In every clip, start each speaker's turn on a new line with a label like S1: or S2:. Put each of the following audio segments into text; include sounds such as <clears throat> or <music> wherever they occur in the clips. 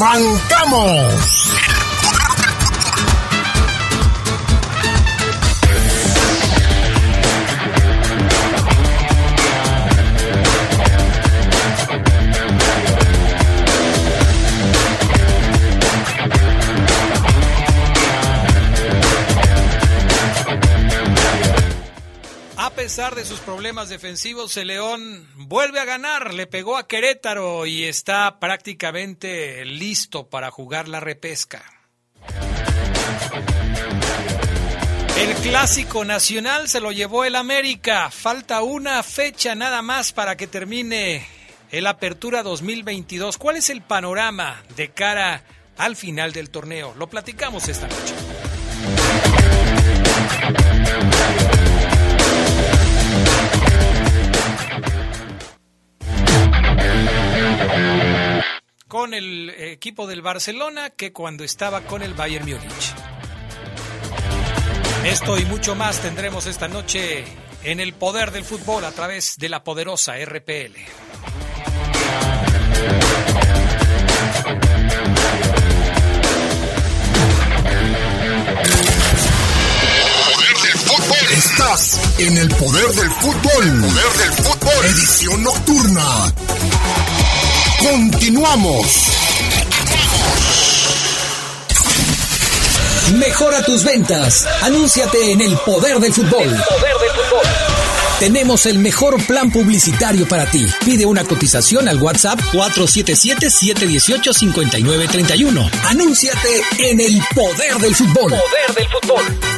S1: ¡Arrancamos!
S2: Pesar de sus problemas defensivos, el León vuelve a ganar, le pegó a Querétaro y está prácticamente listo para jugar la repesca. El clásico nacional se lo llevó el América. Falta una fecha nada más para que termine el Apertura 2022. ¿Cuál es el panorama de cara al final del torneo? Lo platicamos esta noche. Con el equipo del Barcelona que cuando estaba con el Bayern Múnich. Esto y mucho más tendremos esta noche en el poder del fútbol a través de la poderosa RPL.
S1: Estás en el poder del fútbol. Poder del fútbol. Edición nocturna. Continuamos.
S3: Mejora tus ventas. Anúnciate en el poder del fútbol.
S4: poder del fútbol.
S3: Tenemos el mejor plan publicitario para ti. Pide una cotización al WhatsApp 477-718-5931. Anúnciate en el poder del fútbol.
S4: Poder del fútbol.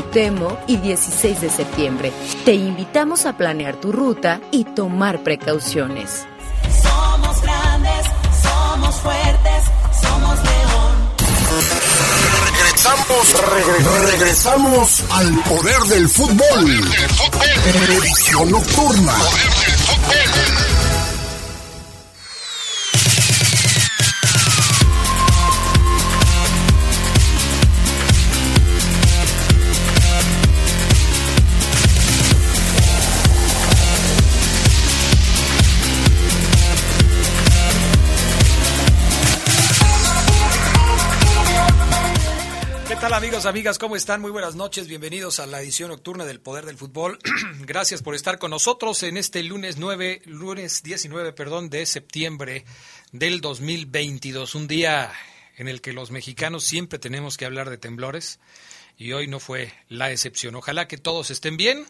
S5: Cuauhtémoc y 16 de septiembre. Te invitamos a planear tu ruta y tomar precauciones.
S6: Somos grandes, somos fuertes, somos león.
S1: Regresamos, regre- regresamos al poder del fútbol. Edición nocturna.
S2: ¿Qué amigos, amigas? ¿Cómo están? Muy buenas noches. Bienvenidos a la edición nocturna del Poder del Fútbol. <clears throat> Gracias por estar con nosotros en este lunes 9, lunes 19, perdón, de septiembre del 2022. Un día en el que los mexicanos siempre tenemos que hablar de temblores y hoy no fue la excepción. Ojalá que todos estén bien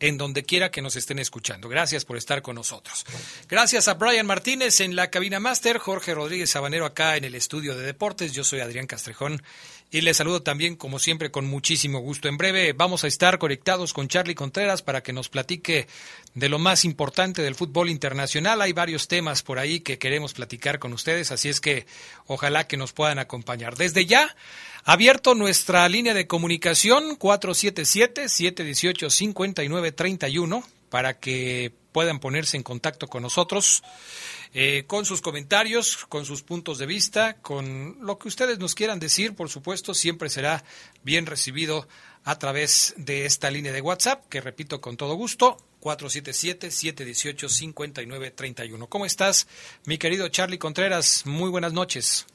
S2: en donde quiera que nos estén escuchando. Gracias por estar con nosotros. Gracias a Brian Martínez en la cabina máster, Jorge Rodríguez Sabanero acá en el estudio de deportes. Yo soy Adrián Castrejón y les saludo también, como siempre, con muchísimo gusto. En breve vamos a estar conectados con Charlie Contreras para que nos platique de lo más importante del fútbol internacional. Hay varios temas por ahí que queremos platicar con ustedes, así es que ojalá que nos puedan acompañar. Desde ya, abierto nuestra línea de comunicación 477-718-5931 para que puedan ponerse en contacto con nosotros eh, con sus comentarios, con sus puntos de vista, con lo que ustedes nos quieran decir, por supuesto, siempre será bien recibido a través de esta línea de WhatsApp, que repito con todo gusto, 477-718-5931. ¿Cómo estás, mi querido Charlie Contreras? Muy buenas noches.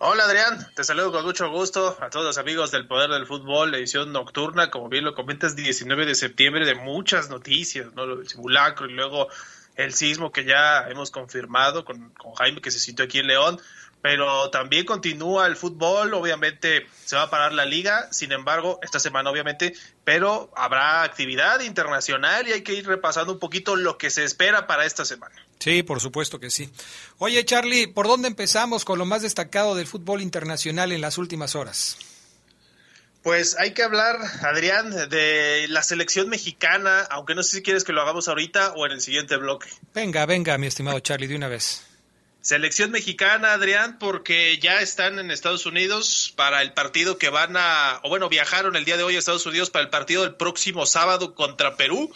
S7: Hola Adrián, te saludo con mucho gusto a todos los amigos del Poder del Fútbol, edición nocturna, como bien lo comentas, 19 de septiembre de muchas noticias, ¿no? Del simulacro y luego el sismo que ya hemos confirmado con, Jaime que se sintió aquí en León, pero también continúa el fútbol, obviamente se va a parar la liga, sin embargo, esta semana obviamente, pero habrá actividad internacional y hay que ir repasando un poquito lo que se espera para esta semana.
S2: Sí, por supuesto que sí. Oye, Charlie, ¿por dónde empezamos con lo más destacado del fútbol internacional en las últimas horas?
S7: Pues hay que hablar, Adrián, de la selección mexicana, aunque no sé si quieres que lo hagamos ahorita o en el siguiente bloque.
S2: Venga, venga, mi estimado Charlie, de una vez.
S7: Selección mexicana, Adrián, porque ya están en Estados Unidos para el partido que van a, o bueno, viajaron el día de hoy a Estados Unidos para el partido del próximo sábado contra Perú.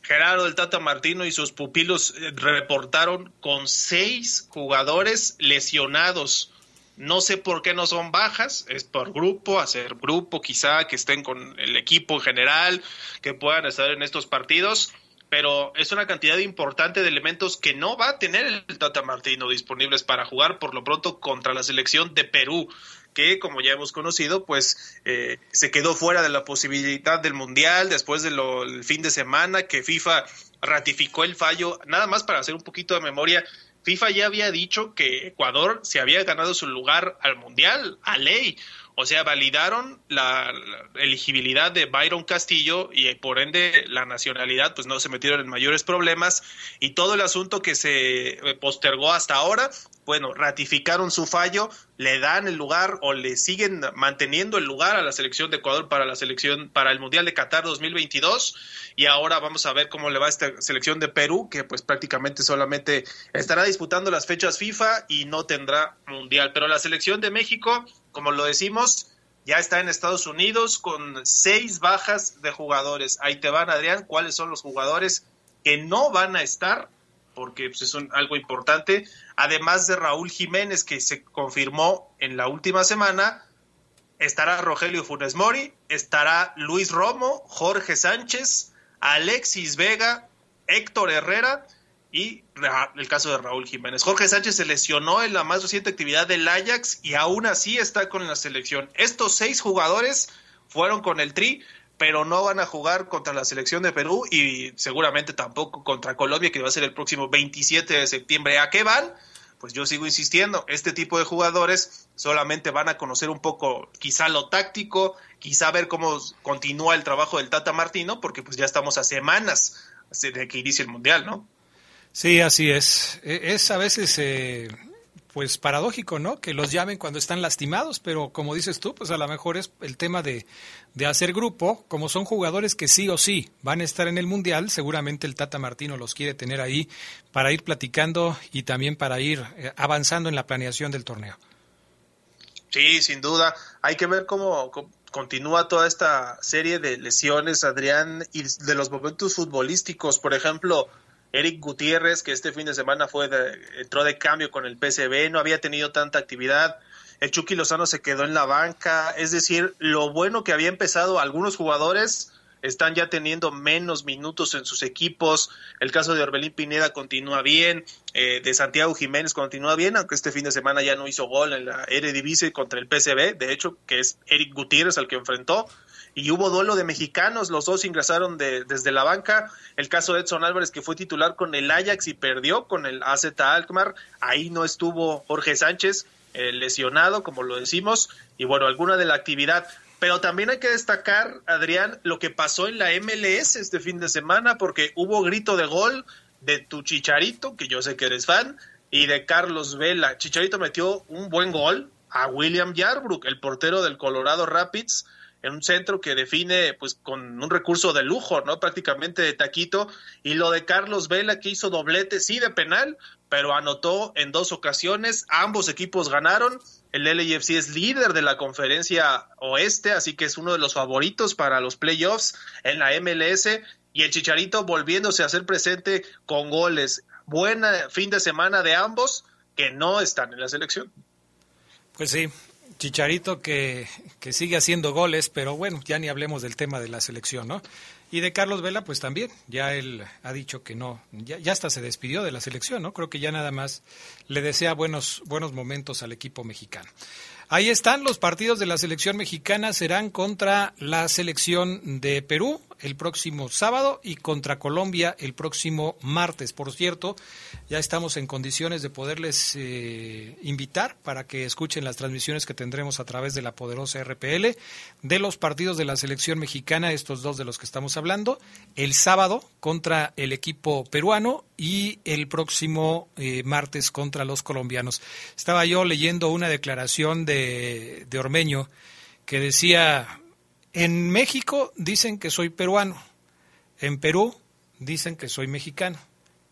S7: Gerardo del Tata Martino y sus pupilos eh, reportaron con seis jugadores lesionados. No sé por qué no son bajas, es por grupo, hacer grupo quizá, que estén con el equipo en general, que puedan estar en estos partidos pero es una cantidad importante de elementos que no va a tener el Tata Martino disponibles para jugar por lo pronto contra la selección de Perú, que como ya hemos conocido, pues eh, se quedó fuera de la posibilidad del Mundial después del fin de semana que FIFA ratificó el fallo, nada más para hacer un poquito de memoria. FIFA ya había dicho que Ecuador se había ganado su lugar al Mundial, a ley. O sea, validaron la, elegibilidad de Byron Castillo y por ende la nacionalidad, pues no se metieron en mayores problemas y todo el asunto que se eh, postergó hasta ahora, bueno, ratificaron su fallo, le dan el lugar o le siguen manteniendo el lugar a la selección de Ecuador para la selección para el Mundial de Qatar 2022 y ahora vamos a ver cómo le va a esta selección de Perú que pues prácticamente solamente estará disputando las fechas FIFA y no tendrá Mundial, pero la selección de México como lo decimos, ya está en Estados Unidos con seis bajas de jugadores. Ahí te van, Adrián, cuáles son los jugadores que no van a estar, porque pues, es algo importante, además de Raúl Jiménez, que se confirmó en la última semana, estará Rogelio Funes Mori, estará Luis Romo, Jorge Sánchez, Alexis Vega, Héctor Herrera, y el caso de Raúl Jiménez. Jorge Sánchez se lesionó en la más reciente actividad del Ajax y aún así está con la selección. Estos seis jugadores fueron con el Tri, pero no van a jugar contra la selección de Perú y seguramente tampoco contra Colombia, que va a ser el próximo 27 de septiembre. ¿A qué van? Pues yo sigo insistiendo, este tipo de jugadores solamente van a conocer un poco quizá lo táctico, quizá ver cómo continúa el trabajo del Tata Martino, porque pues ya estamos a semanas de que inicie el Mundial, ¿no?
S2: Sí, así es. E, es a veces, eh, pues, paradójico, ¿no? Que los llamen cuando están lastimados, pero como dices tú, pues a lo mejor es el tema de, de hacer grupo, como son jugadores que sí o sí van a estar en el Mundial, seguramente el Tata Martino los quiere tener ahí para ir platicando y también para ir eh, avanzando en la planeación del torneo.
S7: Sí, sin duda. Hay que ver cómo, cómo continúa toda esta serie de lesiones, Adrián, y de los momentos futbolísticos. Por ejemplo, Eric Gutiérrez, que este fin de semana fue entró de cambio con el PCB, no había tenido tanta actividad. El Chucky Lozano se quedó en la banca. Es decir, lo bueno que había empezado algunos jugadores están ya teniendo menos minutos en sus equipos. El caso de Orbelín Pineda continúa bien, eh, de Santiago Jiménez continúa bien, aunque este fin de semana ya no hizo gol en la Eredivisie contra el PCB, de hecho, que es Eric Gutiérrez al que enfrentó y hubo duelo de mexicanos, los dos ingresaron de, desde la banca, el caso de Edson Álvarez que fue titular con el Ajax y perdió con el AZ Alkmaar, ahí no estuvo Jorge Sánchez eh, lesionado, como lo decimos, y bueno, alguna de la actividad. Pero también hay que destacar, Adrián, lo que pasó en la MLS este fin de semana, porque hubo grito de gol de tu Chicharito, que yo sé que eres fan, y de Carlos Vela. Chicharito metió un buen gol a William Yarbrough, el portero del Colorado Rapids, en un centro que define pues con un recurso de lujo, ¿no? Prácticamente de taquito. Y lo de Carlos Vela que hizo doblete, sí de penal, pero anotó en dos ocasiones. Ambos equipos ganaron. El LAFC es líder de la conferencia oeste, así que es uno de los favoritos para los playoffs en la MLS. Y el Chicharito volviéndose a hacer presente con goles. Buena fin de semana de ambos que no están en la selección.
S2: Pues sí, Chicharito que, que, sigue haciendo goles, pero bueno, ya ni hablemos del tema de la selección, ¿no? Y de Carlos Vela, pues también, ya él ha dicho que no, ya, ya hasta se despidió de la selección, ¿no? Creo que ya nada más le desea buenos, buenos momentos al equipo mexicano. Ahí están los partidos de la selección mexicana, serán contra la selección de Perú el próximo sábado y contra Colombia el próximo martes. Por cierto, ya estamos en condiciones de poderles eh, invitar para que escuchen las transmisiones que tendremos a través de la poderosa RPL de los partidos de la selección mexicana, estos dos de los que estamos hablando, el sábado contra el equipo peruano y el próximo eh, martes contra los colombianos. Estaba yo leyendo una declaración de, de Ormeño que decía, en México dicen que soy peruano, en Perú dicen que soy mexicano.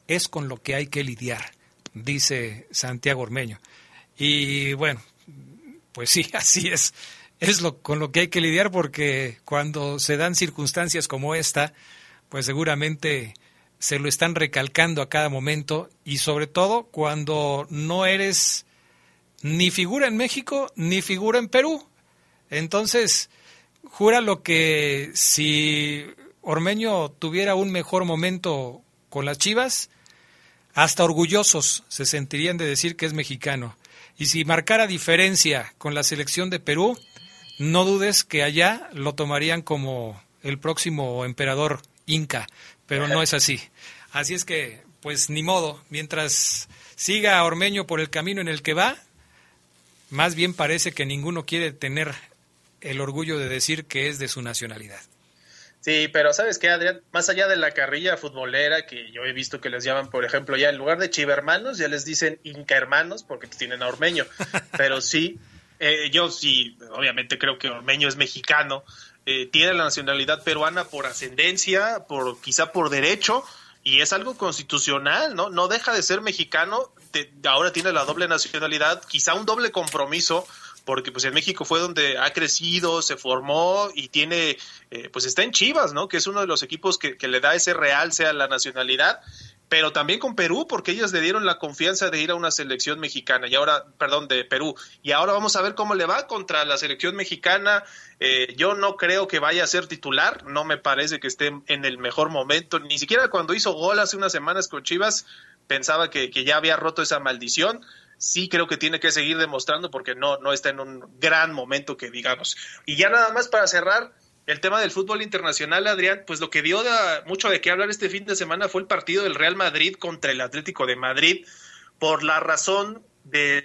S2: Es con lo que hay que lidiar, dice Santiago Ormeño. Y bueno, pues sí, <laughs> así es. Es lo, con lo que hay que lidiar porque cuando se dan circunstancias como esta, pues seguramente se lo están recalcando a cada momento y sobre todo cuando no eres ni figura en México ni figura en Perú. Entonces, jura lo que si Ormeño tuviera un mejor momento con las Chivas, hasta orgullosos se sentirían de decir que es mexicano. Y si marcara diferencia con la selección de Perú, no dudes que allá lo tomarían como el próximo emperador inca, pero no es así. Así es que, pues ni modo, mientras siga Ormeño por el camino en el que va, más bien parece que ninguno quiere tener el orgullo de decir que es de su nacionalidad.
S7: Sí, pero ¿sabes qué, Adrián? Más allá de la carrilla futbolera, que yo he visto que les llaman, por ejemplo, ya en lugar de chivermanos, ya les dicen inca hermanos, porque tienen a Ormeño. <laughs> Pero sí, eh, yo sí, obviamente creo que Ormeño es mexicano, eh, tiene la nacionalidad peruana por ascendencia, por quizá por derecho, y es algo constitucional, ¿no? No deja de ser mexicano, ahora tiene la doble nacionalidad, quizá un doble compromiso porque pues en México fue donde ha crecido, se formó y tiene, eh, pues está en Chivas, ¿no? Que es uno de los equipos que, le da ese realce a la nacionalidad, pero también con Perú, porque ellos le dieron la confianza de ir a una selección mexicana, y ahora, perdón, de Perú, y ahora vamos a ver cómo le va contra la selección mexicana. Eh, yo no creo que vaya a ser titular, no me parece que esté en el mejor momento, ni siquiera cuando hizo gol hace unas semanas con Chivas, pensaba que, que ya había roto esa maldición sí creo que tiene que seguir demostrando porque no, no está en un gran momento que digamos. Y ya nada más para cerrar el tema del fútbol internacional, Adrián, pues lo que dio mucho de qué hablar este fin de semana fue el partido del Real Madrid contra el Atlético de Madrid por la razón de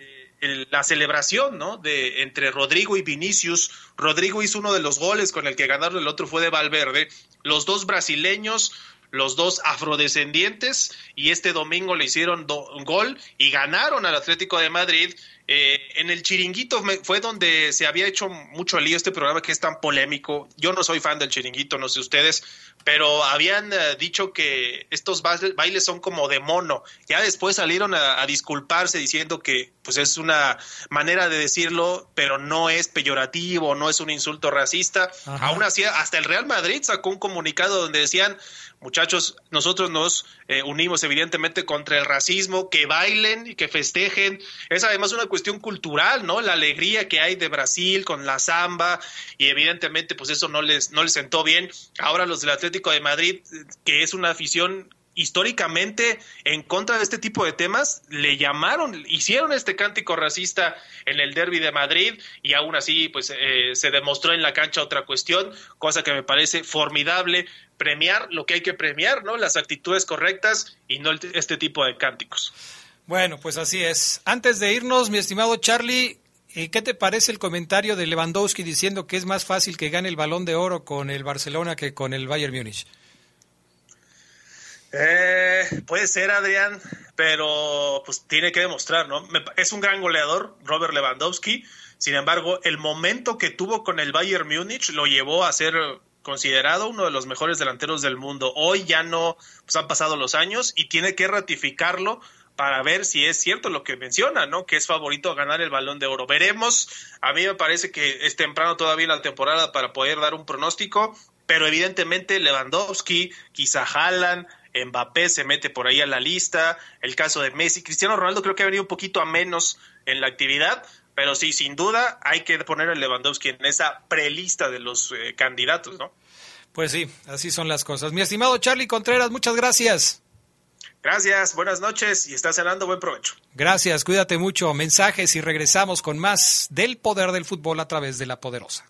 S7: la celebración, ¿no? De entre Rodrigo y Vinicius. Rodrigo hizo uno de los goles con el que ganaron, el otro fue de Valverde. Los dos brasileños los dos afrodescendientes y este domingo le hicieron un gol y ganaron al Atlético de Madrid. Eh, en el chiringuito fue donde se había hecho mucho lío este programa que es tan polémico. Yo no soy fan del chiringuito, no sé ustedes, pero habían eh, dicho que estos bailes son como de mono. Ya después salieron a, disculparse diciendo que pues es una manera de decirlo, pero no es peyorativo, no es un insulto racista. Aún así, hasta el Real Madrid sacó un comunicado donde decían, muchachos, nosotros nos eh, unimos evidentemente contra el racismo, que bailen y que festejen. Es además una cuestión cultural, ¿no? La alegría que hay de Brasil con la samba y evidentemente pues eso no les, no les sentó bien. Ahora los del Atlético de Madrid, que es una afición históricamente en contra de este tipo de temas, le llamaron, hicieron este cántico racista en el derby de Madrid y aún así pues eh, se demostró en la cancha otra cuestión, cosa que me parece formidable, premiar lo que hay que premiar, ¿no? Las actitudes correctas y no este tipo de cánticos.
S2: Bueno, pues así es. Antes de irnos, mi estimado Charlie, eh, ¿qué te parece el comentario de Lewandowski diciendo que es más fácil que gane el balón de oro con el Barcelona que con el Bayern Múnich?
S7: Eh, puede ser, Adrián, pero pues tiene que demostrar, ¿no? es un gran goleador, Robert Lewandowski. Sin embargo, el momento que tuvo con el Bayern Múnich lo llevó a ser considerado uno de los mejores delanteros del mundo. Hoy ya no, pues han pasado los años y tiene que ratificarlo para ver si es cierto lo que menciona, ¿no? Que es favorito a ganar el balón de oro. Veremos. A mí me parece que es temprano todavía la temporada para poder dar un pronóstico, pero evidentemente Lewandowski, quizá Haaland, Mbappé se mete por ahí a la lista, el caso de Messi, Cristiano Ronaldo creo que ha venido un poquito a menos en la actividad, pero sí, sin duda hay que poner a Lewandowski en esa prelista de los eh, candidatos, ¿no?
S2: Pues sí, así son las cosas. Mi estimado Charlie Contreras, muchas gracias.
S7: Gracias, buenas noches y estás cenando, buen provecho.
S2: Gracias, cuídate mucho. Mensajes y regresamos con más del poder del fútbol a través de la poderosa.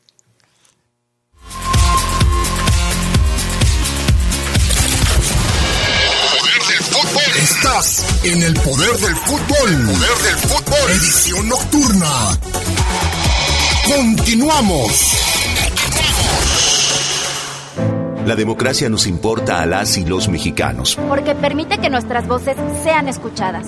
S1: En el poder del fútbol. Poder del fútbol. Edición nocturna. Continuamos.
S4: La democracia nos importa a las y los mexicanos.
S8: Porque permite que nuestras voces sean escuchadas.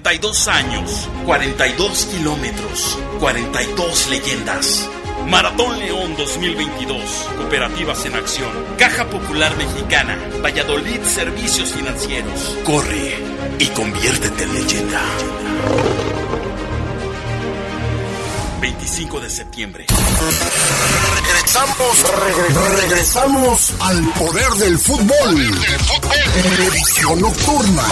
S9: 42 años, 42 kilómetros, 42 leyendas. Maratón León 2022, Cooperativas en Acción, Caja Popular Mexicana, Valladolid Servicios Financieros. Corre y conviértete en leyenda. 25 de septiembre.
S1: Regresamos, regresamos al poder del fútbol. Edición nocturna.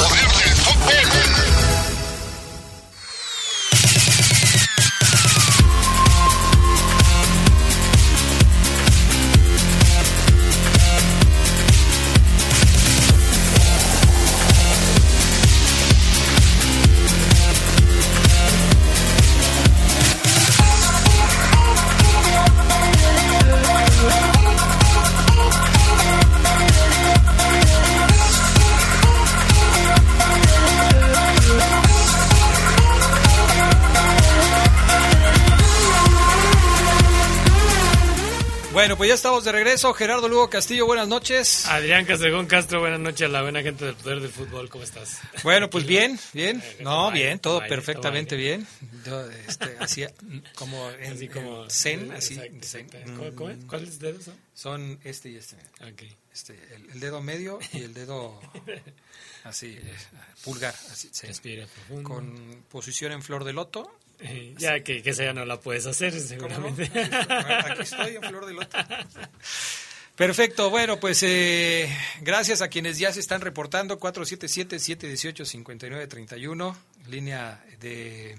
S2: Bueno, pues ya estamos de regreso. Gerardo Lugo Castillo, buenas noches.
S10: Adrián Castrejón Castro, buenas noches a la buena gente del Poder del Fútbol. ¿Cómo estás?
S2: Bueno, pues bien, bien. No, bien, todo perfectamente bien. Yo, este, <laughs> hacía como en,
S10: Así como
S2: en zen, así.
S10: Exacto,
S2: zen.
S10: exacto. ¿Cómo- cómo es? ¿Cuáles dedos son?
S2: Son este y este.
S10: Ok.
S2: Este, el, el dedo medio y el dedo <laughs> así, eh, pulgar, así, sí.
S10: Respira profundo.
S2: con posición en flor de loto.
S10: Eh, ya que, que esa ya no la puedes hacer, seguramente.
S2: Aquí estoy en flor de loto. <laughs> Perfecto, bueno, pues eh, gracias a quienes ya se están reportando, 477-718-5931, línea de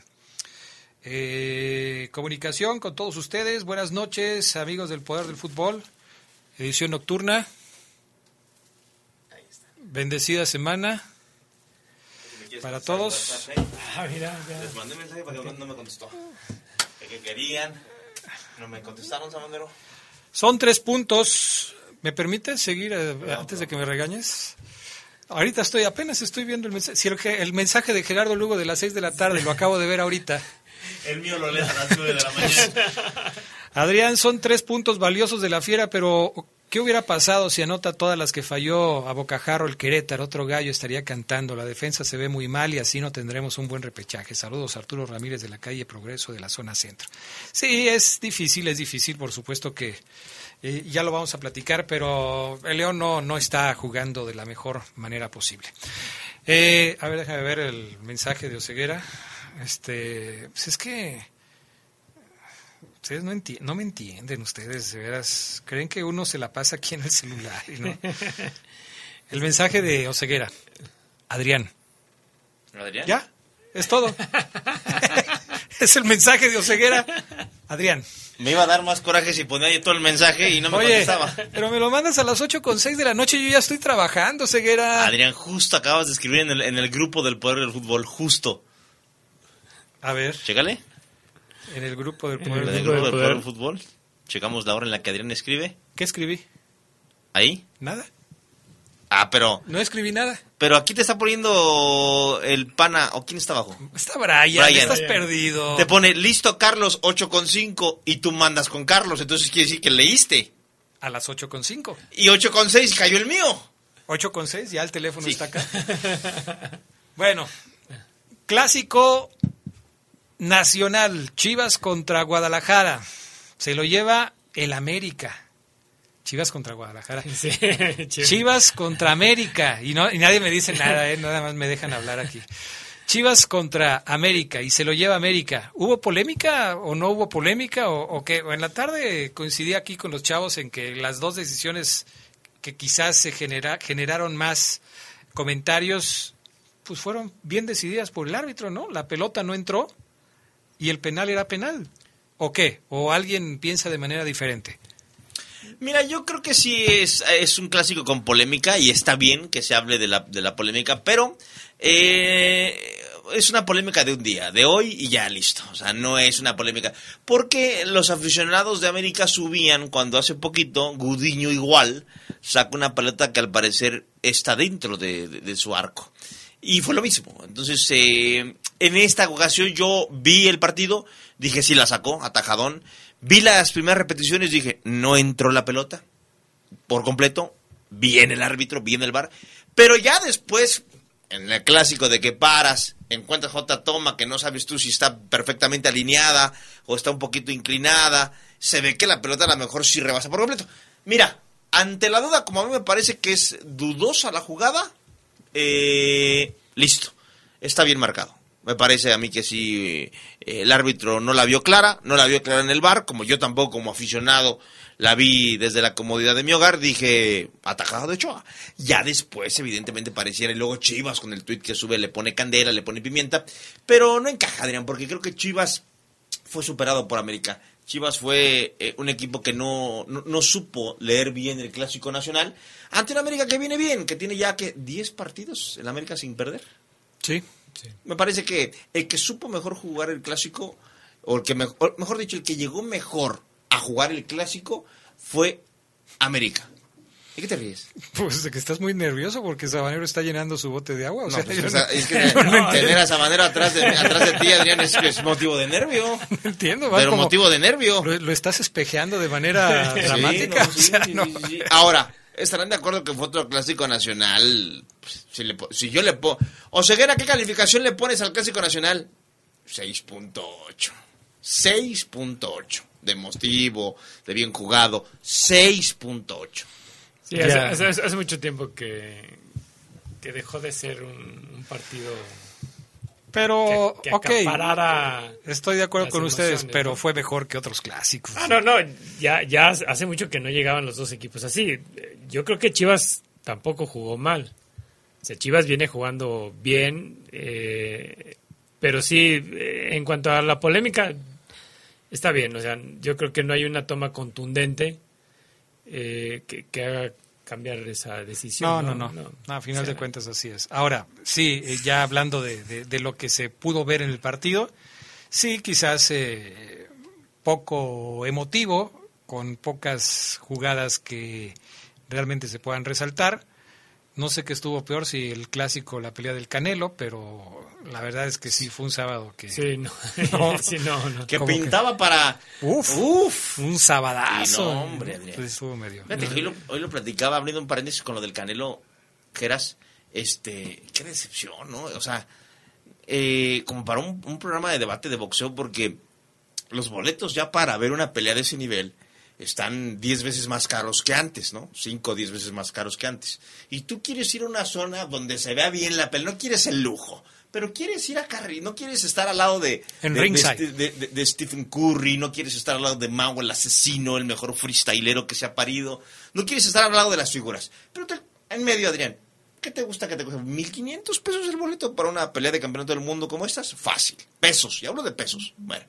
S2: eh, comunicación con todos ustedes. Buenas noches, amigos del Poder del Fútbol, edición nocturna. Bendecida semana para todos.
S10: Ah, mira, ya.
S11: Les mandé mensaje para que no me contestó. ¿Qué, qué querían? No me contestaron, Samandero.
S2: Son tres puntos. ¿Me permites seguir eh, antes de que me regañes? Ahorita estoy, apenas estoy viendo el mensaje. Si el, mensaje de Gerardo Lugo de las seis de la tarde lo acabo de ver ahorita.
S11: El mío lo lees a las 9 de la mañana.
S2: Adrián, son tres puntos valiosos de la fiera, pero ¿qué hubiera pasado si anota todas las que falló a Bocajarro el Querétaro? Otro gallo estaría cantando. La defensa se ve muy mal y así no tendremos un buen repechaje. Saludos, Arturo Ramírez de la calle Progreso de la zona centro. Sí, es difícil, es difícil, por supuesto que eh, ya lo vamos a platicar, pero el León no, no está jugando de la mejor manera posible. Eh, a ver, déjame ver el mensaje de Oseguera. Este, pues es que ustedes no, enti- no me entienden, ustedes, de veras. Creen que uno se la pasa aquí en el celular, y ¿no? <laughs> El mensaje de Oseguera. Adrián.
S11: ¿Adrián?
S2: ¿Ya? Es todo. <laughs> es el mensaje de Oseguera. Adrián.
S11: Me iba a dar más coraje si ponía ahí todo el mensaje y no me
S2: Oye,
S11: contestaba.
S2: pero me lo mandas a las 8 con 6 de la noche y yo ya estoy trabajando, Ceguera.
S11: Adrián, justo acabas de escribir en el, en el grupo del Poder del Fútbol, justo.
S2: A ver,
S11: Chécale.
S2: En el grupo del
S11: En
S2: poder.
S11: el grupo del Poder del Fútbol. Checamos la hora en la que Adrián escribe.
S2: ¿Qué escribí?
S11: Ahí.
S2: Nada.
S11: Ah, pero
S2: No escribí nada.
S11: pero aquí te está poniendo el pana. ¿O quién está abajo?
S2: Está Brian,
S11: Brian.
S2: estás perdido.
S11: Te pone listo Carlos 8 con 5 y tú mandas con Carlos. Entonces quiere decir que leíste.
S2: A las 8 con 5.
S11: Y 8 con 6 cayó el mío.
S2: 8 con 6, ya el teléfono está acá. <laughs> bueno, clásico nacional, Chivas contra Guadalajara. Se lo lleva el América. Chivas contra Guadalajara.
S10: Sí, <laughs>
S2: Chivas. Chivas contra América. Y, no, y nadie me dice nada, ¿eh? nada más me dejan hablar aquí. Chivas contra América y se lo lleva América. ¿Hubo polémica o no hubo polémica? ¿O, o qué? O en la tarde coincidí aquí con los chavos en que las dos decisiones que quizás se genera, generaron más comentarios, pues fueron bien decididas por el árbitro, ¿no? La pelota no entró y el penal era penal. ¿O qué? ¿O alguien piensa de manera diferente?
S12: Mira, yo creo que sí es, es un clásico con polémica y está bien que se hable de la, de la polémica, pero eh, es una polémica de un día, de hoy y ya listo. O sea, no es una polémica. Porque los aficionados de América subían cuando hace poquito Gudiño igual sacó una pelota que al parecer está dentro de, de- de su arco. Y fue lo mismo. Entonces, eh, en esta ocasión yo vi el partido, dije sí la sacó, atajadón. Vi las primeras repeticiones, dije no entró la pelota por completo. Bien el árbitro, bien el bar. Pero ya después, en el clásico de que paras, encuentras otra toma que no sabes tú si está perfectamente alineada o está un poquito inclinada, se ve que la pelota a lo mejor sí rebasa por completo. Mira, ante la duda, como a mí me parece que es dudosa la jugada, eh, listo, está bien marcado. Me parece a mí que sí, eh, el árbitro no la vio clara, no la vio clara en el bar, como yo tampoco como aficionado la vi desde la comodidad de mi hogar, dije, atajado de Ochoa. Ya después, evidentemente, pareciera, y luego Chivas con el tuit que sube le pone candela, le pone pimienta, pero no encaja, Adrián, porque creo que Chivas fue superado por América. Chivas fue eh, un equipo que no, no, no supo leer bien el Clásico Nacional ante una América que viene bien, que tiene ya que 10 partidos en América sin perder.
S2: Sí.
S12: Me parece que el que supo mejor jugar el Clásico, o el que me- o mejor dicho, el que llegó mejor a jugar el Clásico fue América. ¿Y qué te ríes?
S2: Pues de que estás muy nervioso porque Sabanero está llenando su bote de agua. O
S12: No,
S2: sea,
S12: pues, o sea,
S2: no-
S12: es que <laughs>
S2: no
S12: tener
S2: entiendo.
S12: a Sabanero atrás de, atrás de ti, Adrián, es, es motivo de nervio. <laughs>
S2: entiendo, va
S12: Pero
S2: como-
S12: motivo de nervio.
S2: Lo, lo estás espejeando de manera <laughs>
S12: Sí,
S2: dramática.
S12: no,
S2: o
S12: sí,
S2: sea,
S12: sí,
S2: no.
S12: sí, sí. Ahora, estarán de acuerdo que fue otro clásico nacional. Pues, Si, le si yo le pongo. Oseguera, ¿qué calificación le pones al clásico nacional? 6.8. 6.8. De motivo, de bien jugado. 6.8.
S10: Sí, hace, hace- hace- hace mucho tiempo que, que dejó de ser un, un partido
S2: Pero,
S10: que, que
S2: ok.
S10: acaparara
S2: Estoy de acuerdo con ustedes, pero
S10: ¿no?
S2: fue mejor que otros clásicos.
S10: Ah, no, no, ya, ya hace mucho que no llegaban los dos equipos así. Yo creo que Chivas tampoco jugó mal. O sea, Chivas viene jugando bien, eh, pero sí, eh, en cuanto a la polémica, está bien. O sea, yo creo que no hay una toma contundente eh, que, que haga cambiar esa decisión.
S2: No, no, no. No, a final de cuentas así es. Ahora, sí, eh, ya hablando de, de- de lo que se pudo ver en el partido, sí, quizás eh, poco emotivo, con pocas jugadas que realmente se puedan resaltar. No sé qué estuvo peor, si el clásico, la pelea del Canelo, pero la verdad es que sí fue un sábado que...
S10: Sí, no. <laughs> Sí, no, no.
S12: Que pintaba para.
S2: Uf,
S12: uf,
S2: un sabadazo.
S12: No, hombre, Adrián.
S2: Entonces estuvo medio...
S12: Fíjate que hoy lo, hoy lo platicaba abriendo un paréntesis con lo del Canelo Geras. Este, qué decepción, ¿no? O sea, eh, como para un, un programa de debate de boxeo, porque los boletos ya para ver una pelea de ese nivel están 10 veces más caros que antes, ¿no? 5 o 10 veces más caros que antes. Y tú quieres ir a una zona donde se vea bien la pelea, no quieres el lujo, pero quieres ir a Carri, no quieres estar al lado de,
S2: En
S12: de, de Stephen Curry, no quieres estar al lado de Mao, el asesino, el mejor freestylero que se ha parido, no quieres estar al lado de las figuras. Pero te- en medio, Adrián, ¿qué te gusta que te cueste? ¿1500 pesos el boleto para una pelea de campeonato del mundo como estas? Fácil. Pesos, y hablo de pesos. Bueno,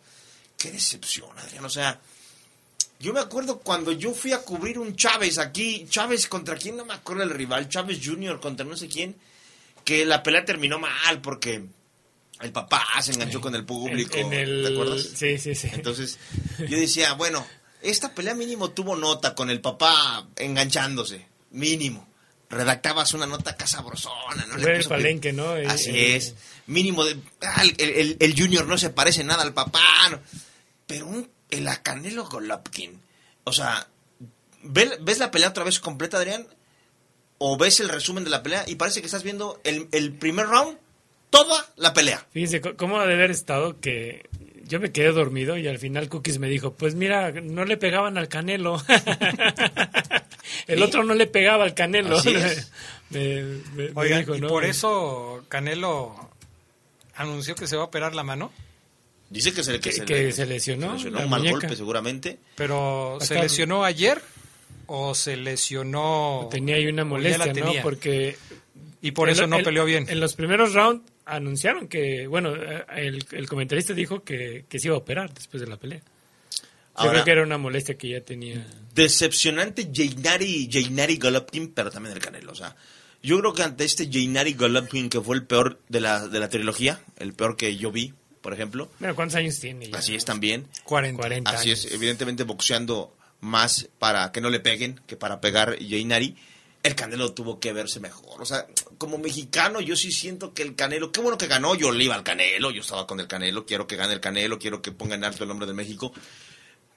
S12: qué decepción, Adrián. O sea, yo me acuerdo cuando yo fui a cubrir un Chávez aquí, Chávez contra quién, no me acuerdo el rival, Chávez Jr. contra no sé quién, que la pelea terminó mal porque el papá se enganchó con el público.
S10: En- en el-
S12: ¿Te acuerdas?
S10: Sí, sí, sí.
S12: Entonces, yo decía, bueno, esta pelea mínimo tuvo nota con el papá enganchándose, mínimo. Redactabas una nota casabrosona, ¿no? Le
S10: Fue el
S12: que-
S10: palenque, ¿no?
S12: Así
S10: eh,
S12: es. Mínimo de. ah, el, el- el Junior no se parece nada al papá. no. Pero un, el Canelo Golovkin. O sea, ¿ve- ¿ves la pelea otra vez completa, Adrián? O ves el resumen de la pelea y parece que estás viendo el, el primer round, toda la pelea.
S10: Fíjense cómo ha de haber estado que yo me quedé dormido y al final Cookies me dijo, pues mira, no le pegaban al Canelo. <laughs> El
S2: ¿Sí?
S10: otro no le pegaba al Canelo.
S2: Así es. <laughs>
S10: Me- me- me
S2: Oigan,
S10: dijo,
S2: y
S10: ¿no?
S2: por eso Canelo anunció que se va a operar la mano,
S12: Dice que se,
S10: Que-
S12: se,
S10: que se lesionó
S12: se lesionó un mal
S10: muñeca.
S12: golpe seguramente.
S2: pero ¿se
S10: Acá-
S2: lesionó ayer o se lesionó?
S10: Tenía ahí una molestia, ¿no? Porque...
S2: Y por eso no peleó bien.
S10: En los primeros rounds anunciaron que, bueno, eh, el, el comentarista dijo que, que se iba a operar después de la pelea. Yo
S12: Ahora-
S10: creo que era una molestia que ya tenía.
S12: Decepcionante Jainari, Jainari Golovkin, pero también el Canelo. O sea, yo creo que ante este Jainari Golovkin, que fue el peor de la, de la trilogía, el peor que yo vi, por ejemplo,
S10: ¿cuántos años tiene? ya?
S12: así es también.
S2: 40.
S10: 40
S12: Así es, evidentemente boxeando más para que no le peguen que para pegar Jainari. El Canelo tuvo que verse mejor. O sea, como mexicano, yo sí siento que el Canelo, qué bueno que ganó. Yo le iba al Canelo, yo estaba con el Canelo. Quiero que gane el Canelo, quiero que ponga en alto el nombre de México.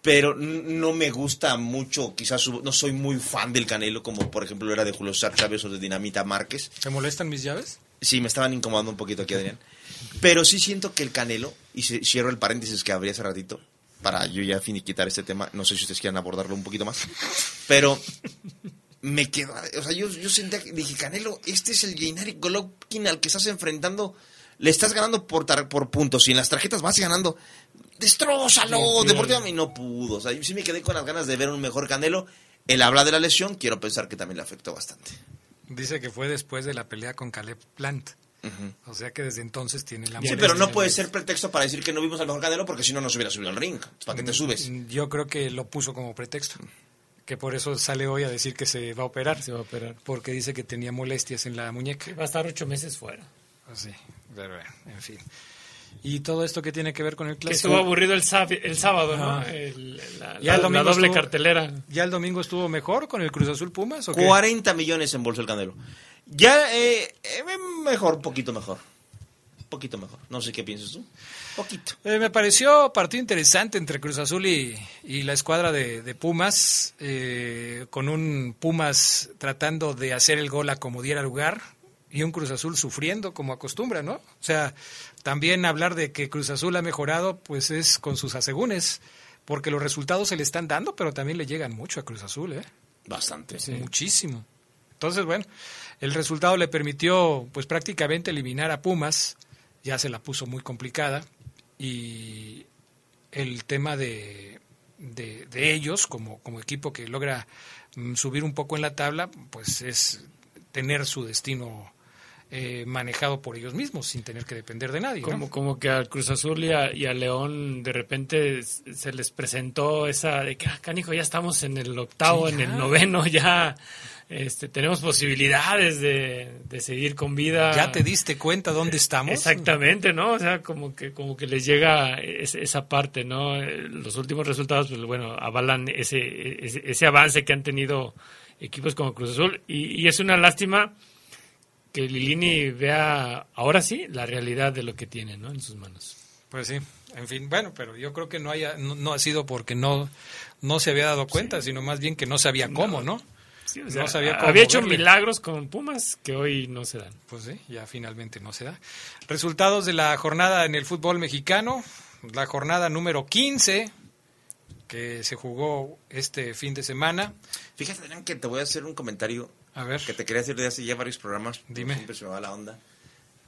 S12: Pero no me gusta mucho, quizás su- no soy muy fan del Canelo, como por ejemplo era de Julio César Chávez o de Dinamita Márquez.
S2: ¿Te molestan mis llaves?
S12: Sí, me estaban incomodando un poquito aquí, Adrián. Pero sí siento que el Canelo, y cierro el paréntesis que abrí hace ratito, para yo ya finiquitar este tema, no sé si ustedes quieran abordarlo un poquito más, pero me quedo, o sea, yo, yo sentía, que- dije, Canelo, este es el Gennady Golovkin al que estás enfrentando, le estás ganando por, tar- por puntos, y en las tarjetas vas ganando, destrózalo,
S10: Sí,
S12: deportivamente, y no pudo, o sea, yo sí me quedé con las ganas de ver un mejor Canelo, él habla de la lesión, quiero pensar que también le afectó bastante.
S2: Dice que fue después de la pelea con Caleb Plant.
S12: Ujú.
S2: O sea que desde entonces tiene la
S12: Sí, pero no puede ser pretexto para decir que no vimos al mejor Canelo porque si no, no se hubiera subido al ring. ¿Para qué te subes?
S2: Yo creo que lo puso como pretexto. Que por eso sale hoy a decir que se va a operar.
S10: Se va a operar.
S2: Porque dice que tenía molestias en la muñeca.
S10: Va a estar ocho meses fuera.
S2: Así, pero bueno, en fin. ¿Y todo esto qué tiene que ver con el
S10: Que
S2: clásico?
S10: estuvo aburrido el, el sábado, ¿no? El- la,
S2: Ya
S10: la-
S2: el
S10: la
S2: domingo
S10: doble
S2: estuvo-
S10: cartelera.
S2: ¿Ya el domingo estuvo mejor con el Cruz Azul Pumas? ¿o qué?
S12: 40 millones en bolsa el Canelo. Ya, eh, eh, mejor, poquito mejor. Poquito mejor. No sé qué piensas tú. Poquito.
S2: Eh, me pareció partido interesante entre Cruz Azul y, y la escuadra de, de Pumas, eh, con un Pumas tratando de hacer el gol a como diera lugar y un Cruz Azul sufriendo como acostumbra, ¿no? O sea, también hablar de que Cruz Azul ha mejorado, pues es con sus asegúnes, porque los resultados se le están dando, pero también le llegan mucho a Cruz Azul, ¿eh?
S12: Bastante.
S2: Muchísimo. Entonces, bueno, el resultado le permitió, pues prácticamente eliminar a Pumas, ya se la puso muy complicada, y el tema de, de, de ellos, como, como equipo que logra mm, subir un poco en la tabla, pues es tener su destino eh, manejado por ellos mismos, sin tener que depender de nadie. ¿no?
S10: Como, como que al Cruz Azul y a, y a León de repente se les presentó esa de que, ah, canijo, ya estamos en el octavo,
S2: Sí,
S10: en el noveno, ya este, tenemos posibilidades de, de seguir con vida.
S2: ¿Ya te diste cuenta dónde estamos?
S10: Exactamente, ¿no? O sea, como que, como que les llega es- esa parte, ¿no? Los últimos resultados, pues bueno, avalan ese, ese, ese avance que han tenido equipos como Cruz Azul. Y, y es una lástima que Lilini vea ahora sí la realidad de lo que tiene, ¿no? En sus manos.
S2: Pues sí, en fin, bueno, pero yo creo que no haya, no, no ha sido porque no, no se había dado cuenta, sino más bien que no sabía cómo, ¿no?
S10: Sí, o sea,
S2: no sabía cómo
S10: había hecho
S2: moverle.
S10: milagros con Pumas que hoy no se dan.
S2: Pues sí, ya finalmente no se da. Resultados de la jornada en el fútbol mexicano, la jornada número 15 que se jugó este fin de semana.
S12: Fíjate, Adrián, que te voy a hacer un comentario
S2: A ver.
S12: que te quería decir de hace ya varios programas.
S2: Dime.
S12: Siempre se me va la onda.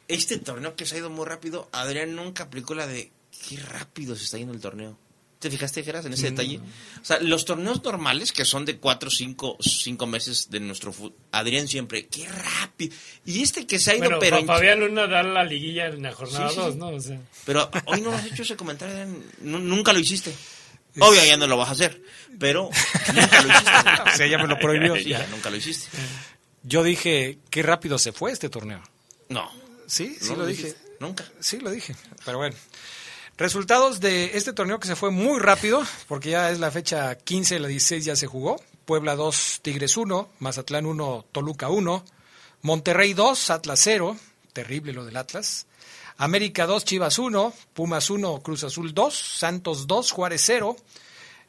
S12: Este torneo que se ha ido muy rápido, Adrián nunca aplicó la de qué rápido se está yendo el torneo. ¿Te fijaste, Geras, en ese detalle? O sea, los torneos normales, que son de cuatro, cinco, cinco meses de nuestro fútbol, Adrián siempre, qué rápido. Y este que se ha ido,
S10: Bueno,
S12: pero...
S10: Fabián Luna da la liguilla en la jornada
S12: Sí, sí,
S10: 2,
S12: sí.
S10: ¿no? O sea,
S12: Pero hoy no has hecho ese comentario, nunca lo hiciste. Obvio, ya no lo vas a hacer, pero nunca lo hiciste. <laughs>
S2: O sea, ya me lo prohibió.
S12: Sí, ya nunca lo hiciste.
S2: Yo dije, qué rápido se fue este torneo.
S12: No.
S2: Sí, sí
S12: No
S2: lo,
S12: lo
S2: dije.
S12: nunca.
S2: Sí lo dije, pero bueno. Resultados de este torneo que se fue muy rápido, porque ya es la fecha 15, la 16 ya se jugó. Puebla 2, Tigres 1, Mazatlán 1, Toluca 1, Monterrey 2, Atlas 0, terrible lo del Atlas. América 2, Chivas 1, Pumas 1, Cruz Azul 2, Santos 2, Juárez 0.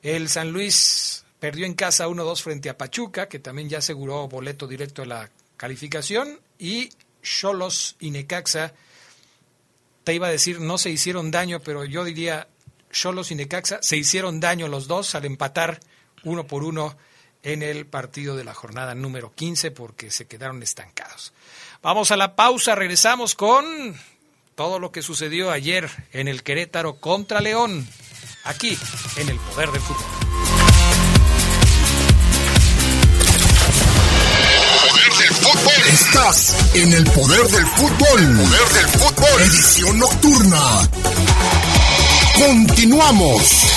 S2: El San Luis perdió en casa 1-2 frente a Pachuca, que también ya aseguró boleto directo a la calificación. Y Cholos y Necaxa, te iba a decir, no se hicieron daño, pero yo diría, Cholos y Necaxa se hicieron daño los dos al empatar uno por uno en el partido de la jornada número 15 porque se quedaron estancados. Vamos a la pausa, regresamos con todo lo que sucedió ayer en el Querétaro contra León, aquí en el Poder del Fútbol.
S1: Estás en el poder del fútbol. Poder del fútbol. Edición nocturna. Continuamos.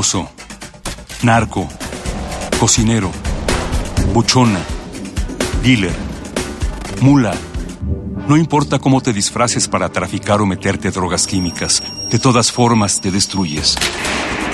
S13: Narco. Cocinero. Buchona. Dealer. Mula. No importa cómo te disfraces para traficar o meterte drogas químicas, de todas formas te destruyes.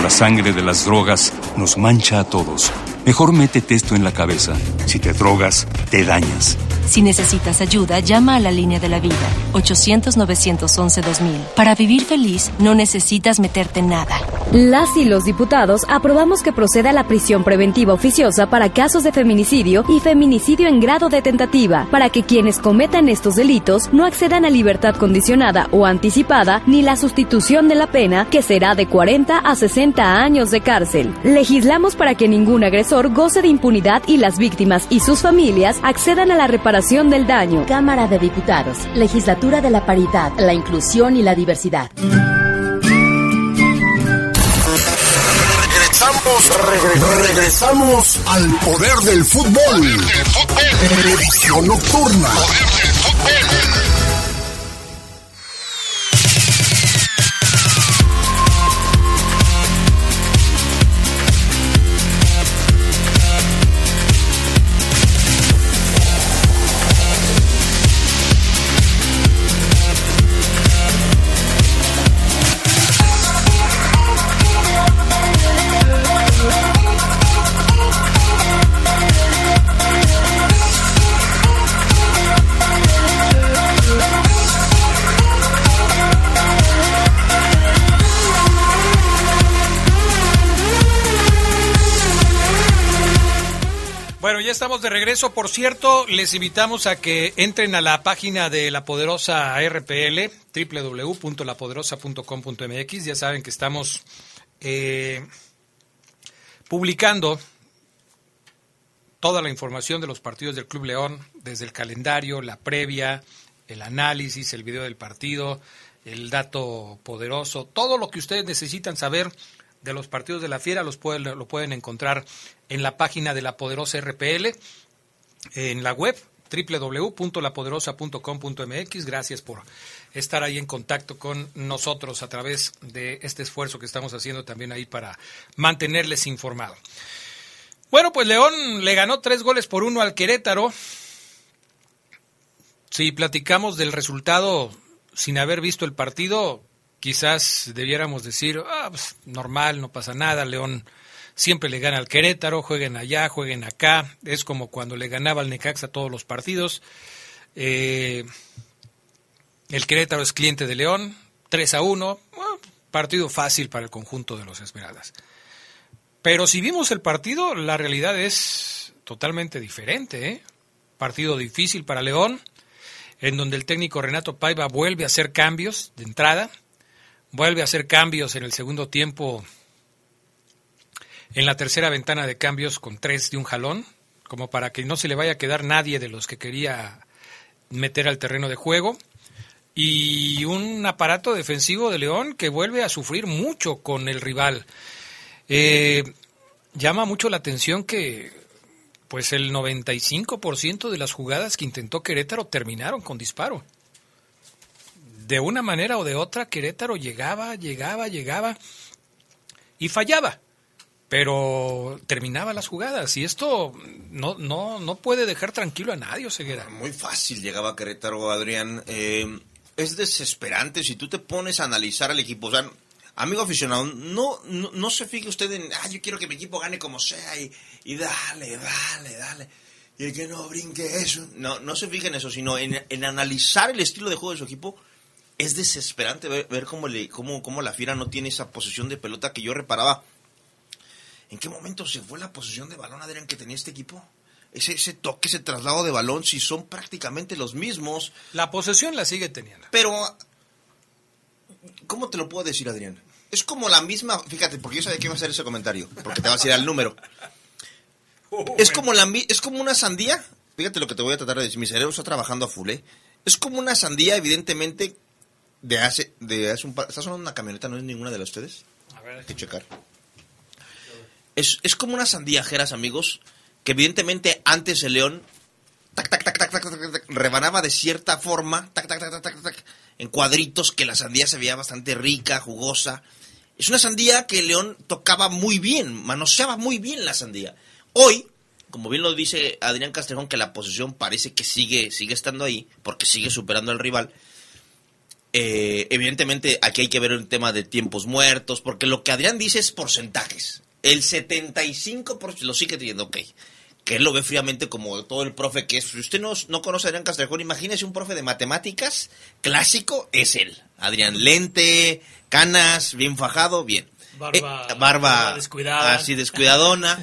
S13: La sangre de las drogas nos mancha a todos. Mejor métete esto en la cabeza. Si te drogas, te dañas.
S14: Si necesitas ayuda, llama a la línea de la vida, 800-911-2000. Para vivir feliz, no necesitas meterte en nada.
S15: Las y los diputados aprobamos que proceda la prisión preventiva oficiosa para casos de feminicidio y feminicidio en grado de tentativa, para que quienes cometan estos delitos no accedan a libertad condicionada o anticipada ni la sustitución de la pena, que será de 40 a 60 años de cárcel. Legislamos para que ningún agresor goce de impunidad y las víctimas y sus familias accedan a la reparación del daño.
S5: Cámara de Diputados, Legislatura de la Paridad, la Inclusión y la Diversidad.
S1: Regresamos, regresamos al poder del fútbol. Edición nocturna.
S2: Estamos de regreso. Por cierto, les invitamos a que entren a la página de la poderosa RPL, www.lapoderosa.com.mx. Ya saben que estamos eh, publicando toda la información de los partidos del Club León, desde el calendario, la previa, el análisis, el video del partido, el dato poderoso, todo lo que ustedes necesitan saber de los partidos de la Fiera los pueden, lo pueden encontrar en la página de la Poderosa RPL, en la web www.lapoderosa.com.mx. Gracias por estar ahí en contacto con nosotros a través de este esfuerzo que estamos haciendo también ahí para mantenerles informados. Bueno, pues León le ganó tres goles por uno al Querétaro. Si platicamos del resultado sin haber visto el partido, quizás debiéramos decir, ah, pues, normal, no pasa nada, León siempre le gana al Querétaro, jueguen allá, jueguen acá, es como cuando le ganaba al Necaxa todos los partidos. Eh, el Querétaro es cliente de León, 3 a 1, bueno, partido fácil para el conjunto de los Esmeraldas. Pero si vimos el partido, la realidad es totalmente diferente. ¿eh? Partido difícil para León, en donde el técnico Renato Paiva vuelve a hacer cambios de entrada, vuelve a hacer cambios en el segundo tiempo, en la tercera ventana de cambios con tres de un jalón, como para que no se le vaya a quedar nadie de los que quería meter al terreno de juego. Y un aparato defensivo de León que vuelve a sufrir mucho con el rival. Eh, llama mucho la atención que pues el 95% de las jugadas que intentó Querétaro terminaron con disparo. De una manera o de otra, Querétaro llegaba, llegaba, llegaba y fallaba, pero terminaba las jugadas. Y esto no, no, no puede dejar tranquilo a nadie, Ceguera.
S12: Muy fácil llegaba Querétaro, Adrián. Eh, es desesperante si tú te pones a analizar al equipo. O sea, amigo aficionado, no, no, no se fije usted en, ah, yo quiero que mi equipo gane como sea y, y dale, dale, dale. Y el que no brinque eso. No, no se fije en eso, sino en, en analizar el estilo de juego de su equipo. Es desesperante ver, ver cómo, le, cómo, cómo la Fiera no tiene esa posición de pelota que yo reparaba. ¿En qué momento se fue la posición de balón, Adrián, que tenía este equipo? Ese, ese toque, ese traslado de balón, si son prácticamente los mismos.
S2: La posesión la sigue teniendo.
S12: Pero, ¿cómo te lo puedo decir, Adrián? Es como la misma, fíjate, porque yo sabía que iba a hacer ese comentario, porque te vas a ir al número. es, como la, es como una sandía, fíjate lo que te voy a tratar de decir, mi cerebro está trabajando a full, ¿eh? Es como una sandía, evidentemente, de hace, de hace un par... ¿Está sonando una camioneta? ¿No es ninguna de las ustedes?
S10: A ver,
S12: Hay que checar. Es, es como unas sandíajeras, amigos, que evidentemente antes el león tac, tac, tac, tac, tac, tac, tac, rebanaba de cierta forma, tac, tac, tac, tac, tac, tac, en cuadritos, que la sandía se veía bastante rica, jugosa. Es una sandía que el león tocaba muy bien, manoseaba muy bien la sandía. Hoy, como bien lo dice Adrián Castrejón, que la posición parece que sigue, sigue estando ahí, porque sigue superando al rival. Eh, evidentemente aquí hay que ver el tema de tiempos muertos, porque lo que Adrián dice es porcentajes. El 75% lo sigue teniendo, ok. Que él lo ve fríamente como todo el profe que es. Si usted no, no conoce a Adrián Castrejón, imagínese un profe de matemáticas clásico, es él. Adrián Lente, canas, bien fajado, bien.
S10: Barba-
S12: Eh, barba,
S10: barba descuidada.
S12: así descuidadona.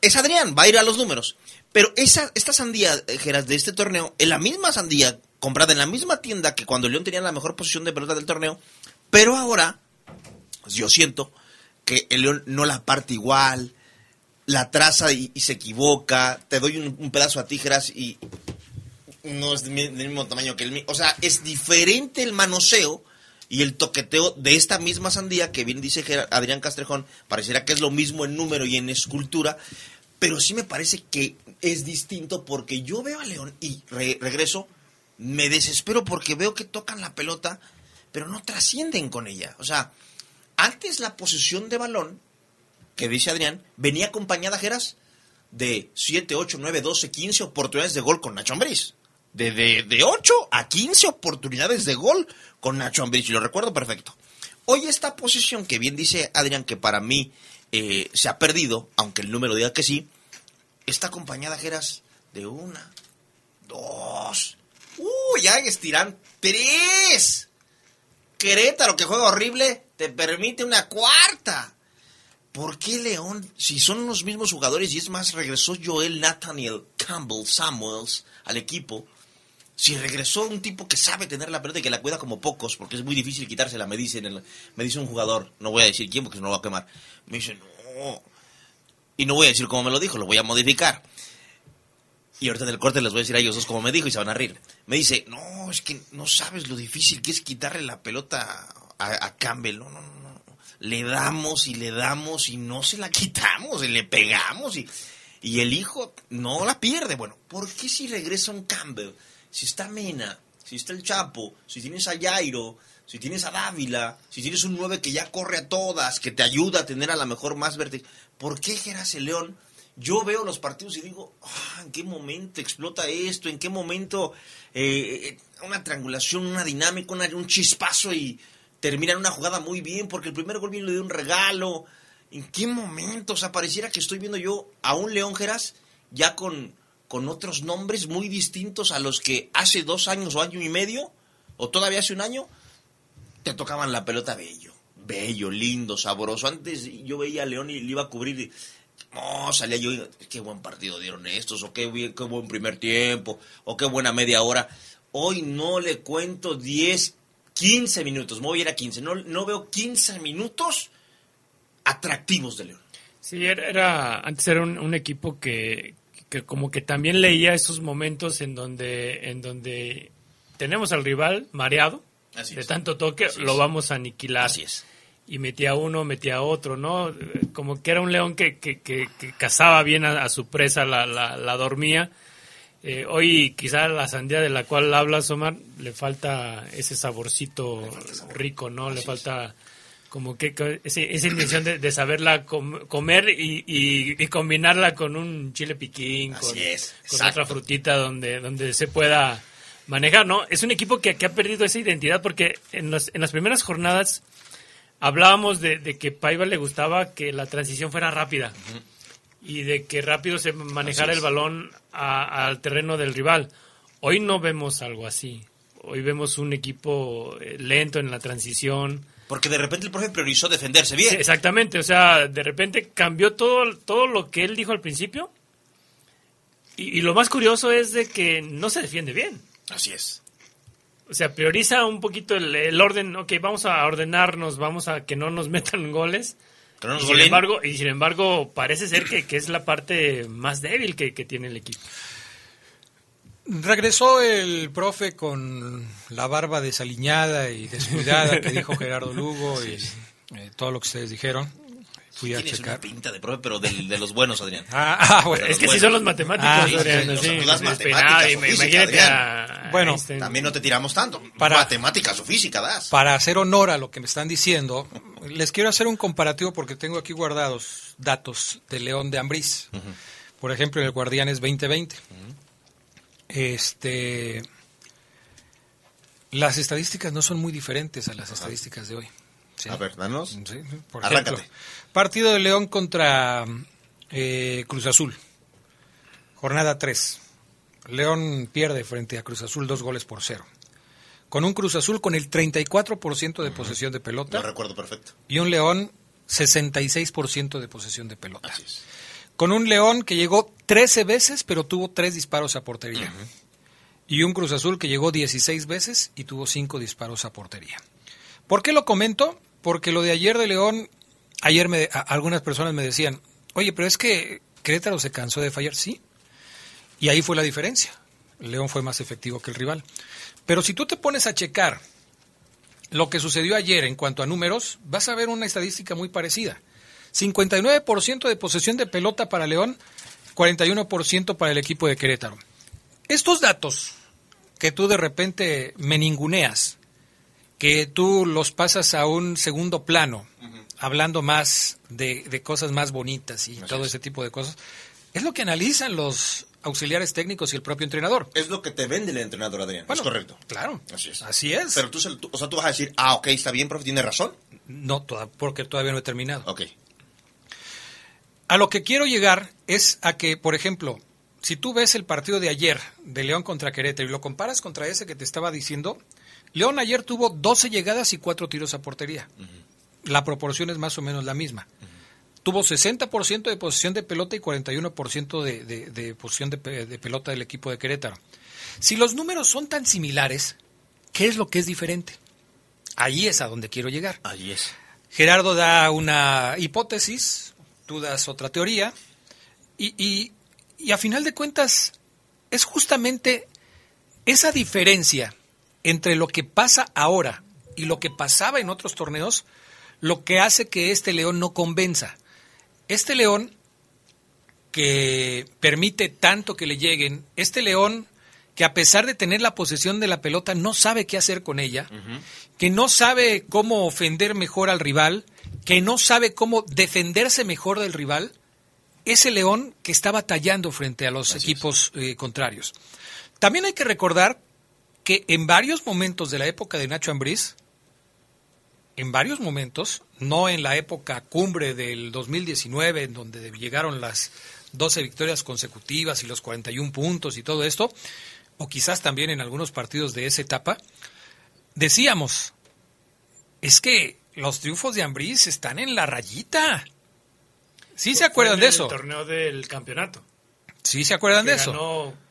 S12: es Adrián, va a ir a los números. Pero esa, esta sandía, eh, Geras, de este torneo, es la misma sandía comprada en la misma tienda que cuando León tenía la mejor posición de pelota del torneo, pero ahora yo siento que el León no la parte igual, la traza y, se equivoca, te doy un, un pedazo a tijeras y no es del mi- del mismo tamaño que el mío. O sea, es diferente el manoseo y el toqueteo de esta misma sandía que bien dice Adrián Castrejón, pareciera que es lo mismo en número y en escultura, pero sí me parece que es distinto porque yo veo a León y re- regreso, me desespero porque veo que tocan la pelota, pero no trascienden con ella. O sea, antes la posesión de balón, que dice Adrián, venía acompañada, Geras, de 7, 8, 9, 12, 15 oportunidades de gol con Nacho Ambriz. De, de, de 8 a 15 oportunidades de gol con Nacho Ambriz, y lo recuerdo perfecto. Hoy esta posición, que bien dice Adrián, que para mí eh, se ha perdido, aunque el número diga que sí, está acompañada, Geras, de una, dos, uh, ya estiran, tres. Querétaro, que juega horrible, te permite una cuarta. ¿Por qué León, si son los mismos jugadores y es más, regresó Joel Nathaniel Campbell Samuels al equipo? Si regresó un tipo que sabe tener la pelota y que la cuida como pocos, porque es muy difícil quitársela, me dice, en el- me dice un jugador, no voy a decir quién porque no lo va a quemar. Me dice, no. Y no voy a decir cómo me lo dijo, lo voy a modificar. Y ahorita en el corte les voy a decir a ellos dos como me dijo y se van a reír. Me dice, no, es que no sabes lo difícil que es quitarle la pelota a, Campbell. No, no, no, no. Le damos y le damos y no se la <laughs> quitamos y le pegamos y, y el hijo no la pierde. Bueno, ¿por qué si regresa un Campbell? Si está Mena, si está el Chapo, si tienes a Jairo, si tienes a Dávila, si tienes un 9 que ya corre a todas, que te ayuda a tener a la mejor más verde. ¿Por qué Geras León? Yo veo los partidos y digo, ah, ¿en qué momento explota esto? ¿En qué momento eh, eh, una triangulación, una dinámica, un chispazo y termina en una jugada muy bien? Porque el primer gol viene de un regalo. ¿En qué momento? O sea, pareciera que estoy viendo yo a un León Geras ya con, con otros nombres muy distintos a los que hace dos años o año y medio, o todavía hace un año, te tocaban la pelota bello, bello, lindo, sabroso. Antes yo veía a León y le iba a cubrir no, salía yo y qué buen partido dieron estos, o qué, bien- qué buen primer tiempo, o qué buena media hora. Hoy no le cuento 10, 15 minutos, me voy a ir a 15, no, no veo 15 minutos atractivos de León.
S10: Sí, era, era- antes era un, un equipo que, que como que también leía esos momentos en donde, en donde tenemos al rival mareado
S12: Así
S10: de
S12: es.
S10: tanto toque,
S12: Así
S10: lo
S12: es.
S10: vamos a aniquilar.
S12: Así es.
S10: Y metía uno, metía otro, ¿no? Como que era un león que, que, que- que cazaba bien a, a su presa, la, la, la dormía. Eh, hoy quizá la sandía de la cual hablas, Omar, le falta ese saborcito rico, ¿no? Le falta como que que ese- esa intención de, de saberla com- comer y, y- y combinarla con un chile piquín, con,
S12: es,
S10: otra frutita donde, donde se pueda manejar, ¿no? Es un equipo que, que ha perdido esa identidad porque en, las- en las primeras jornadas hablábamos de, de que Paiva le gustaba que la transición fuera rápida y de que rápido se manejara el balón a- al terreno del rival. Hoy no vemos algo así. Hoy vemos un equipo eh, lento en la transición.
S12: Porque de repente el profe priorizó defenderse bien.
S10: Sí, exactamente, o sea, de repente cambió todo, todo lo que él dijo al principio. Y, y lo más curioso es de que no se defiende bien.
S12: Así es.
S10: O sea, prioriza un poquito el, el orden. Ok, vamos a ordenarnos, vamos a que no nos <laughs> metan goles.
S12: Que no nos
S10: y, sin embargo, y sin embargo, parece ser que, que es la parte más débil que, que tiene el equipo.
S2: Regresó el profe con la barba desaliñada y descuidada que dijo <laughs> Gerardo Lugo y eh, todo lo que ustedes dijeron. Fui a
S12: Tienes
S2: checar.
S12: una pinta de profe, pero del- de los buenos, Adrián. <laughs>
S2: Ah, ah, bueno. Es que
S12: buenos.
S2: sí son los matemáticos,
S12: Ah,
S2: Adrián,
S12: sí,
S2: sí,
S12: son las
S2: sí,
S12: matemáticas o
S2: y me-
S12: física,
S2: imagínate
S12: Adrián.
S2: a Bueno, Einstein.
S12: también no te tiramos tanto.
S2: Para-
S12: Matemáticas o física das.
S2: Para hacer honor a lo que me están diciendo, les quiero hacer un comparativo porque tengo aquí guardados datos de León de Ambriz. Por ejemplo, en el Guardianes 2020. Este las estadísticas no son muy diferentes a las estadísticas de hoy. Sí.
S12: A ver, danos.
S2: Sí. Por ejemplo, partido de León contra eh, Cruz Azul. Jornada 3. León pierde frente a Cruz Azul dos goles por cero. Con un Cruz Azul con el 34% de posesión de pelota
S12: Lo recuerdo perfecto.
S2: y un León 66% de posesión de pelota. Con un León que llegó 13 veces pero tuvo 3 disparos a portería. Y un Cruz Azul que llegó 16 veces y tuvo 5 disparos a portería. ¿Por qué lo comento? Porque lo de ayer de León, ayer me, algunas personas me decían, oye, pero es que Querétaro se cansó de fallar, sí. Y ahí fue la diferencia. León fue más efectivo que el rival. Pero si tú te pones a checar lo que sucedió ayer en cuanto a números, vas a ver una estadística muy parecida. 59% de posesión de pelota para León, 41% para el equipo de Querétaro. Estos datos que tú de repente me ninguneas, que tú los pasas a un segundo plano, hablando más de, de cosas más bonitas y todo ese tipo de cosas, es lo que analizan los auxiliares técnicos y el propio entrenador.
S12: Es lo que te vende el entrenador, Adrián.
S2: Bueno,
S12: es correcto.
S2: Claro.
S12: Así es.
S2: Así es.
S12: Pero tú, o sea, tú vas a decir, ah, ok, está bien, profe, tiene razón.
S2: No, toda- porque todavía no he terminado.
S12: Ok.
S2: A lo que quiero llegar es a que, por ejemplo, si tú ves el partido de ayer de León contra Querétaro y lo comparas contra ese que te estaba diciendo, León ayer tuvo 12 llegadas y 4 tiros a portería. La proporción es más o menos la misma. Tuvo 60% de posesión de pelota y 41% de, de, de posesión de pelota del equipo de Querétaro. Si los números son tan similares, ¿qué es lo que es diferente? Ahí es a donde quiero llegar.
S12: Ahí es.
S2: Gerardo da una hipótesis, tú das otra teoría, y, y- y a final de cuentas es justamente esa diferencia entre lo que pasa ahora y lo que pasaba en otros torneos lo que hace que este León no convenza. Este León que permite tanto que le lleguen, este León que a pesar de tener la posesión de la pelota no sabe qué hacer con ella, que no sabe cómo ofender mejor al rival, que no sabe cómo defenderse mejor del rival, ese León que está batallando frente a los equipos eh, contrarios. También hay que recordar que en varios momentos de la época de Nacho Ambriz, en varios momentos, no en la época cumbre del 2019, en donde llegaron las 12 victorias consecutivas y los 41 puntos y todo esto, o quizás también en algunos partidos de esa etapa, decíamos, es que los triunfos de Ambriz están en la rayita. ¿Sí se acuerdan de eso?
S10: El torneo del campeonato.
S2: ¿Sí se acuerdan de eso?
S10: Ganó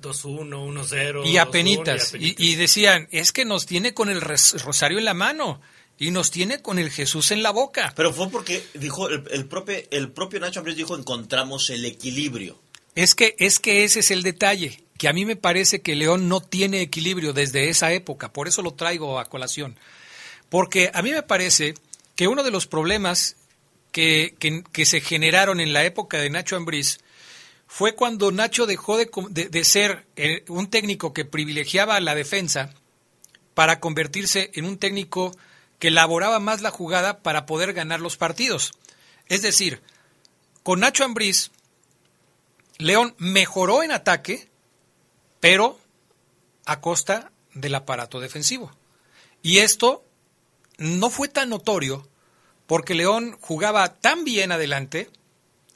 S10: 2-1, 1-0.
S2: y
S10: 2-1,
S2: apenitas.
S10: y
S2: Y, y decían, es que nos tiene con el res- rosario en la mano y nos tiene con el Jesús en la boca.
S12: Pero fue porque dijo el, el propio, el propio Nacho Ambriz dijo encontramos el equilibrio.
S2: Es que, es que ese es el detalle, que a mí me parece que León no tiene equilibrio desde esa época, por eso lo traigo a colación. Porque a mí me parece que uno de los problemas que, que- que se generaron en la época de Nacho Ambriz fue cuando Nacho dejó de, de ser eh, un técnico que privilegiaba la defensa para convertirse en un técnico que elaboraba más la jugada para poder ganar los partidos. Es decir, con Nacho Ambriz, León mejoró en ataque, pero a costa del aparato defensivo. Y esto no fue tan notorio porque León jugaba tan bien adelante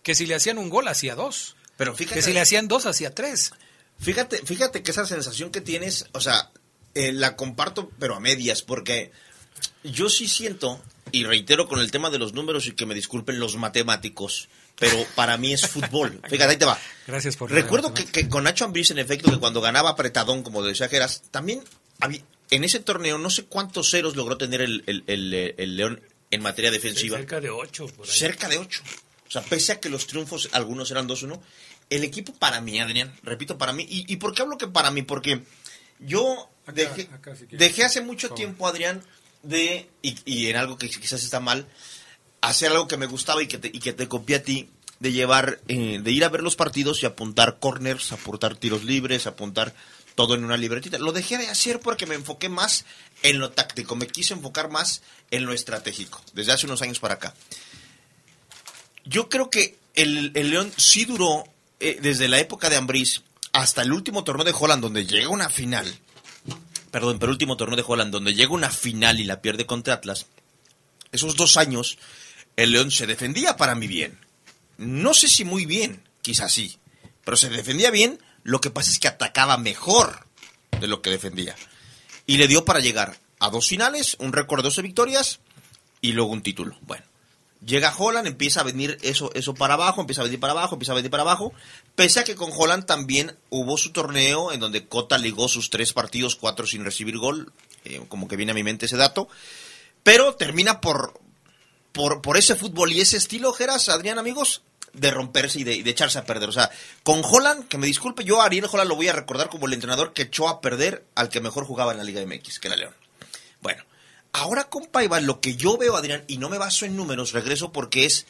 S2: que si le hacían un gol hacía dos.
S12: Pero fíjate.
S2: Que si le hacían dos hacía tres.
S12: Fíjate, fíjate que esa sensación que tienes, o sea, eh, la comparto, pero a medias, porque yo sí siento, y reitero con el tema de los números y que me disculpen los matemáticos, pero para mí es <laughs> fútbol. Fíjate, ahí te va.
S2: Gracias por
S12: Recuerdo que, que con Nacho Ambriz, en efecto, que cuando ganaba apretadón, como decía Geras, también había, en ese torneo no sé cuántos ceros logró tener el, el- el- el León en materia defensiva.
S10: Cerca de ocho. por ahí.
S12: Cerca de 8. O sea, pese a que los triunfos, algunos eran 2-1, el equipo para mí, Adrián, repito, para mí. ¿Y, y por qué hablo que para mí? Porque yo dejé,
S2: acá,
S12: dejé hace mucho tiempo, Adrián, de, y, y en algo que quizás está mal, hacer algo que me gustaba y que te, y que te copié a ti, de llevar, eh, de ir a ver los partidos y apuntar corners, apuntar tiros libres, apuntar todo en una libretita. Lo dejé de hacer porque me enfoqué más en lo táctico, me quise enfocar más en lo estratégico, desde hace unos años para acá. Yo creo que el, León sí duró eh, desde la época de Ambriz hasta el último torneo de Holland, donde llega una final. Perdón, pero último torneo de Holland, donde llega una final y la pierde contra Atlas. Esos dos años, el León se defendía para mí bien. No sé si muy bien, quizás sí, pero se defendía bien. Lo que pasa es que atacaba mejor de lo que defendía. Y le dio para llegar a dos finales, un récord de 12 victorias y luego un título. Bueno, llega Holland, empieza a venir eso, eso para abajo, empieza a venir para abajo, empieza a venir para abajo. Pese a que con Holland también hubo su torneo en donde Cota ligó sus tres partidos, cuatro sin recibir gol, eh, como que viene a mi mente ese dato. Pero termina por, por, por ese fútbol y ese estilo, Geras, Adrián, amigos, de romperse y de, echarse a perder. O sea, con Holland, que me disculpe, yo a Ariel Holland lo voy a recordar como el entrenador que echó a perder al que mejor jugaba en la Liga MX, que era León. Bueno, ahora con Paiva, lo que yo veo, Adrián, y no me baso en números, regreso porque es.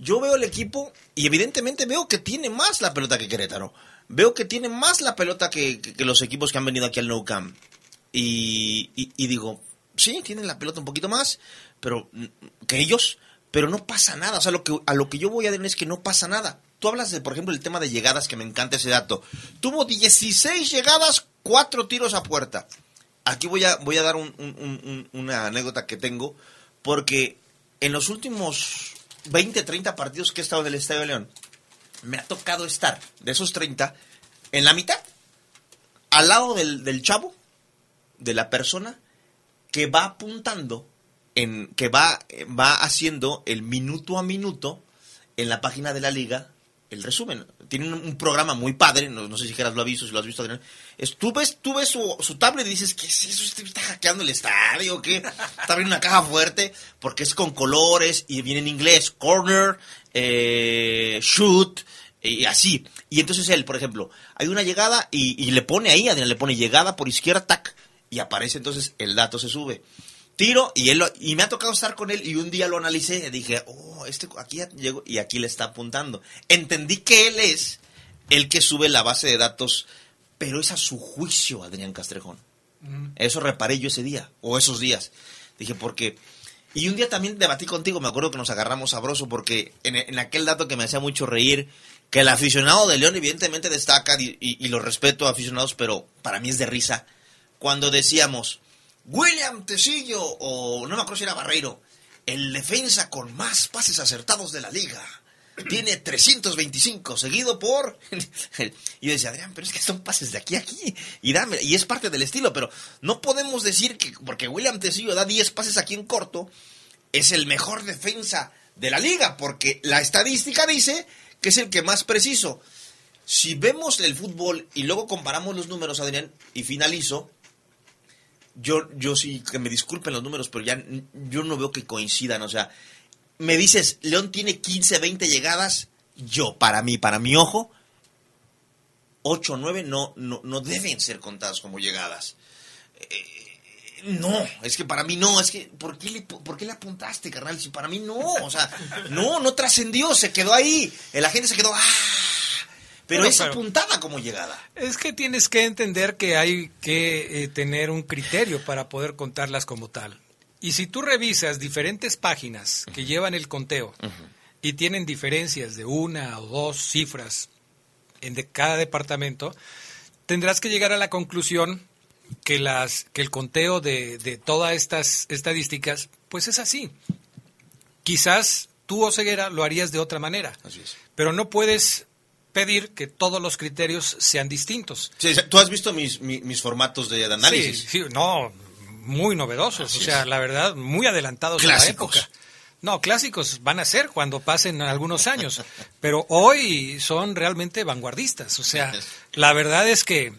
S12: Yo veo el equipo y evidentemente veo que tiene más la pelota que Querétaro. Veo que tiene más la pelota que, los equipos que han venido aquí al Nou Camp. Y digo, sí, tienen la pelota un poquito más, pero mm, que ellos, pero no pasa nada. O sea, lo que, a lo que yo voy a decir es que no pasa nada. Tú hablas de, por ejemplo, el tema de llegadas, que me encanta ese dato. Tuvo 16 llegadas, 4 tiros a puerta. Aquí voy a, voy a dar un- un- un- un- una anécdota que tengo, porque en los últimos 20, 30 partidos que he estado en el Estadio de León, me ha tocado estar de esos 30 en la mitad, al lado del, del chavo, de la persona que va apuntando, en, que va, va haciendo el minuto a minuto en la página de la liga el resumen. Tienen un, programa muy padre, no, no sé si Geras lo ha visto, si lo has visto, Adrián. Es, tú ves, tú ves su, su tablet y dices, ¿qué es eso? ¿Este ¿Está hackeando el estadio? ¿Qué? Está abriendo una caja fuerte porque es con colores y viene en inglés, corner, eh, shoot, y así. Y entonces él, por ejemplo, hay una llegada y, y le pone ahí, Adrián, le pone llegada por izquierda, tac, y aparece entonces el dato se sube. Tiro y él lo- y me ha tocado estar con él y un día lo analicé y dije, oh, este aquí ya llegó y aquí le está apuntando. Entendí que él es el que sube la base de datos, pero es a su juicio, Adrián Castrejón. Eso reparé yo ese día, o esos días. Dije, porque... Y un día también debatí contigo, me acuerdo que nos agarramos sabroso, porque en, en aquel dato que me hacía mucho reír, que el aficionado de León evidentemente destaca, y, y- y lo respeto a aficionados, pero para mí es de risa, cuando decíamos, William Tecillo, o no me acuerdo si era Barreiro, el defensa con más pases acertados de la liga. Tiene 325, seguido por... y <laughs> yo decía, Adrián, pero es que son pases de aquí a aquí. Y, dame, y es parte del estilo, pero no podemos decir que porque William Tecillo da 10 pases aquí en corto, es el mejor defensa de la liga, porque la estadística dice que es el que más preciso. Si vemos el fútbol y luego comparamos los números, Adrián, y finalizo, yo, yo sí, que me disculpen los números, pero ya yo no veo que coincidan. O sea, me dices, León tiene 15, 20 llegadas. Yo, para mí, para mi ojo, 8 o 9 no, no, no deben ser contadas como llegadas. Eh, no, es que para mí no, es que, ¿por qué le, por qué le apuntaste, carnal? Si para mí no, o sea, no, no trascendió, se quedó ahí. La gente se quedó, ¡ah! Pero,
S2: Pero,
S12: es apuntada como llegada.
S2: Es que tienes que entender que hay que eh, tener un criterio para poder contarlas como tal. Y si tú revisas diferentes páginas que llevan el conteo y tienen diferencias de una o dos cifras en de cada departamento, tendrás que llegar a la conclusión que las que el conteo de, de todas estas estadísticas pues es así. Quizás tú o Ceguera lo harías de otra manera,
S12: Así es.
S2: pero no puedes pedir que todos los criterios sean distintos.
S12: Sí, Tú has visto mis, mi- mis formatos de análisis.
S2: Sí, sí, no, muy novedosos,
S12: Así
S2: o sea,
S12: es.
S2: la verdad, muy adelantados a
S12: Clásicos.
S2: la época. No, clásicos van a ser cuando pasen algunos años, <laughs> pero hoy son realmente vanguardistas. O sea, la verdad es que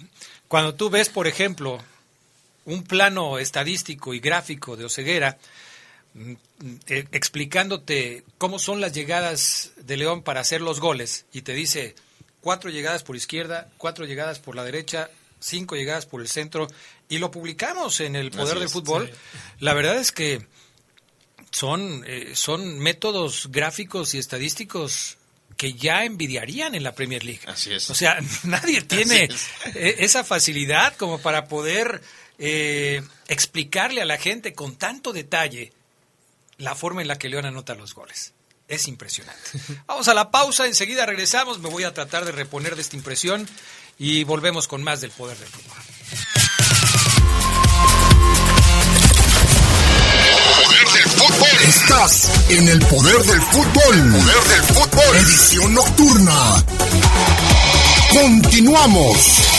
S2: cuando tú ves, por ejemplo, un plano estadístico y gráfico de Oceguera, mm, eh, explicándote cómo son las llegadas de León para hacer los goles, y te dice cuatro llegadas por izquierda, cuatro llegadas por la derecha, cinco llegadas por el centro, y lo publicamos en el Poder
S12: Así
S2: del
S12: es,
S2: Fútbol,
S12: sí.
S2: la verdad es que son, eh, son métodos gráficos y estadísticos que ya envidiarían en la Premier League.
S12: Así es.
S2: O sea, <laughs> nadie tiene
S12: es.
S2: eh, esa facilidad como para poder eh, explicarle a la gente con tanto detalle la forma en la que León anota los goles. Es impresionante. Vamos a la pausa, enseguida regresamos, me voy a tratar de reponer de esta impresión y volvemos con más del poder del fútbol.
S1: Poder del fútbol. Estás en el poder del fútbol. Poder del fútbol. Edición nocturna. Continuamos.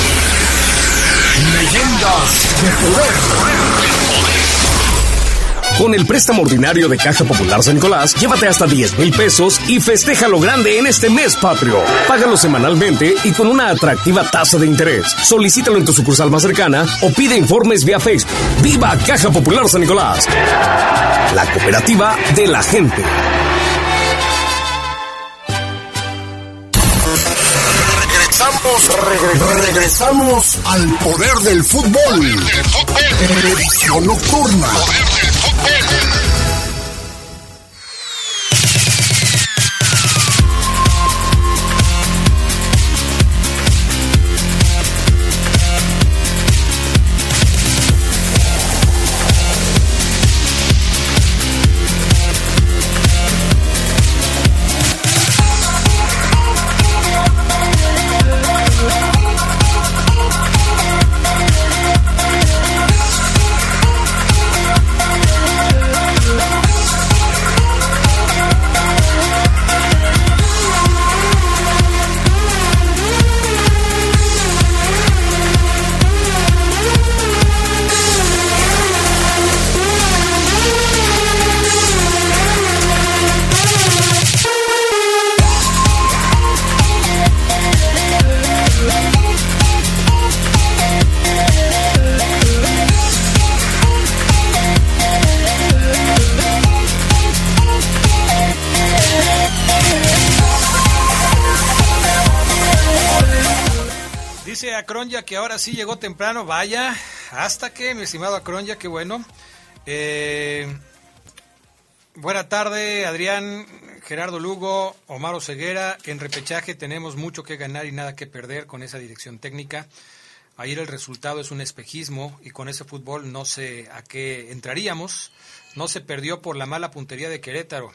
S1: Leyendas de Poder.
S16: Con el préstamo ordinario de Caja Popular San Nicolás, llévate hasta 10 mil pesos y festeja lo grande en este mes patrio. Págalo semanalmente y con una atractiva tasa de interés. Solicítalo en tu sucursal más cercana o pide informes vía Facebook. ¡Viva Caja Popular San Nicolás! La cooperativa de la gente.
S1: Regresamos, regre- regresamos al poder del fútbol. Edición nocturna.
S2: Sí llegó temprano, vaya, hasta que, mi estimado Acronya, qué bueno. Eh, buena tarde, Adrián, Gerardo Lugo, Omar Ceguera. En repechaje tenemos mucho que ganar y nada que perder con esa dirección técnica. Ayer el resultado es un espejismo y con ese fútbol no sé a qué entraríamos. No se perdió por la mala puntería de Querétaro.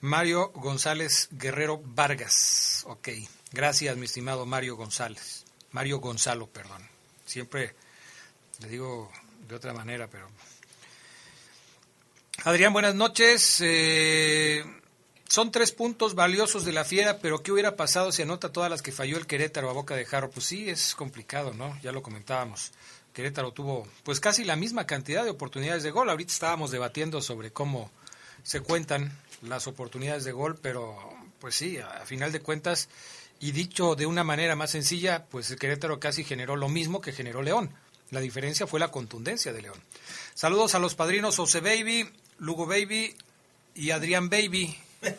S2: Mario González Guerrero Vargas. Ok, gracias mi estimado Mario González. Mario Gonzalo, perdón. Siempre le digo de otra manera, pero... Adrián, buenas noches. Eh, son tres puntos valiosos de la fiera, pero ¿qué hubiera pasado si anota todas las que falló el Querétaro a boca de jarro? Pues sí, es complicado, ¿no? Ya lo comentábamos. Querétaro tuvo pues casi la misma cantidad de oportunidades de gol. Ahorita estábamos debatiendo sobre cómo se cuentan las oportunidades de gol, pero pues sí, a, a final de cuentas, y dicho de una manera más sencilla, pues el Querétaro casi generó lo mismo que generó León. La diferencia fue la contundencia de León. Saludos a los padrinos Ose Baby, Lugo Baby y Adrián Baby. <laughs>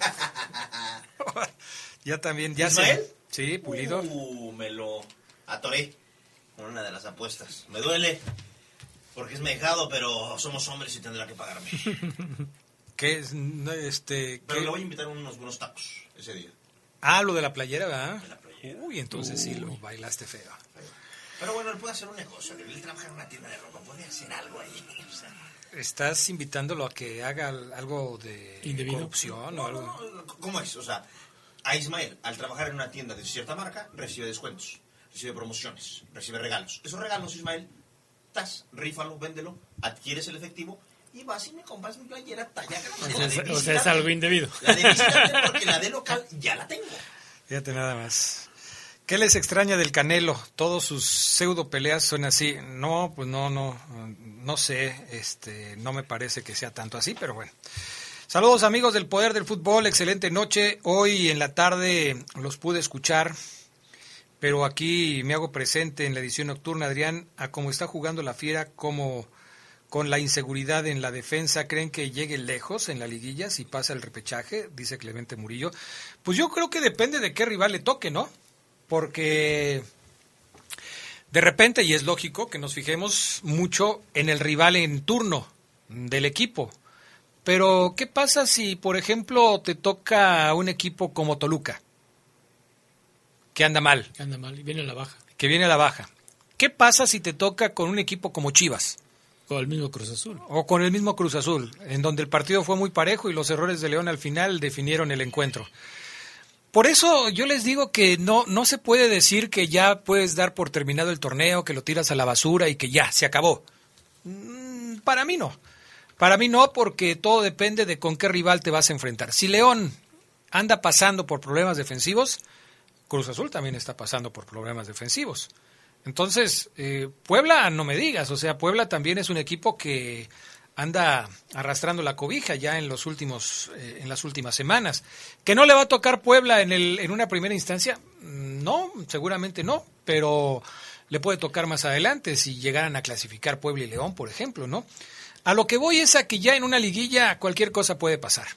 S2: ya también, ya
S12: ¿Ismael?
S2: se. Sí, pulido.
S12: Uh, me lo, atoré con una de las apuestas. Me duele porque es mejado, pero somos hombres y tendrá que pagarme. <laughs>
S2: No, Este,
S12: Pero
S2: qué-
S12: le voy a invitar unos buenos tacos ese día.
S2: Ah, lo de la playera, ¿verdad? Uy, entonces sí lo bailaste feo.
S12: Pero bueno, él puede hacer un negocio. Él trabaja en una tienda de ropa. Puede hacer algo ahí. o sea.
S2: ¿Estás invitándolo a que haga algo de
S10: Indebido.
S2: corrupción o algo?
S12: ¿Cómo es? O sea, a Ismael, al trabajar en una tienda de cierta marca, recibe descuentos, recibe promociones, recibe regalos. Esos regalos, Ismael, tas, rífalo, véndelo, adquieres el efectivo y vas y me compras mi playera talla
S10: O
S12: grande.
S10: sea, o sea, es algo indebido.
S12: La de visitante <laughs> porque la de local ya la tengo.
S2: Fíjate nada más. ¿Qué les extraña del Canelo? Todos sus pseudo peleas son así. No, pues no, no, no sé, este, no me parece que sea tanto así, pero bueno. Saludos amigos del Poder del Fútbol, excelente noche. Hoy en la tarde los pude escuchar, pero aquí me hago presente en la edición nocturna, Adrián, a cómo está jugando la fiera, como con la inseguridad en la defensa, ¿creen que llegue lejos en la liguilla si pasa el repechaje? Dice Clemente Murillo. Pues yo creo que depende de qué rival le toque, ¿no? Porque de repente, y es lógico que nos fijemos mucho en el rival en turno del equipo. Pero, ¿qué pasa si, por ejemplo, te toca un equipo como Toluca? Que anda mal,
S10: Anda mal, y viene a la baja.
S2: que viene a la baja. ¿Qué pasa si te toca con un equipo como Chivas?
S10: Mismo Cruz Azul.
S2: O con el mismo Cruz Azul, en donde el partido fue muy parejo y los errores de León al final definieron el encuentro. Por eso yo les digo que no, no se puede decir que ya puedes dar por terminado el torneo, que lo tiras a la basura y que ya, se acabó. Mm, Para mí no. Para mí no, porque todo depende de con qué rival te vas a enfrentar. Si León anda pasando por problemas defensivos, Cruz Azul también está pasando por problemas defensivos. Entonces, eh, Puebla, no me digas, o sea, Puebla también es un equipo que anda arrastrando la cobija ya en los últimos, eh, en las últimas semanas. ¿Que no le va a tocar Puebla en el, en una primera instancia? Mm, No, seguramente no, pero le puede tocar más adelante si llegaran a clasificar Puebla y León, por ejemplo, ¿no? A lo que voy es a que ya en una liguilla cualquier cosa puede pasar.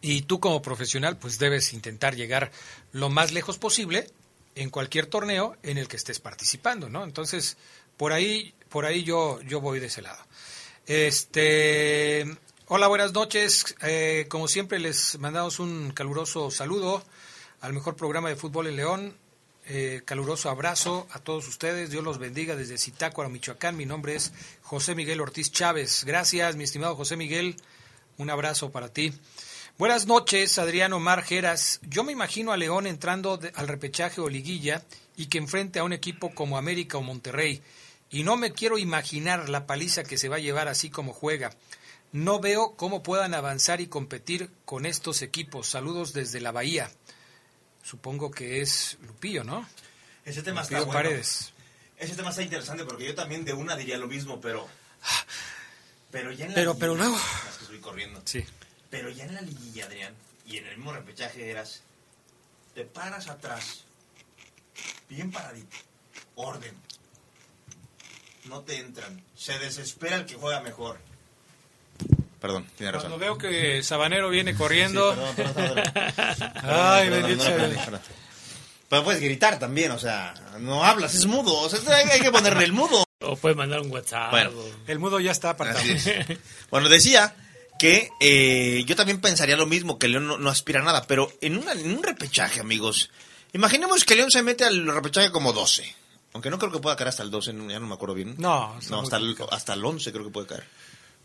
S2: Y tú como profesional pues debes intentar llegar lo más lejos posible en cualquier torneo en el que estés participando, ¿no? Entonces, por ahí, por ahí yo, yo voy de ese lado. Este, hola, buenas noches. Eh, como siempre les mandamos un caluroso saludo al mejor programa de fútbol en León. Eh, caluroso abrazo a todos ustedes. Dios los bendiga desde Zitácuaro, Michoacán. Mi nombre es José Miguel Ortiz Chávez. Gracias, mi estimado José Miguel. Un abrazo para ti. Buenas noches, Adriano Margeras. Yo me imagino a León entrando de- al repechaje o liguilla y que enfrente a un equipo como América o Monterrey. Y no me quiero imaginar la paliza que se va a llevar así como juega. No veo cómo puedan avanzar y competir con estos equipos. Saludos desde la Bahía. Supongo que es Lupillo, ¿no?
S12: Ese tema está
S2: Lupillo
S12: bueno.
S2: Paredes.
S12: Ese tema está interesante porque yo también de una diría lo mismo, pero... Pero ya en la
S2: Pero- luego-
S12: Es que estoy corriendo.
S2: Sí.
S12: Pero ya en la liguilla, Adrián, y en el mismo repechaje eras... Te paras atrás, bien paradito, orden. No te entran. Se desespera el que juega mejor. Perdón, tiene razón.
S2: Cuando veo que Sabanero viene corriendo.
S12: Sí, perdón, perdón, perdón. <laughs>
S2: Ay, bendito
S12: no. Pero puedes gritar también, o sea, no hablas, es mudo. O sea, hay, hay que ponerle el mudo.
S10: O puedes mandar un WhatsApp.
S12: Bueno.
S10: o-
S2: El mudo ya está apartado.
S12: Es. <laughs> Bueno, decía que eh, yo también pensaría lo mismo, que León no, no aspira a nada, pero en, una- en un repechaje, amigos, imaginemos que León se mete al repechaje como 12, aunque no creo que pueda caer hasta el 12, no- ya no me acuerdo bien.
S2: No,
S12: hasta, el, hasta el 11 creo que puede caer.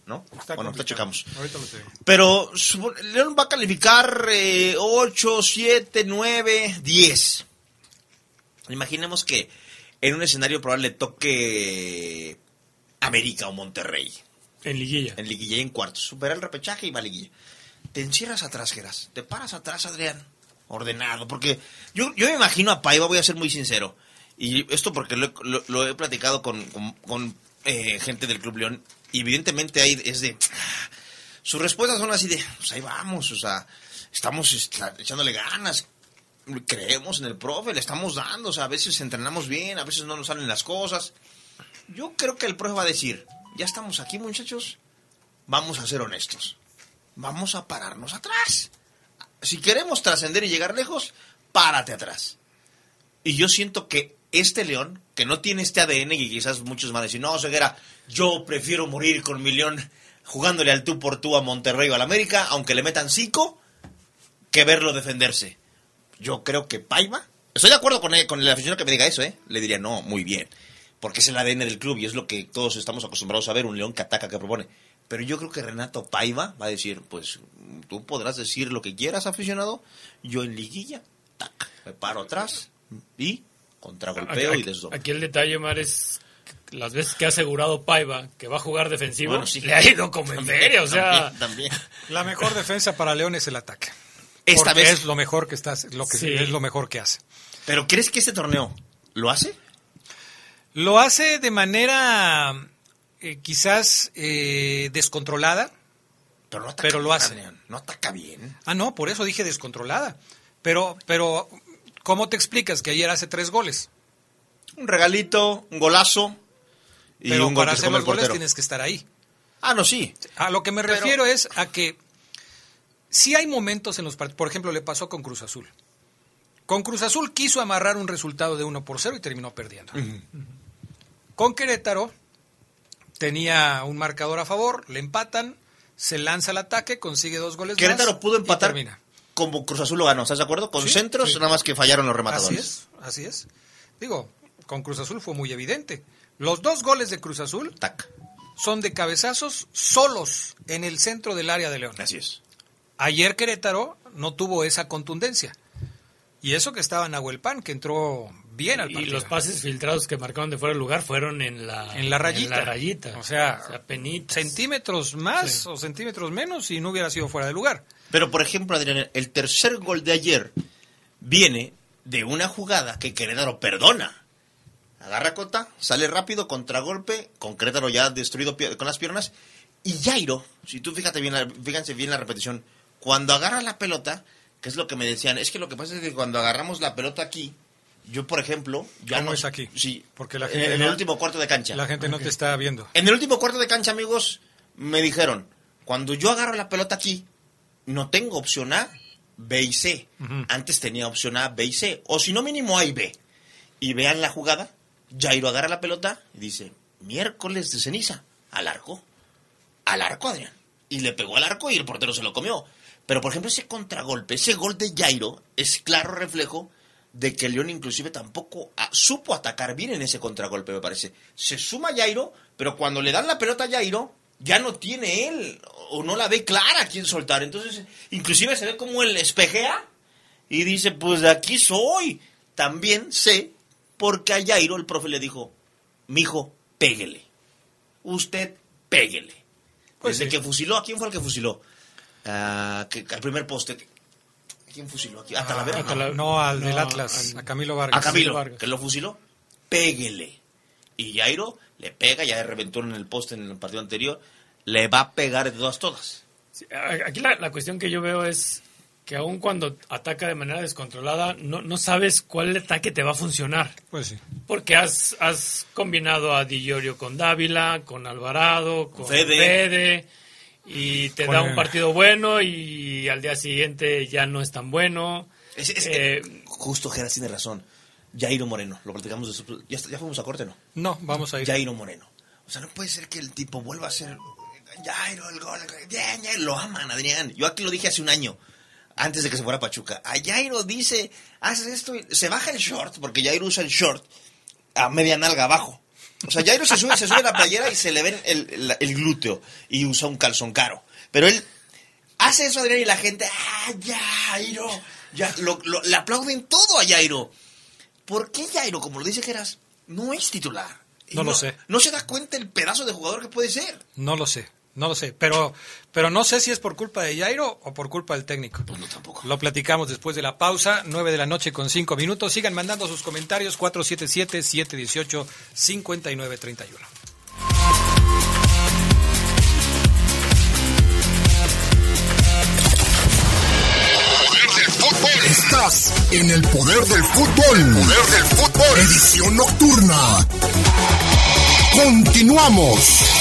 S12: ¿No?
S2: Está
S12: bueno, ahorita checamos.
S2: Ahorita lo tengo.
S12: Pero León va a calificar eh, 8, 7, 9, 10. Imaginemos que en un escenario probable le toque América o Monterrey.
S10: En liguilla.
S12: En liguilla y en cuartos. Supera el repechaje y va a liguilla. Te encierras atrás, Geras. Te paras atrás, Adrián. Ordenado. Porque yo, yo me imagino a Paiva, voy a ser muy sincero. Y esto porque lo, he- platicado con, con- eh, gente del Club León. Evidentemente ahí es de... Sus respuestas son así de, pues ahí vamos, o sea, estamos esta- echándole ganas, creemos en el profe, le estamos dando, o sea, a veces entrenamos bien, a veces no nos salen las cosas. Yo creo que el profe va a decir, ya estamos aquí muchachos, vamos a ser honestos, vamos a pararnos atrás. Si queremos trascender y llegar lejos, párate atrás. Y yo siento que este León, que no tiene este ADN y quizás muchos van a decir, no, Ceguera, yo prefiero morir con mi León jugándole al tú por tú a Monterrey o al América, aunque le metan cinco, que verlo defenderse. Yo creo que Paiva, estoy de acuerdo con, él, con el aficionado que me diga eso, ¿eh? Le diría, no, muy bien, porque es el ADN del club y es lo que todos estamos acostumbrados a ver, un León que ataca, que propone. Pero yo creo que Renato Paiva va a decir, pues tú podrás decir lo que quieras, aficionado, yo en liguilla, tac, me paro atrás y contragolpeo y desdoble.
S10: Aquí el detalle, Mar, es que las veces que ha asegurado Paiva que va a jugar defensivo,
S2: Bueno, sí.
S10: le ha ido como en feria, o sea...
S2: también, también. La mejor defensa para León es el ataque.
S12: Esta
S2: Porque
S12: vez-
S2: es lo mejor que estás, lo que
S12: Sí.
S2: es lo mejor que hace.
S12: Pero ¿crees que este torneo lo hace?
S2: Lo hace de manera eh, quizás eh, descontrolada,
S12: pero, no
S2: pero lo hace.
S12: Adrián, no ataca bien.
S2: Ah, no, por eso dije descontrolada. Pero, pero, ¿cómo te explicas que ayer hace tres goles?
S12: Un regalito, un golazo y
S2: pero
S12: un
S2: para hacer los goles tienes que estar ahí.
S12: Ah, no, sí.
S2: A lo que me
S12: Pero-
S2: refiero es a que si hay momentos en los partidos, por ejemplo, le pasó con Cruz Azul. Con Cruz Azul quiso amarrar un resultado de 1 por 0 y terminó perdiendo. Con Querétaro tenía un marcador a favor, le empatan, se lanza al ataque, consigue dos goles
S12: Querétaro
S2: más
S12: pudo
S2: y
S12: empatar
S2: termina.
S12: como Cruz Azul lo ganó, ¿estás de acuerdo? Con
S2: Sí,
S12: centros,
S2: sí.
S12: nada más que fallaron los rematadores.
S2: Así es, así es. Digo, con Cruz Azul fue muy evidente. Los dos goles de Cruz Azul son de cabezazos solos en el centro del área de León.
S12: Así es.
S2: Ayer Querétaro no tuvo esa contundencia. Y eso que estaba Nahuel Pan, que entró bien al
S10: Y
S2: partido.
S10: los pases filtrados que marcaron de fuera del lugar fueron en la,
S2: en la rayita.
S10: en la rayita.
S2: O sea,
S10: penitas.
S2: centímetros más
S10: Sí.
S2: o centímetros menos y no hubiera sido fuera de lugar.
S12: Pero, por ejemplo, Adrián, el tercer gol de ayer viene de una jugada que Querétaro perdona. Agarra Cota, sale rápido, contragolpe, con Querétaro ya destruido con las piernas. Y Jairo, si tú fíjate bien, la- fíjense bien la repetición, cuando agarra la pelota, que es lo que me decían, es que lo que pasa es que cuando agarramos la pelota aquí, yo, por ejemplo, ya
S2: ¿Cómo
S12: no
S2: es aquí?
S12: Sí,
S2: Porque la
S12: en-
S2: gente
S12: en
S2: no-
S12: el último cuarto de cancha.
S2: La gente no te está viendo.
S12: En el último cuarto de cancha, amigos, me dijeron, cuando yo agarro la pelota aquí, no tengo opción A, B y C. Antes tenía opción A, B y C. O si no, mínimo A y B. Y vean la jugada, Jairo agarra la pelota y dice, miércoles de ceniza, al arco. Al arco, Adrián. Y le pegó al arco y el portero se lo comió. Pero, por ejemplo, ese contragolpe, ese gol de Jairo, es claro reflejo de que León inclusive tampoco ah, supo atacar bien en ese contragolpe, me parece. Se suma Jairo, pero cuando le dan la pelota a Jairo, ya no tiene él, o no la ve clara a quién soltar. Entonces, inclusive se ve como él espejea y dice, pues de aquí soy. También sé, porque a Jairo el profe le dijo, mijo, péguele. Usted, péguele.
S2: Pues
S12: Desde
S2: sí.
S12: que fusiló, ¿a quién fue el que fusiló? Que, al primer poste. ¿A quién fusiló? aquí? ¿A Talavera?
S2: Ah,
S12: No.
S2: no, al del Atlas, a Camilo Vargas.
S12: A Camilo,
S2: Vargas.
S12: que lo fusiló. Péguele. Y Jairo le pega, ya reventó en el poste en el partido anterior. Le va a pegar de todas, todas.
S10: Sí, Aquí la, la cuestión que yo veo es que aun cuando ataca de manera descontrolada, no, no sabes cuál ataque te va a funcionar.
S2: Pues sí.
S10: Porque has, has combinado a Di Giorgio con Dávila, con Alvarado, con
S12: Fede.
S10: Fede, y te da un partido bueno y al día siguiente ya no es tan bueno.
S12: Es, es-
S10: Eh,
S12: justo Geras tiene razón. Jairo Moreno, lo platicamos de su- ya, ya fuimos a corte, ¿no?
S2: No, vamos a ir.
S12: Jairo Moreno. O sea, no puede ser que el tipo vuelva a ser Jairo, el gol, bien, ya lo aman, Adrián. Yo aquí lo dije hace un año, antes de que se fuera a Pachuca. A Jairo dice, haces esto, y se baja el short, porque Jairo usa el short a media nalga abajo. O sea, Jairo se sube, se sube la playera y se le ve el, el- el glúteo y usa un calzón caro. Pero él hace eso, Adrián, y la gente, ¡ah, Jairo! Ya, lo, lo- le aplauden todo a Jairo. ¿Por qué Jairo, como lo dice Geras, no es titular?
S2: No lo sé.
S12: No se da cuenta el pedazo de jugador que puede ser.
S2: No lo sé, no lo sé. Pero, pero no sé si es por culpa de Jairo o por culpa del técnico.
S12: Pues no, tampoco.
S2: Lo platicamos después de la pausa, 9 de la noche con 5 minutos. Sigan mandando sus comentarios, 477-718-5931.
S1: Estás en el poder del fútbol. Poder del fútbol. Edición nocturna. Continuamos.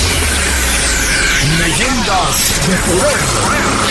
S1: Leyendas de Poder.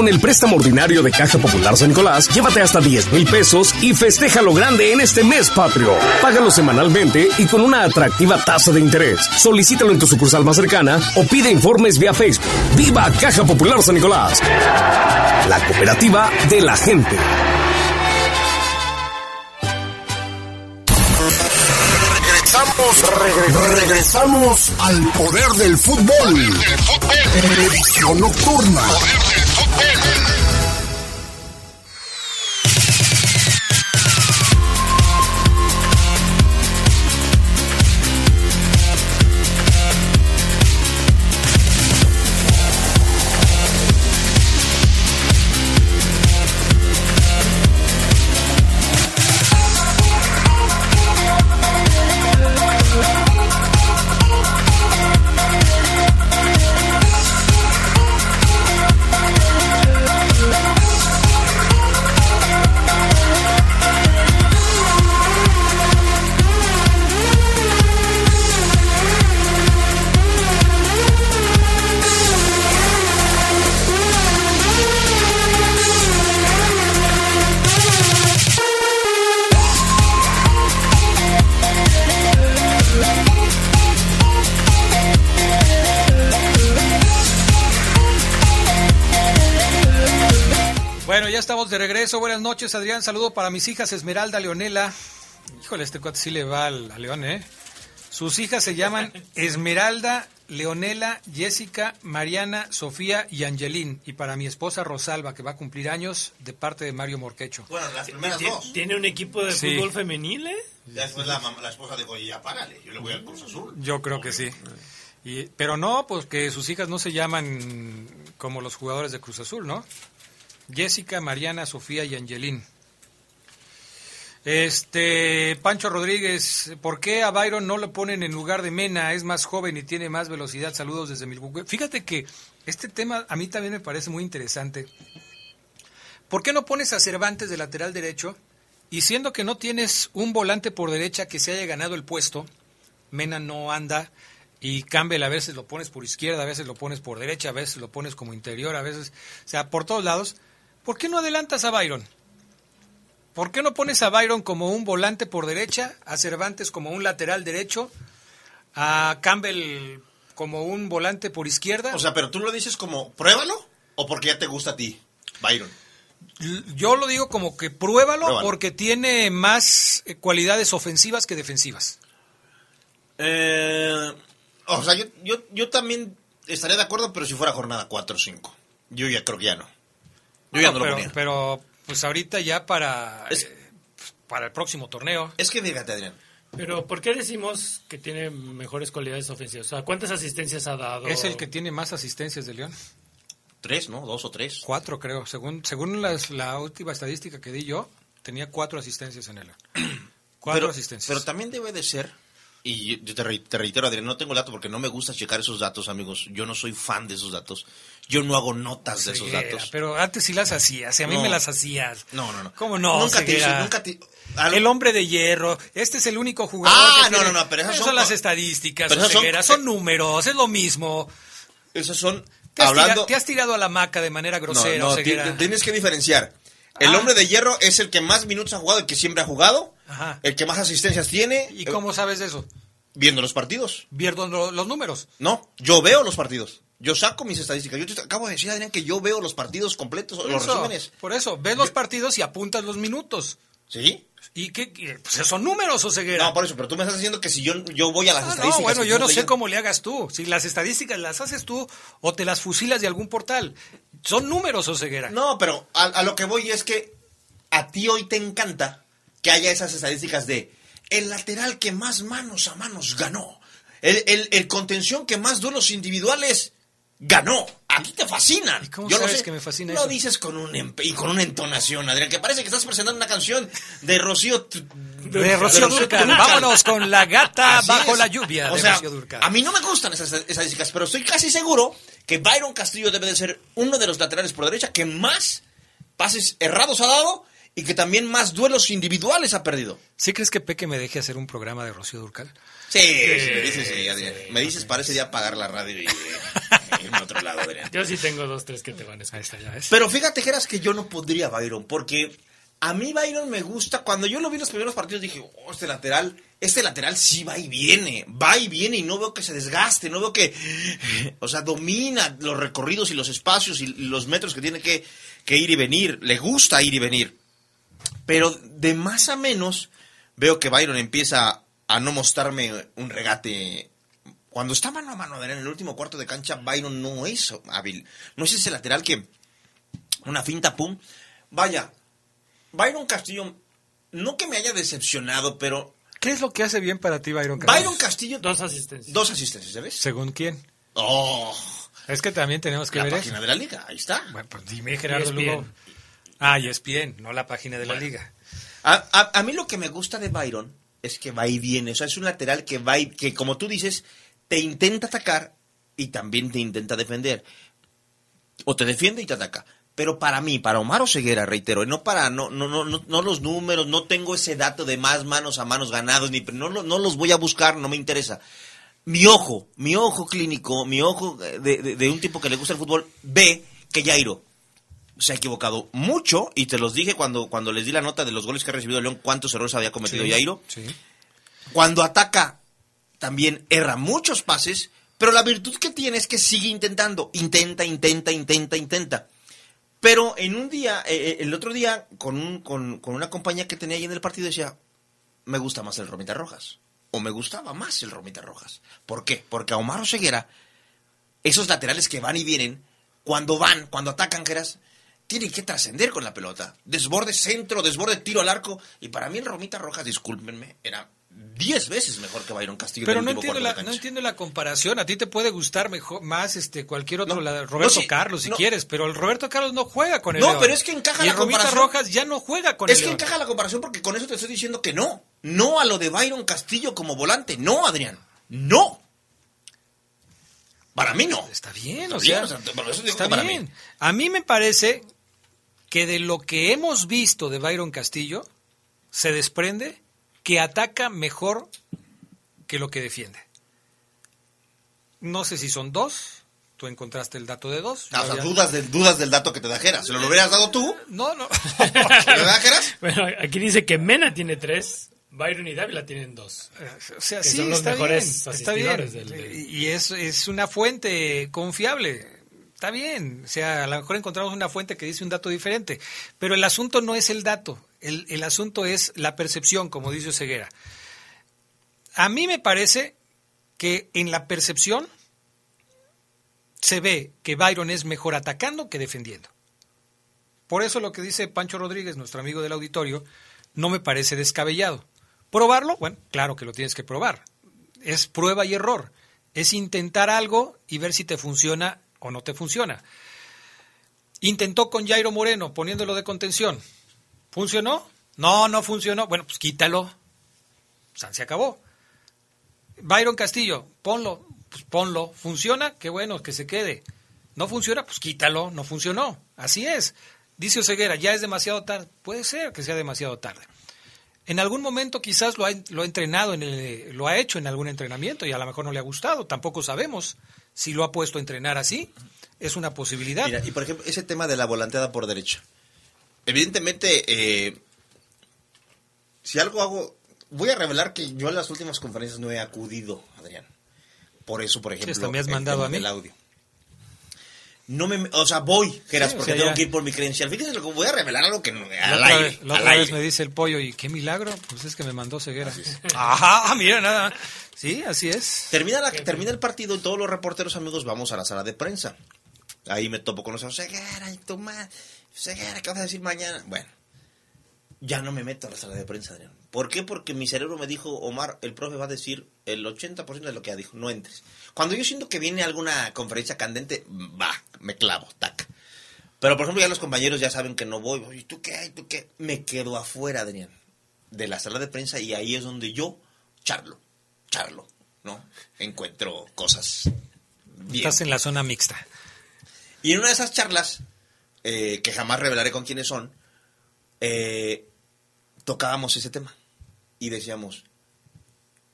S16: Con el préstamo ordinario de Caja Popular San Nicolás, llévate hasta 10 mil pesos y festeja lo grande en este mes patrio. Págalo semanalmente y con una atractiva tasa de interés. Solicítalo en tu sucursal más cercana o pide informes vía Facebook. ¡Viva Caja Popular San Nicolás! La cooperativa de la gente.
S1: Regresamos, regre- regresamos al poder del fútbol. Edición nocturna.
S2: Bueno, ya estamos de regreso. Buenas noches, Adrián. Saludo para mis hijas Esmeralda, Leonela. Híjole, este cuate sí le va al, a León, ¿eh? Sus hijas se llaman <laughs> Esmeralda, Leonela, Jessica, Mariana, Sofía y Angelín. Y para mi esposa Rosalba, que va a cumplir años, de parte de Mario Morquecho.
S12: Bueno, las primeras
S10: ¿Tiene-
S12: dos.
S10: ¿Tiene un equipo de
S2: Sí.
S10: fútbol femenil, eh?
S12: Ya después la, esposa dijo, oye, ya párale, yo le voy al Cruz Azul.
S2: Yo creo que sí. Y, pero no, pues que sus hijas no se llaman como los jugadores de Cruz Azul, ¿no? Jessica, Mariana, Sofía y Angelín. Este, Pancho Rodríguez, ¿por qué a Byron no lo ponen en lugar de Mena? Es más joven y tiene más velocidad. Saludos desde Milwaukee. Fíjate que este tema a mí también me parece muy interesante. ¿Por qué no pones a Cervantes de lateral derecho? Y siendo que no tienes un volante por derecha que se haya ganado el puesto, Mena no anda y Campbell a veces lo pones por izquierda, a veces lo pones por derecha, a veces lo pones como interior, a veces, o sea, por todos lados. ¿Por qué no adelantas a Byron? ¿Por qué no pones a Byron como un volante por derecha, a Cervantes como un lateral derecho, a Campbell como un volante por izquierda?
S12: O sea, pero tú lo dices como, pruébalo, o porque ya te gusta a ti, Byron.
S2: Yo lo digo como que pruébalo,
S12: Pruébalo.
S2: porque tiene más eh, cualidades ofensivas que defensivas.
S12: Eh, o sea, yo, yo, yo también estaría de acuerdo, pero si fuera jornada 4 o 5. Yo ya creo que ya no. Yo ya
S2: No,
S12: no lo
S2: pero,
S12: ponía.
S2: pero, pues ahorita ya para, eh, para el próximo torneo.
S12: Es que fíjate, Adrián.
S10: Pero ¿por qué decimos que tiene mejores cualidades ofensivas? O sea, ¿cuántas asistencias ha dado?
S2: Es el que tiene más asistencias de León.
S12: Tres, ¿no? Dos o tres.
S2: Cuatro, creo. Según, según las- la última estadística que di yo, tenía cuatro asistencias en el León. <clears throat> Cuatro
S12: pero,
S2: asistencias.
S12: Pero también debe de ser, y yo- te, re- te reitero, Adrián, no tengo el dato porque no me gusta checar esos datos, amigos. Yo no soy fan de esos datos. Yo no hago notas de esos datos.
S2: Pero antes sí las hacías, y a mí
S12: No.
S2: me las hacías.
S12: No, no, no.
S2: ¿Cómo no?
S12: Nunca te hice- nunca te-
S2: El hombre de hierro. Este es el único jugador.
S12: Ah,
S2: que
S12: no,
S2: tiene-
S12: no, no, pero esas
S2: son,
S12: son
S2: las estadísticas,
S12: pero esas son-
S2: Ceguera, son números, es lo mismo.
S12: Esos son
S2: Te has,
S12: hablando.
S2: tira- te has tirado a la maca de manera grosera,
S12: no, no, tienes que diferenciar. El
S2: Ah.
S12: hombre de hierro es el que más minutos ha jugado, el que siempre ha jugado,
S2: Ajá.
S12: el que más asistencias tiene.
S2: ¿Y cómo sabes eso?
S12: Viendo los partidos.
S2: Viendo lo- los números.
S12: No, yo veo los partidos. Yo saco mis estadísticas. Yo te acabo de decir, Adrián, que yo veo los partidos completos,
S2: Por
S12: los
S2: eso,
S12: resúmenes.
S2: por eso, ves los partidos y apuntas los minutos.
S12: ¿Sí?
S2: ¿Y qué? Pues son números, Oseguera.
S12: No, por eso, pero tú me estás diciendo que si yo, yo voy a las
S2: Ah,
S12: estadísticas...
S2: no, bueno, yo no sé cómo le hagas tú. Si las estadísticas las haces tú o te las fusilas de algún portal. Son números, Oseguera.
S12: No, pero a, a lo que voy es que a ti hoy te encanta que haya esas estadísticas de el lateral que más manos a manos ganó, el, el- el contención que más duelos individuales ganó. A ti te fascinan.
S2: cómo
S12: Yo lo
S2: sabes
S12: sé.
S2: que me fascina
S12: Lo
S2: eso?
S12: dices con un empe- y con una entonación, Adrián, que parece que estás presentando una canción de Rocío. T-
S2: De Rocío Dúrcal. Vámonos con La Gata
S12: Así
S2: Bajo
S12: es.
S2: la Lluvia
S12: O
S2: de
S12: sea,
S2: Rocío Dúrcal.
S12: a mí no me gustan esas estadísticas, pero estoy casi seguro que Byron Castillo debe de ser uno de los laterales por derecha que más pases errados ha dado y que también más duelos individuuales ha perdido.
S2: ¿Sí crees que Peque me deje hacer un programa de Rocío Durcal?
S12: Sí, sí, me dices, sí, Adrián. me dices, parece ya apagar la radio y y irme a otro lado, Adrián.
S10: Yo sí tengo dos, tres que te van a escuchar.
S12: Pero fíjate, Geras, que yo no podría Byron, porque a mí Byron me gusta. Cuando yo lo vi en los primeros partidos dije, oh, este lateral, este lateral sí va y viene, va y viene y no veo que se desgaste, no veo que, o sea, domina los recorridos y los espacios y los metros que tiene que, que ir y venir. Le gusta ir y venir. Pero de más a menos veo que Byron empieza a no mostrarme un regate. Cuando está mano a mano en el último cuarto de cancha, Byron no es hábil. No es ese lateral que una finta, pum. Vaya, Byron Castillo, no que me haya decepcionado, pero
S2: ¿Qué es lo que hace bien para ti, Byron Castillo?
S12: Byron Castillo...
S10: Dos asistencias.
S12: Dos asistencias, ¿sabes?
S2: ¿Según quién?
S12: Oh,
S2: Es que también tenemos que
S12: la
S2: ver
S12: página
S2: eso.
S12: de la liga, ahí está.
S2: Bueno, pues dime, Gerardo. Lugo. Ah, y es bien, no la página de la liga.
S12: A, a- a mí lo que me gusta de Byron es que va y viene. O sea, es un lateral que va y, que, como tú dices, te intenta atacar y también te intenta defender. O te defiende y te ataca. Pero para mí, para Omar Ceguera, reitero, no para, no, no, no, no, los números, no tengo ese dato de más manos a manos ganados, ni no, no los voy a buscar, no me interesa. Mi ojo, mi ojo clínico, mi ojo de, de- de un tipo que le gusta el fútbol, ve que Jairo se ha equivocado mucho, y te los dije cuando, cuando les di la nota de los goles que ha recibido León, cuántos errores había cometido
S2: Sí,
S12: Jairo.
S2: Sí.
S12: Cuando ataca, también erra muchos pases, pero la virtud que tiene es que sigue intentando. Intenta, intenta, intenta, intenta. Pero en un día, eh, eh, el otro día, con, un- con, con una compañía que tenía ahí en el partido, decía, me gusta más el Romita Rojas. O me gustaba más el Romita Rojas. ¿Por qué? Porque a Omar Oseguera, esos laterales que van y vienen, cuando van, cuando atacan, Geras, tienen que trascender con la pelota. Desborde centro, desborde tiro al arco. Y para mí el Romita Rojas, discúlpenme, era 10 veces mejor que Byron Castillo.
S2: Pero no entiendo, la,
S12: de
S2: no
S12: cancha.
S2: entiendo la comparación. A ti te puede gustar mejor, más este cualquier otro,
S12: No,
S2: la-
S12: no,
S2: Roberto Carlos, si quieres, pero el Roberto Carlos no juega con el
S12: No,
S2: León.
S12: pero es que encaja
S2: y
S12: la
S2: el Romita
S12: comparación.
S2: Rojas ya no juega con
S12: es
S2: el
S12: que encaja la comparación porque con eso te estoy diciendo que no. No a lo de Byron Castillo como volante. No, Adrián. No. Para mí no.
S2: Está bien,
S12: Está
S2: o
S12: bien,
S2: sea,
S12: o sea, por eso digo
S2: está
S12: que para
S2: bien.
S12: mí.
S2: A mí me parece que de lo que hemos visto de Byron Castillo se desprende que ataca mejor que lo que defiende. No sé si son dos. Tú encontraste el dato de dos.
S12: Ah, o
S2: Yo
S12: sea,
S2: había-
S12: dudas del, dudas del dato que te da Geras. ¿Se lo hubieras dado tú?
S2: No, no. <laughs>
S12: ¿Verdad, Geras? <laughs>
S10: Bueno, aquí dice que Mena tiene tres, Byron y Dávila tienen dos.
S2: O sea,
S10: Que
S2: sí,
S10: son los
S2: está
S10: mejores
S2: bien, está bien.
S10: del-
S2: Y es, es una fuente confiable. Está bien. O sea, a lo mejor encontramos una fuente que dice un dato diferente. Pero el asunto no es el dato. El, asunto es la percepción, como dice Ceguera. A mí me parece que en la percepción se ve que Byron es mejor atacando que defendiendo. Por eso lo que dice Pancho Rodríguez, nuestro amigo del auditorio, no me parece descabellado. ¿Probarlo? Bueno, claro que lo tienes que probar. Es prueba y error. Es intentar algo y ver si te funciona o no te funciona. Intentó con Jairo Moreno poniéndolo de contención. ¿Funcionó? No, no funcionó. Bueno, pues quítalo. San se acabó. Byron Castillo, ponlo, pues ponlo. ¿Funciona? Qué bueno, que se quede. ¿No funciona? Pues quítalo, no funcionó. Así es. Dice Oseguera, ya es demasiado tarde. Puede ser que sea demasiado tarde. En algún momento quizás lo ha, lo ha entrenado, en el- lo ha hecho en algún entrenamiento y a lo mejor no le ha gustado. Tampoco sabemos si lo ha puesto a entrenar así. Es una posibilidad.
S12: Mira, y por ejemplo, ese tema de la volanteada por derecha. Evidentemente, eh, si algo hago, voy a revelar que yo en las últimas conferencias no he acudido, Adrián. Por eso, por ejemplo,
S2: me has
S12: el
S2: mandado a mí.
S12: del audio. No me, o sea, voy, Geras,
S2: Sí, o
S12: porque
S2: sea,
S12: tengo
S2: ya.
S12: que ir por mi credencial. Fíjense lo que voy a revelar algo que no, al aire,
S2: la
S12: al
S2: otra vez
S12: aire.
S2: me dice el pollo, ¿y qué milagro? Pues es que me mandó ceguera. <laughs> Ajá, mira, nada. Sí, así es.
S12: Termina, la, termina el partido y todos los reporteros amigos vamos a la sala de prensa. Ahí me topo con los Ceguera, y tu madre, Ceguera, ¿qué vas a decir mañana? Bueno, ya no me meto a la sala de prensa, Adrián. ¿Por qué? Porque mi cerebro me dijo, Omar, el profe va a decir el 80% de lo que ya dijo, no entres. Cuando yo siento que viene alguna conferencia candente, va, me clavo, tac. Pero, por ejemplo, ya los compañeros ya saben que no voy. ¿Y tú qué? ¿Y tú qué? Me quedo afuera, Adrián, de la sala de prensa y ahí es donde yo charlo, charlo, ¿no? Encuentro cosas bien.
S2: Estás en la zona mixta.
S12: Y en una de esas charlas, eh, que jamás revelaré con quiénes son, eh, tocábamos ese tema. Y decíamos,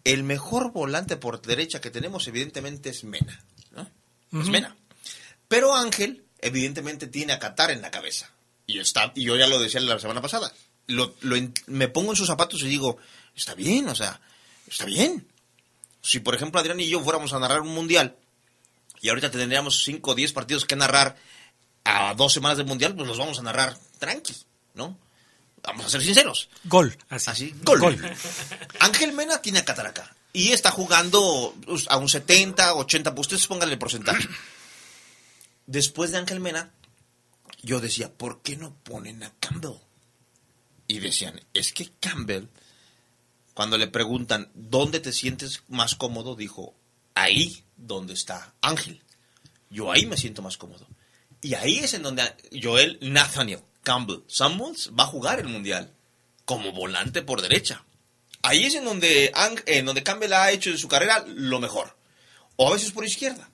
S12: el mejor volante por derecha que tenemos evidentemente es Mena. ¿no? Es. Mena. Pero Ángel, evidentemente, tiene a Qatar en la cabeza. Y, está, y yo ya lo decía la semana pasada. Lo, lo me pongo en sus zapatos y digo, está bien, o sea, está bien. Si, por ejemplo, Adrián y yo fuéramos a narrar un mundial y ahorita tendríamos 5 o 10 partidos que narrar a dos semanas del mundial, pues los vamos a narrar tranqui, ¿no? Vamos a ser sinceros.
S2: Gol. Así.
S12: gol. <laughs> Ángel Mena tiene a Qatar acá. Y está jugando pues, a un 70, 80, pues ustedes pónganle el porcentaje. <clears throat> Después de Ángel Mena, yo decía, ¿por qué no ponen a Campbell? Y decían, es que Campbell, cuando le preguntan, ¿dónde te sientes más cómodo? Dijo, ahí donde está Ángel. Yo ahí me siento más cómodo. Y ahí es en donde Joel Nathaniel Campbell Samuels va a jugar el Mundial como volante por derecha. Ahí es en donde, en donde Campbell ha hecho en su carrera lo mejor. O a veces por izquierda.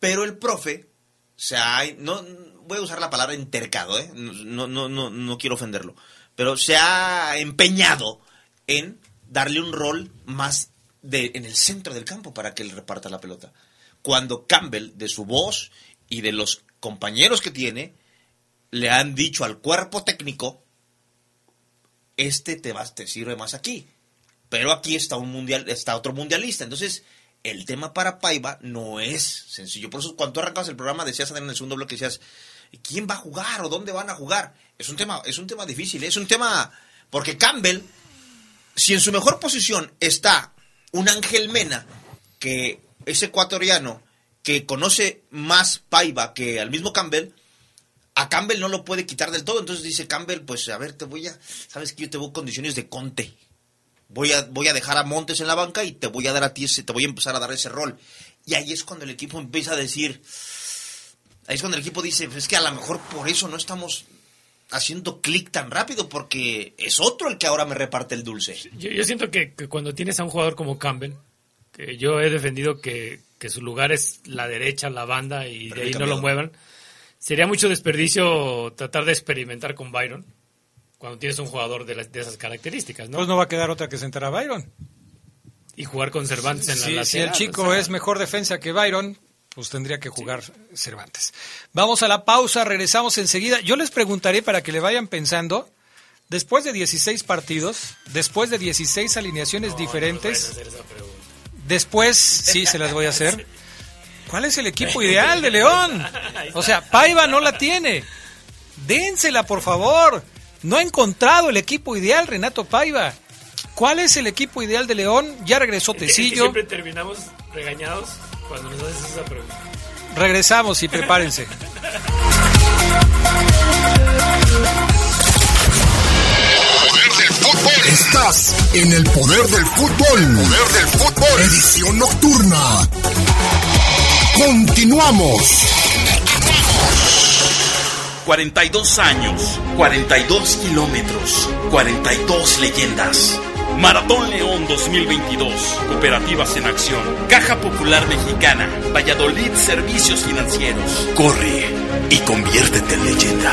S12: Pero el profe se ha... No, voy a usar la palabra intercado, ¿eh? no, no, no, no quiero ofenderlo. Pero se ha empeñado en darle un rol más de, en el centro del campo para que él reparta la pelota. Cuando Campbell, de su voz y de los compañeros que tiene, le han dicho al cuerpo técnico, este te, te sirve más aquí. Pero aquí está un mundial, está otro mundialista. Entonces, el tema para Paiva no es sencillo. Por eso, cuando arrancabas el programa, decías en el segundo bloque, decías, ¿quién va a jugar o dónde van a jugar? Es un tema, es un tema difícil, es un tema. Porque Campbell, si en su mejor posición está un Ángel Mena, que es ecuatoriano, que conoce más Paiva que al mismo Campbell, a Campbell no lo puede quitar del todo. Entonces dice Campbell, pues a ver, te voy a, sabes que yo te voy condiciones de conte. Voy a, voy a dejar a Montes en la banca y te voy a dar a ti ese, te voy a empezar a dar ese rol. Y ahí es cuando el equipo empieza a decir, ahí es cuando el equipo dice, pues es que a lo mejor por eso no estamos haciendo clic tan rápido, porque es otro el que ahora me reparte el dulce.
S10: Yo, yo siento que, que cuando tienes a un jugador como Campbell, que yo he defendido que, que su lugar es la derecha, la banda, y
S12: Pero
S10: de ahí no lo muevan, sería mucho desperdicio tratar de experimentar con Byron cuando tienes un jugador de, de esas características, ¿no?
S2: Pues no va a quedar otra que sentar a Byron.
S10: Y jugar con Cervantes en la
S2: Si,
S10: lateral.
S2: si el chico
S10: o sea,
S2: es mejor defensa que Byron, pues tendría que jugar Cervantes. Vamos a la pausa, regresamos enseguida. Yo les preguntaré para que le vayan pensando, después de 16 partidos, después de 16 alineaciones diferentes, después, sí, se las voy a hacer. <laughs> ¿Cuál es el equipo <laughs> ideal de León? O sea, Paiva no la tiene. Dénsela, por favor. No ha encontrado el equipo ideal, Renato Paiva. ¿Cuál es el equipo ideal de León? Ya regresó <laughs> Tecillo.
S10: siempre terminamos regañados cuando nos haces esa pregunta.
S2: Regresamos y <laughs> prepárense.
S1: Estás en el poder del fútbol. Poder del fútbol. Edición nocturna. Continuamos.
S9: 42 años, 42 kilómetros, 42 leyendas. Maratón León 2022. Cooperativas en acción. Caja Popular Mexicana. Valladolid Servicios Financieros.
S17: Corre y conviértete en leyenda.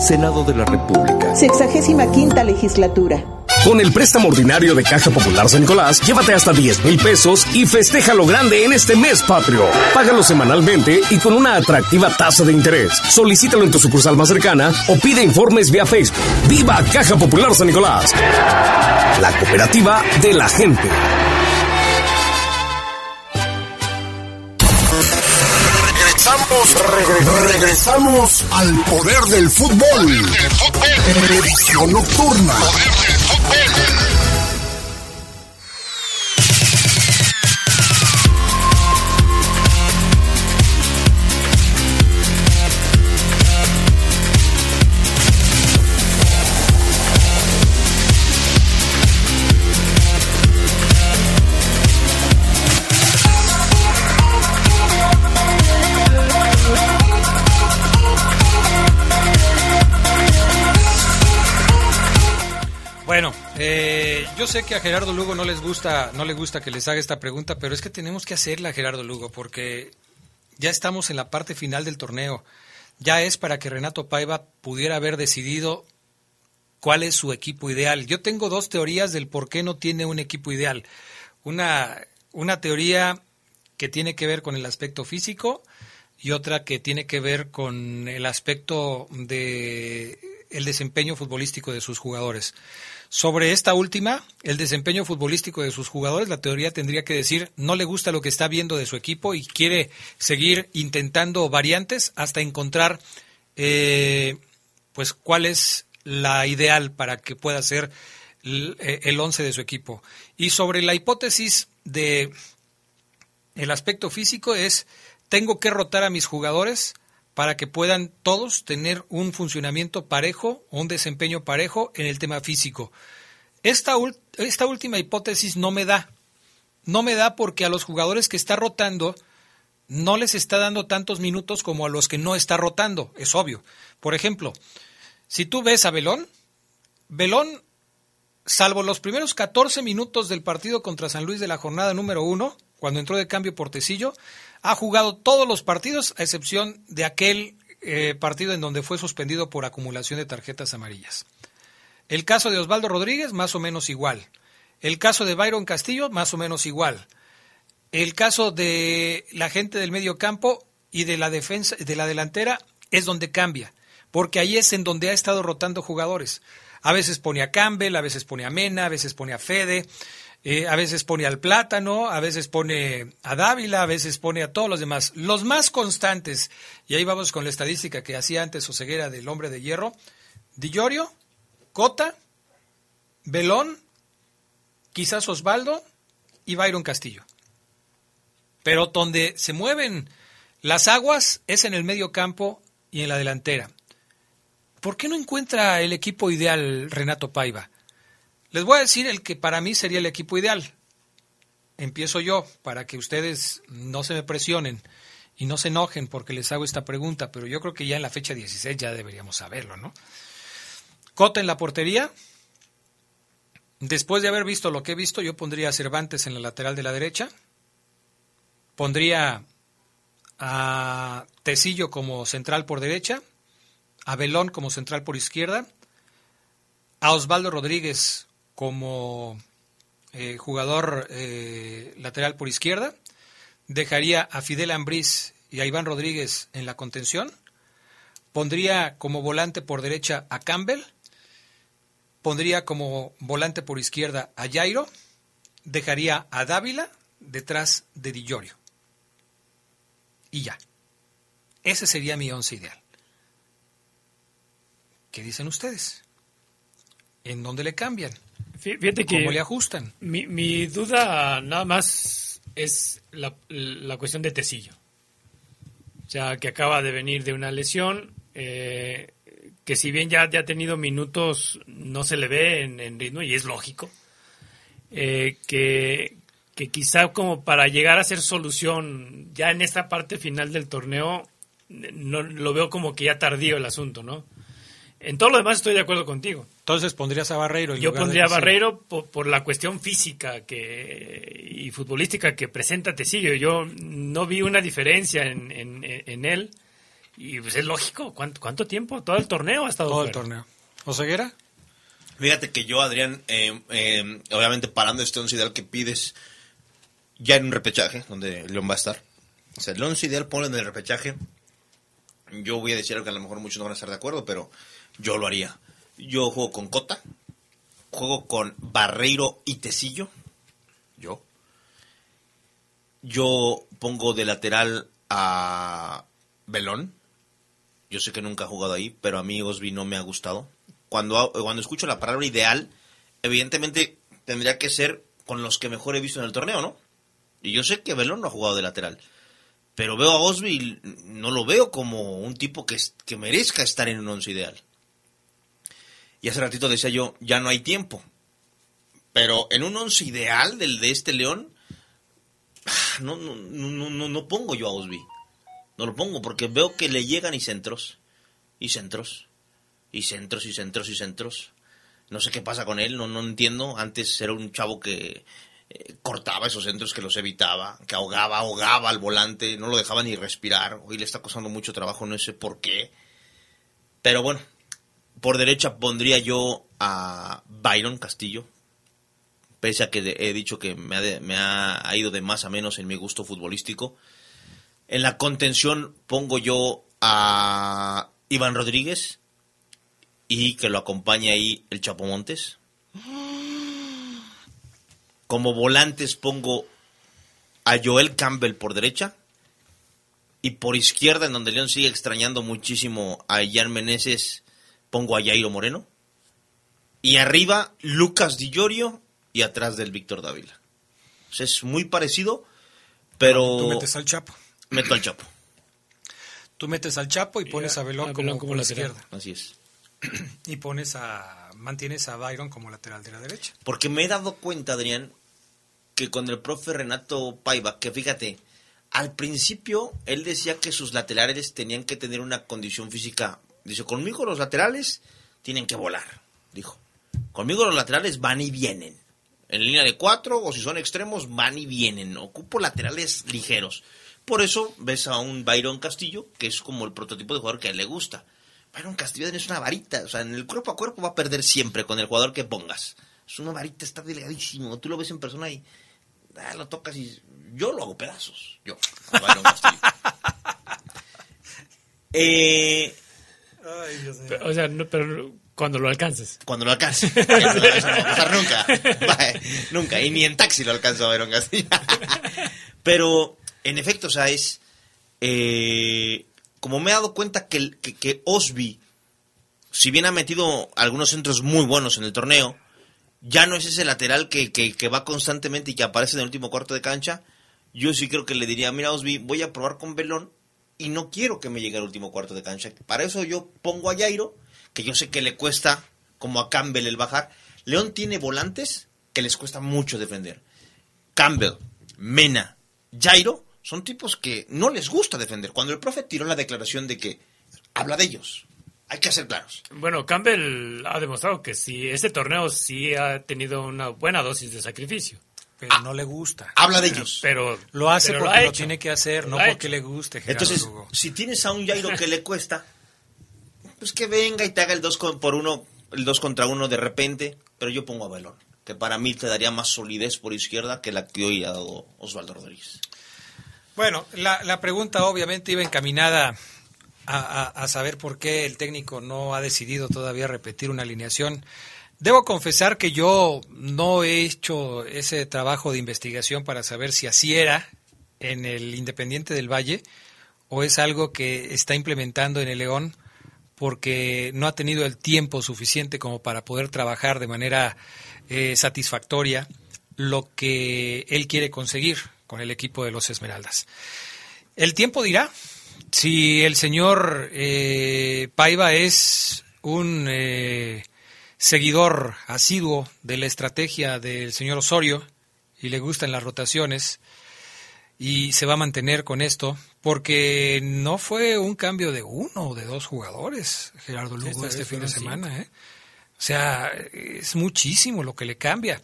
S18: Senado de la República.
S19: Sexagésima quinta legislatura.
S16: Con el préstamo ordinario de Caja Popular San Nicolás, llévate hasta 10 mil pesos y festeja lo grande en este mes patrio. Págalo semanalmente y con una atractiva tasa de interés. Solicítalo en tu sucursal más cercana o pide informes vía Facebook. ¡Viva Caja Popular San Nicolás! La cooperativa de la gente.
S1: Regresamos, regresamos al poder del fútbol. Edición nocturna.
S2: Bueno, yo sé que a Gerardo Lugo no les gusta, no le gusta que les haga esta pregunta, pero es que tenemos que hacerla Gerardo Lugo porque ya estamos en la parte final del torneo. Ya es para que Renato Paiva pudiera haber decidido cuál es su equipo ideal. Yo tengo dos teorías del por qué no tiene un equipo ideal. Una, una teoría que tiene que ver con el aspecto físico y otra que tiene que ver con el aspecto de el desempeño futbolístico de sus jugadores. Sobre esta última, el desempeño futbolístico de sus jugadores, la teoría tendría que decir no le gusta lo que está viendo de su equipo y quiere seguir intentando variantes hasta encontrar eh, pues cuál es la ideal para que pueda ser el, el once de su equipo. Y sobre la hipótesis de el aspecto físico es tengo que rotar a mis jugadores para que puedan todos tener un funcionamiento parejo un desempeño parejo en el tema físico. Esta, esta última hipótesis no me da. No me da porque a los jugadores que está rotando no les está dando tantos minutos como a los que no está rotando, es obvio. Por ejemplo, si tú ves a Belón, Belón, salvo los primeros 14 minutos del partido contra San Luis de la jornada número uno, cuando entró de cambio Portecillo, ha jugado todos los partidos, a excepción de aquel eh, partido en donde fue suspendido por acumulación de tarjetas amarillas. El caso de Osvaldo Rodríguez, más o menos igual. El caso de Byron Castillo, más o menos igual. El caso de la gente del medio campo y de la defensa, de la delantera, es donde cambia, porque ahí es en donde ha estado rotando jugadores. A veces pone a Campbell, a veces pone a Mena, a veces pone a Fede, eh, a veces pone al plátano, a veces pone a Dávila, a veces pone a todos los demás. Los más constantes, y ahí vamos con la estadística que hacía antes Oseguera del hombre de hierro, Di Llorio, Cota, Belón, quizás Osvaldo y Byron Castillo. Pero donde se mueven las aguas es en el medio campo y en la delantera. ¿Por qué no encuentra el equipo ideal Renato Paiva? Les voy a decir el que para mí sería el equipo ideal. Empiezo yo, para que ustedes no se me presionen y no se enojen porque les hago esta pregunta, pero yo creo que ya en la fecha 16 ya deberíamos saberlo, ¿no? Cota en la portería. Después de haber visto lo que he visto, yo pondría a Cervantes en la lateral de la derecha. Pondría a Tecillo como central por derecha. A Belón como central por izquierda. A Osvaldo Rodríguez como eh, jugador eh, lateral por izquierda. Dejaría a Fidel Ambriz y a Iván Rodríguez en la contención. Pondría como volante por derecha a Campbell. Pondría como volante por izquierda a Jairo. Dejaría a Dávila detrás de Di Llorio. Y ya. Ese sería mi once ideal. ¿Qué dicen ustedes? ¿En dónde le cambian?
S10: Fíjate que
S2: ¿Cómo le ajustan?
S10: Mi, mi duda nada más es la, la, cuestión de Tecillo. O sea, que acaba de venir de una lesión, eh, que si bien ya, ya ha tenido minutos, no se le ve en, en ritmo y es lógico. Eh, que, que quizá como para llegar a ser solución ya en esta parte final del torneo, no, lo veo como que ya tardío el asunto, ¿no? En todo lo demás estoy de acuerdo contigo.
S2: Entonces pondrías a Barreiro. en
S10: Yo
S2: lugar de
S10: pondría a. Barreiro por, por la cuestión física que, y futbolística que presenta Tecillo. Yo no vi una diferencia en, en- en él. Y pues es lógico. ¿Cuánto, cuánto tiempo? Todo el torneo ha estado
S2: Todo el torneo. ¿Oseguera?
S12: Fíjate que yo, Adrián, eh, eh, obviamente parando este once ideal que pides ya en un repechaje, donde León va a estar. O sea, el once ideal ponlo en el repechaje. Yo voy a decir algo que a lo mejor muchos no van a estar de acuerdo, pero yo lo haría. Yo juego con Cota, juego con Barreiro y Tecillo. Yo. Yo pongo de lateral a Belón. Yo sé que nunca ha jugado ahí, pero a mí Osby no me ha gustado. Cuando, cuando escucho la palabra ideal, evidentemente tendría que ser con los que mejor he visto en el torneo, ¿no? Y yo sé que Belón no ha jugado de lateral. Pero veo a Osby no lo veo como un tipo que, que merezca estar en un once ideal. Y hace ratito decía yo, ya no hay tiempo. Pero en un once ideal del de este León, ah, no, no, no, no, no pongo yo a Osby. No lo pongo porque veo que le llegan y centros. Y centros. Y centros y centros y centros. No sé qué pasa con él, no, no entiendo. Antes era un chavo que eh, cortaba esos centros, que los evitaba, que ahogaba, ahogaba al volante, no lo dejaba ni respirar. Hoy le está costando mucho trabajo, no sé por qué. Pero bueno, por derecha pondría yo a Byron Castillo. Pese a que he dicho que me ha, de- ido de más a menos en mi gusto futbolístico. En la contención pongo yo a Iván Rodríguez y que lo acompañe ahí el Chapo Montes. Como volantes pongo a Joel Campbell por derecha y por izquierda, en donde León sigue extrañando muchísimo a Jan Meneses, pongo a Jairo Moreno. Y arriba, Lucas Di Llorio y atrás del Víctor Dávila. O sea, es muy parecido, pero...
S2: Tú metes al Chapo.
S12: Meto al Chapo.
S2: Tú metes al Chapo y pones a Belón
S10: a
S2: como,
S10: Belón como
S2: por
S10: lateral.
S2: izquierda.
S12: Así es.
S2: Y pones a. Mantienes a Byron como lateral de la derecha.
S12: Porque me he dado cuenta, Adrián, que con el profe Renato Paiva, que fíjate, al principio él decía que sus laterales tenían que tener una condición física. Dice, conmigo los laterales tienen que volar, dijo. Conmigo los laterales van y vienen. En línea de cuatro, o si son extremos, van y vienen. Ocupo laterales ligeros. Por eso ves a un Byron Castillo, que es como el prototipo de jugador que a él le gusta. Byron Castillo es una varita, o sea, en el cuerpo a cuerpo va a perder siempre con el jugador que pongas. Es una varita, está delgadísimo. Tú lo ves en persona y ah, lo tocas y yo lo hago pedazos. Yo, a Byron Castillo. <laughs> eh,
S10: Pero, o sea, no- pero cuando lo alcances.
S12: cuando lo alcance. Que <laughs> no lo vas a alcanzar nunca. Nunca. Y ni en taxi lo alcanzo a ver un Castillo. <laughs> Pero, en efecto, o sea, es. eh, como me he dado cuenta que, que Osby, si bien ha metido algunos centros muy buenos en el torneo, ya no es ese lateral que, que, que va constantemente y que aparece en el último cuarto de cancha. Yo sí creo que le diría, mira Osby, voy a probar con Belón y no quiero que me llegue al último cuarto de cancha. Para eso yo pongo a Jairo, que yo sé que le cuesta, como a Campbell, el bajar. León tiene volantes que les cuesta mucho defender. Campbell, Mena, Jairo son tipos que no les gusta defender. Cuando el profe tiró la declaración de que habla de ellos, hay que ser claros.
S10: Bueno, Campbell ha demostrado que sí, este torneo sí ha tenido una buena dosis de sacrificio.
S2: Pero no le gusta.
S12: Habla de ellos.
S10: Pero
S2: Lo hace
S10: pero
S2: porque lo, tiene que hacer, no
S10: Lo
S2: porque
S10: hecho.
S2: le guste. Gerardo
S12: Entonces,
S2: Lugo.
S12: si tienes a un Jairo que le cuesta, pues que venga y te haga el 2 por uno, el 2 contra uno de repente, pero yo pongo a Belón, que para mí te daría más solidez por izquierda que la que hoy ha dado Osvaldo Rodríguez.
S2: Bueno, la, la pregunta obviamente iba encaminada a, a- a saber por qué el técnico no ha decidido todavía repetir una alineación. Debo confesar que yo no he hecho ese trabajo de investigación para saber si así era en el Independiente del Valle o es algo que está implementando en el León porque no ha tenido el tiempo suficiente como para poder trabajar de manera eh, satisfactoria lo que él quiere conseguir con el equipo de los Esmeraldas. El tiempo dirá si el señor eh, Paiva es un eh, seguidor asiduo de la estrategia del señor Osorio y le gustan las rotaciones y se va a mantener con esto porque no fue un cambio de uno o de dos jugadores, Gerardo Lugo, este fin de semana. ¿eh? O sea, es muchísimo lo que le cambia.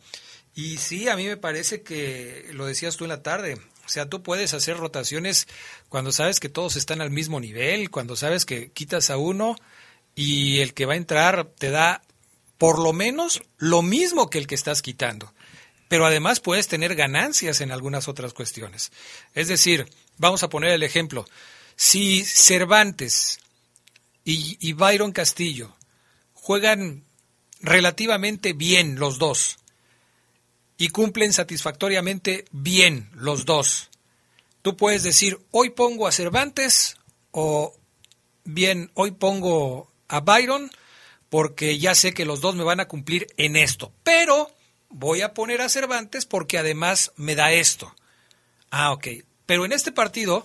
S2: Y sí, a mí me parece que lo decías tú en la tarde. O sea, tú puedes hacer rotaciones cuando sabes que todos están al mismo nivel, cuando sabes que quitas a uno y el que va a entrar te da por lo menos lo mismo que el que estás quitando pero además puedes tener ganancias en algunas otras cuestiones. Es decir, vamos a poner el ejemplo, si Cervantes y, y Byron Castillo juegan relativamente bien los dos y cumplen satisfactoriamente bien los dos, tú puedes decir, hoy pongo a Cervantes o bien, hoy pongo a Byron porque ya sé que los dos me van a cumplir en esto, pero voy a poner a Cervantes porque además me da esto. Ah, ok. Pero en este partido,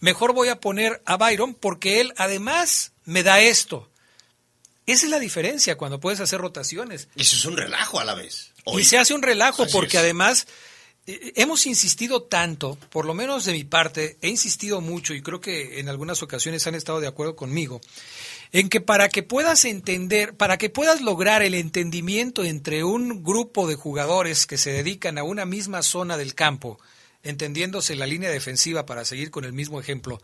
S2: mejor voy a poner a Byron porque él además me da esto. Esa es la diferencia cuando puedes hacer rotaciones.
S12: Eso es un relajo a la vez.
S2: Y se hace un relajo porque además eh, hemos insistido tanto, por lo menos de mi parte, he insistido mucho y creo que en algunas ocasiones han estado de acuerdo conmigo, en que para que puedas entender, para que puedas lograr el entendimiento entre un grupo de jugadores que se dedican a una misma zona del campo, entendiéndose la línea defensiva para seguir con el mismo ejemplo,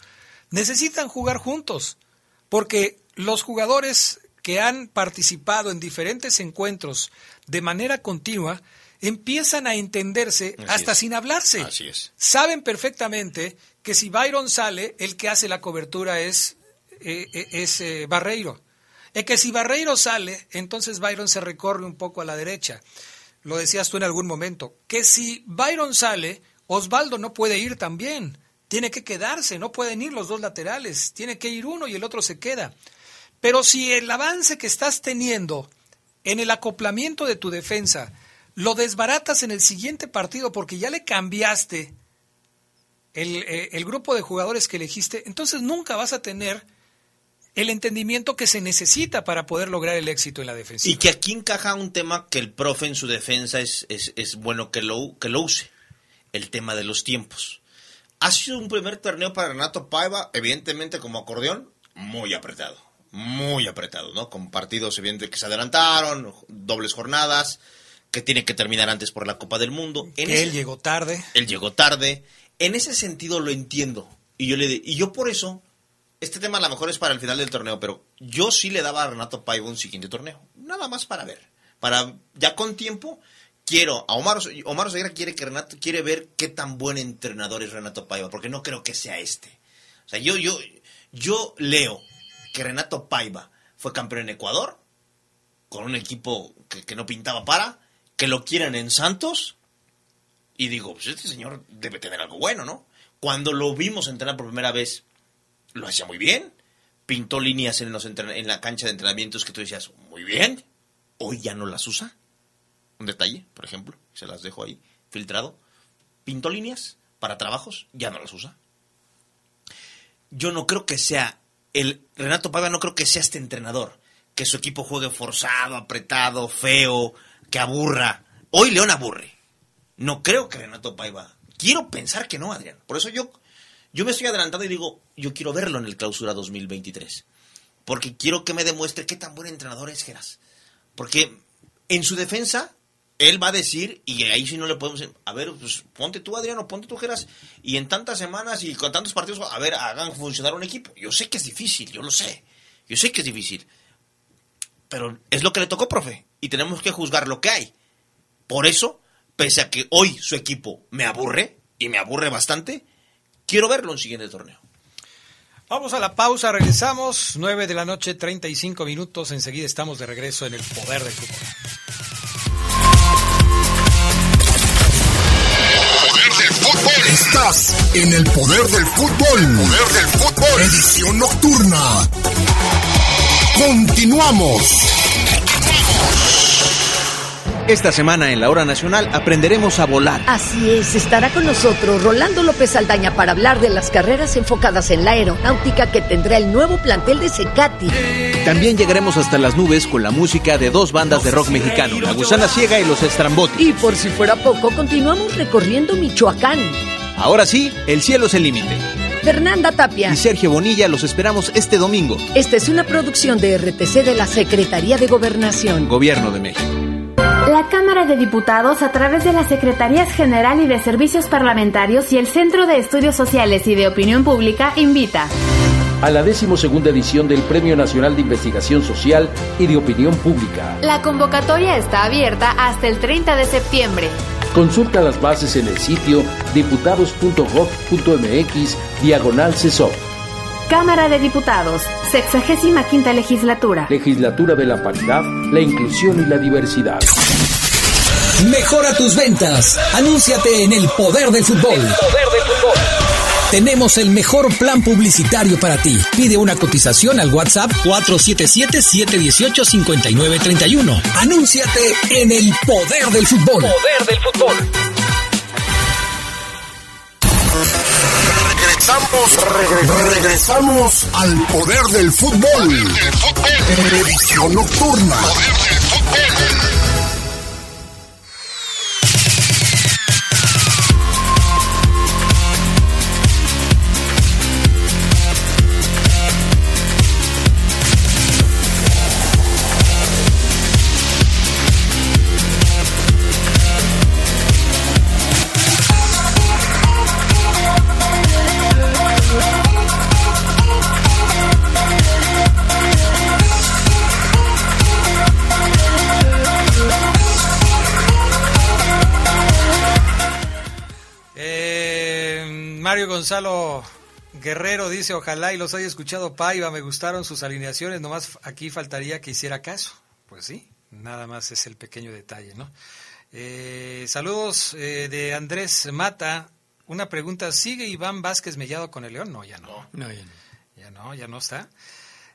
S2: necesitan jugar juntos, porque los jugadores que han participado en diferentes encuentros de manera continua empiezan a entenderse hasta sin hablarse.
S12: Así es.
S2: Saben perfectamente que si Byron sale, el que hace la cobertura es es eh, Barreiro. Es que si Barreiro sale, entonces Byron se recorre un poco a la derecha. Lo decías tú en algún momento. Que si Byron sale, Osvaldo no puede ir también. Tiene que quedarse, no pueden ir los dos laterales. Tiene que ir uno y el otro se queda. Pero si el avance que estás teniendo en el acoplamiento de tu defensa lo desbaratas en el siguiente partido porque ya le cambiaste el, el grupo de jugadores que elegiste, entonces nunca vas a tener el entendimiento que se necesita para poder lograr el éxito en la defensiva.
S12: Y que aquí encaja un tema que el profe en su defensa es, es, bueno que lo, que lo use, el tema de los tiempos. Ha sido un primer torneo para Renato Paiva, evidentemente como acordeón, muy apretado, muy apretado, ¿no? Con partidos evidentemente que se adelantaron, dobles jornadas, que tiene que terminar antes por la Copa del Mundo.
S2: que él llegó tarde.
S12: Él llegó tarde. En ese sentido lo entiendo. Y yo, le, y yo por eso este tema a lo mejor es para el final del torneo, pero yo sí le daba a Renato Paiva un siguiente torneo. Nada más para ver. Para, ya con tiempo, quiero, a Omar, Omar Oseguera quiere que Renato, quiere ver qué tan buen entrenador es Renato Paiva, porque no creo que sea este. O sea, yo, yo, yo leo que Renato Paiva fue campeón en Ecuador, con un equipo que, que no pintaba para, que lo quieren en Santos, y digo, pues este señor debe tener algo bueno, ¿no? Cuando lo vimos entrenar por primera vez lo hacía muy bien. Pintó líneas en, los en la cancha de entrenamientos que tú decías, muy bien. Hoy ya no las usa. Un detalle, por ejemplo, se las dejo ahí filtrado. Pintó líneas para trabajos, ya no las usa. Yo no creo que sea el Renato Paiva no creo que sea este entrenador, que su equipo juegue forzado, apretado, feo, que aburra. Hoy León aburre. No creo que Renato Paiva. Quiero pensar que no, Adrián. Por eso yo yo me estoy adelantando y digo, yo quiero verlo en el clausura 2023. Porque quiero que me demuestre qué tan buen entrenador es Geras. Porque en su defensa, él va a decir, y ahí si no le podemos... A ver, pues ponte tú, Adriano, ponte tú, Geras. Y en tantas semanas y con tantos partidos, a ver, hagan funcionar un equipo. Yo sé que es difícil, yo lo sé. Yo sé que es difícil. Pero es lo que le tocó, profe. Y tenemos que juzgar lo que hay. Por eso, pese a que hoy su equipo me aburre, y me aburre bastante, Quiero verlo en siguiente torneo.
S2: Vamos a la pausa, regresamos. 9 de la noche, 35 minutos. Enseguida estamos de regreso en el poder del fútbol.
S1: Poder del fútbol. Estás en el poder del fútbol. Poder del fútbol. Edición nocturna. Continuamos.
S20: Esta semana en la Hora Nacional aprenderemos a volar.
S21: Así es, estará con nosotros Rolando López Aldaña para hablar de las carreras enfocadas en la aeronáutica que tendrá el nuevo plantel de Secati.
S20: También llegaremos hasta las nubes con la música de dos bandas de rock mexicano, La Gusana Ciega y Los Estrambotis.
S21: Y por si fuera poco, continuamos recorriendo Michoacán.
S20: Ahora sí, el cielo es el límite.
S21: Fernanda Tapia
S20: y Sergio Bonilla los esperamos este domingo.
S21: Esta es una producción de RTC de la Secretaría de Gobernación.
S20: Gobierno de México.
S22: La Cámara de Diputados, a través de las Secretarías General y de Servicios Parlamentarios y el Centro de Estudios Sociales y de Opinión Pública, invita
S23: a la decimosegunda edición del Premio Nacional de Investigación Social y de Opinión Pública.
S22: La convocatoria está abierta hasta el 30 de septiembre.
S23: Consulta las bases en el sitio diputados.gov.mx diagonal CESOP.
S22: Cámara de Diputados, 65 legislatura.
S23: Legislatura de la paridad, la inclusión y la diversidad.
S3: Mejora tus ventas. Anúnciate en el poder del fútbol. El poder del fútbol. Tenemos el mejor plan publicitario para ti. Pide una cotización al WhatsApp 477-718-5931. Anúnciate en el poder del fútbol.
S1: Poder del fútbol. Regresamos, regresamos al poder del fútbol. Edición nocturna.
S2: Gonzalo Guerrero dice, ojalá y los haya escuchado Paiva, me gustaron sus alineaciones, nomás aquí faltaría que hiciera caso. Pues sí, nada más es el pequeño detalle, ¿no? Eh, saludos eh, de Andrés Mata. Una pregunta, ¿sigue Iván Vázquez mellado con el León? No, ya no.
S10: No, ya
S2: no. Ya no, ya no está.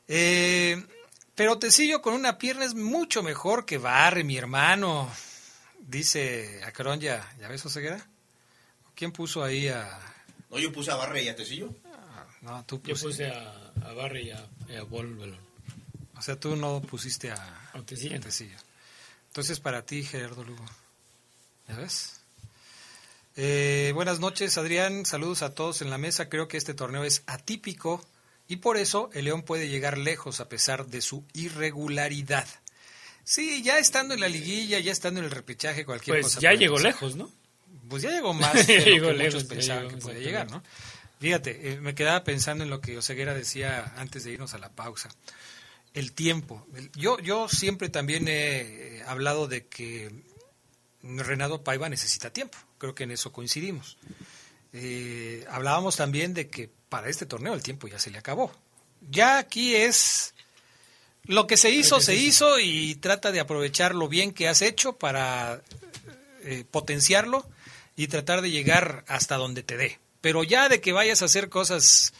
S2: Eh, pero Tecillo con una pierna es mucho mejor que Barre, mi hermano. Dice Acron, ¿ya, ¿ya ves, Oseguera? ¿Quién puso ahí a,
S11: no, yo puse a Barre y a Tecillo.
S2: no, tú
S10: Yo puse a, a Barre y a, y a
S2: O sea, tú no pusiste a,
S10: a Tecillo.
S2: Entonces, para ti, Gerardo Lugo. ¿Ya ves? Eh, buenas noches, Adrián. Saludos a todos en la mesa. Creo que este torneo es atípico y por eso el León puede llegar lejos a pesar de su irregularidad. Sí, ya estando en la liguilla, ya estando en el repechaje, cualquier
S10: pues
S2: cosa.
S10: ya llegó lejos, ¿no?
S2: Pues ya llegó más de <laughs> lo que muchos pensaban que puede llegar, ¿no? Fíjate, eh, me quedaba pensando en lo que Oseguera decía antes de irnos a la pausa. El tiempo. Yo, yo siempre también he hablado de que Renato Paiva necesita tiempo. Creo que en eso coincidimos. Eh, hablábamos también de que para este torneo el tiempo ya se le acabó. Ya aquí es lo que se hizo, se hizo y trata de aprovechar lo bien que has hecho para eh, potenciarlo y tratar de llegar hasta donde te dé. Pero ya de que vayas a hacer cosas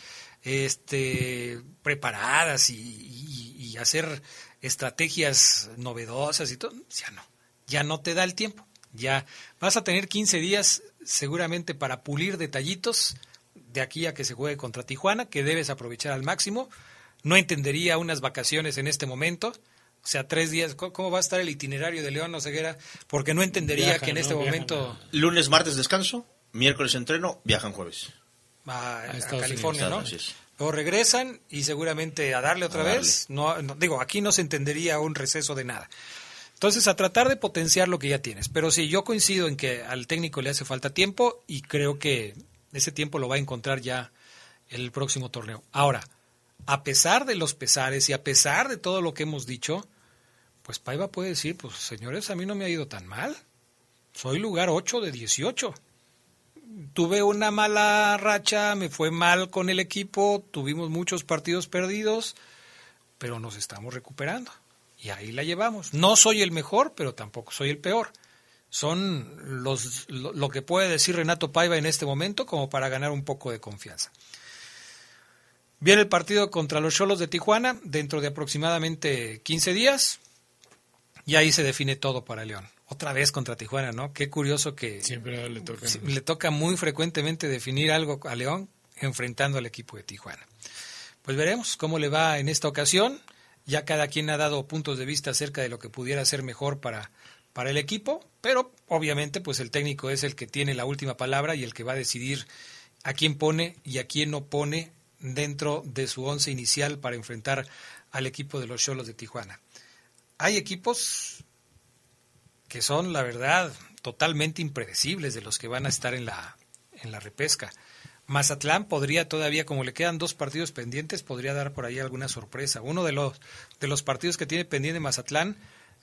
S2: este, preparadas y, hacer estrategias novedosas y todo, ya no, ya no te da el tiempo. Ya vas a tener 15 días seguramente para pulir detallitos de aquí a que se juegue contra Tijuana, que debes aprovechar al máximo. No entendería unas vacaciones en este momento. O sea, tres días, ¿cómo va a estar el itinerario de León Oseguera? Porque no entendería que en este momento...
S11: Lunes, martes descanso, miércoles entreno, viajan jueves.
S2: A, California, ¿no? Luego regresan y seguramente a darle otra vez. No, digo, aquí no se entendería un receso de nada. Entonces, a tratar de potenciar lo que ya tienes. Pero sí, yo coincido en que al técnico le hace falta tiempo y creo que ese tiempo lo va a encontrar ya el próximo torneo. Ahora, a pesar de los pesares y a pesar de todo lo que hemos dicho, pues Paiva puede decir, pues señores, a mí no me ha ido tan mal. Soy lugar 8 de 18. Tuve una mala racha, me fue mal con el equipo, tuvimos muchos partidos perdidos, pero nos estamos recuperando. Y ahí la llevamos. No soy el mejor, pero tampoco soy el peor. Son los, lo, lo que puede decir Renato Paiva en este momento como para ganar un poco de confianza. Viene el partido contra los Cholos de Tijuana dentro de aproximadamente 15 días. Y ahí se define todo para León. Otra vez contra Tijuana, ¿no? Qué curioso que
S10: Siempre le toca.
S2: le toca muy frecuentemente definir algo a León enfrentando al equipo de Tijuana. Pues veremos cómo le va en esta ocasión. Ya cada quien ha dado puntos de vista acerca de lo que pudiera ser mejor para, para el equipo, pero obviamente pues el técnico es el que tiene la última palabra y el que va a decidir a quién pone y a quién no pone dentro de su once inicial para enfrentar al equipo de los Cholos de Tijuana. Hay equipos que son, la verdad, totalmente impredecibles de los que van a estar en la, en la repesca. Mazatlán podría todavía, como le quedan dos partidos pendientes, podría dar por ahí alguna sorpresa. Uno de los, de los partidos que tiene pendiente Mazatlán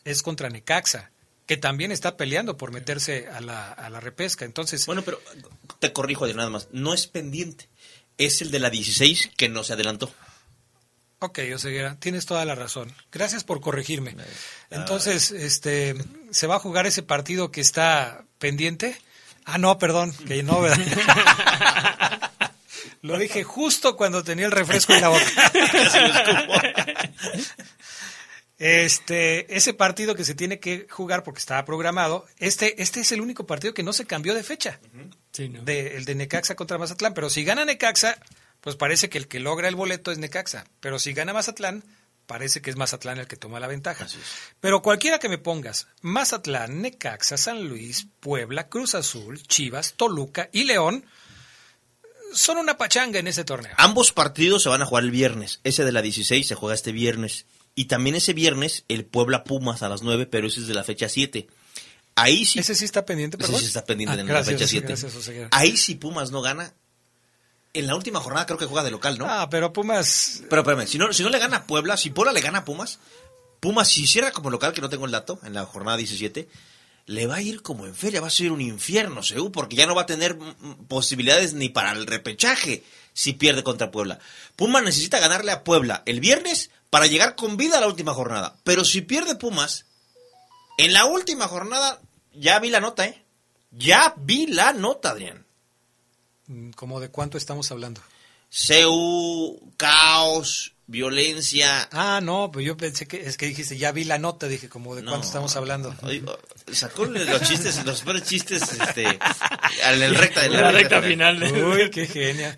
S2: es contra Necaxa, que también está peleando por meterse a la, a la repesca. Entonces,
S12: Bueno, pero te corrijo de nada más. No es pendiente. Es el de la 16 que no se adelantó.
S2: Ok, Oseguera, tienes toda la razón. Gracias por corregirme. Entonces, este, ¿se va a jugar ese partido que está pendiente? Ah, no, perdón, que no, ¿verdad? <laughs> Lo dije justo cuando tenía el refresco en la boca. Este, ese partido que se tiene que jugar porque estaba programado, este, este es el único partido que no se cambió de fecha.
S10: Sí, ¿no?
S2: de, el de Necaxa contra Mazatlán. Pero si gana Necaxa, pues parece que el que logra el boleto es Necaxa. Pero si gana Mazatlán, parece que es Mazatlán el que toma la ventaja. Pero cualquiera que me pongas, Mazatlán, Necaxa, San Luis, Puebla, Cruz Azul, Chivas, Toluca y León, son una pachanga en ese torneo.
S12: Ambos partidos se van a jugar el viernes. Ese de la 16 se juega este viernes. Y también ese viernes el Puebla Pumas a las 9, pero ese es de la fecha 7. Ahí sí.
S2: Ese sí está pendiente,
S12: Ese
S2: perdón.
S12: sí está pendiente
S2: Ah, gracias,
S12: la fecha 7.
S2: gracias, Oseguera.
S12: Ahí si Pumas no gana, en la última jornada creo que juega de local, ¿no?
S2: Ah, pero Pumas.
S12: Pero espérame, si no, si no le gana a Puebla, si Puebla le gana a Pumas, Pumas si hiciera como local, que no tengo el dato, en la jornada 17, le va a ir como en feria, va a ser un infierno, Seú, porque ya no va a tener posibilidades ni para el repechaje si pierde contra Puebla. Pumas necesita ganarle a Puebla el viernes para llegar con vida a la última jornada. Pero si pierde Pumas, en la última jornada, ya vi la nota, ¿eh? Ya vi la nota, Adrián.
S2: Mm, ¿Cómo de cuánto estamos hablando?
S12: CEU, caos, violencia.
S2: Ah, no, pues yo pensé que es que dijiste, ya vi la nota, dije, como de
S12: No.
S2: cuánto estamos hablando.
S12: Sacó los chistes, los peores chistes, este, en el recta de
S10: La recta final de-
S2: Uy, qué genial.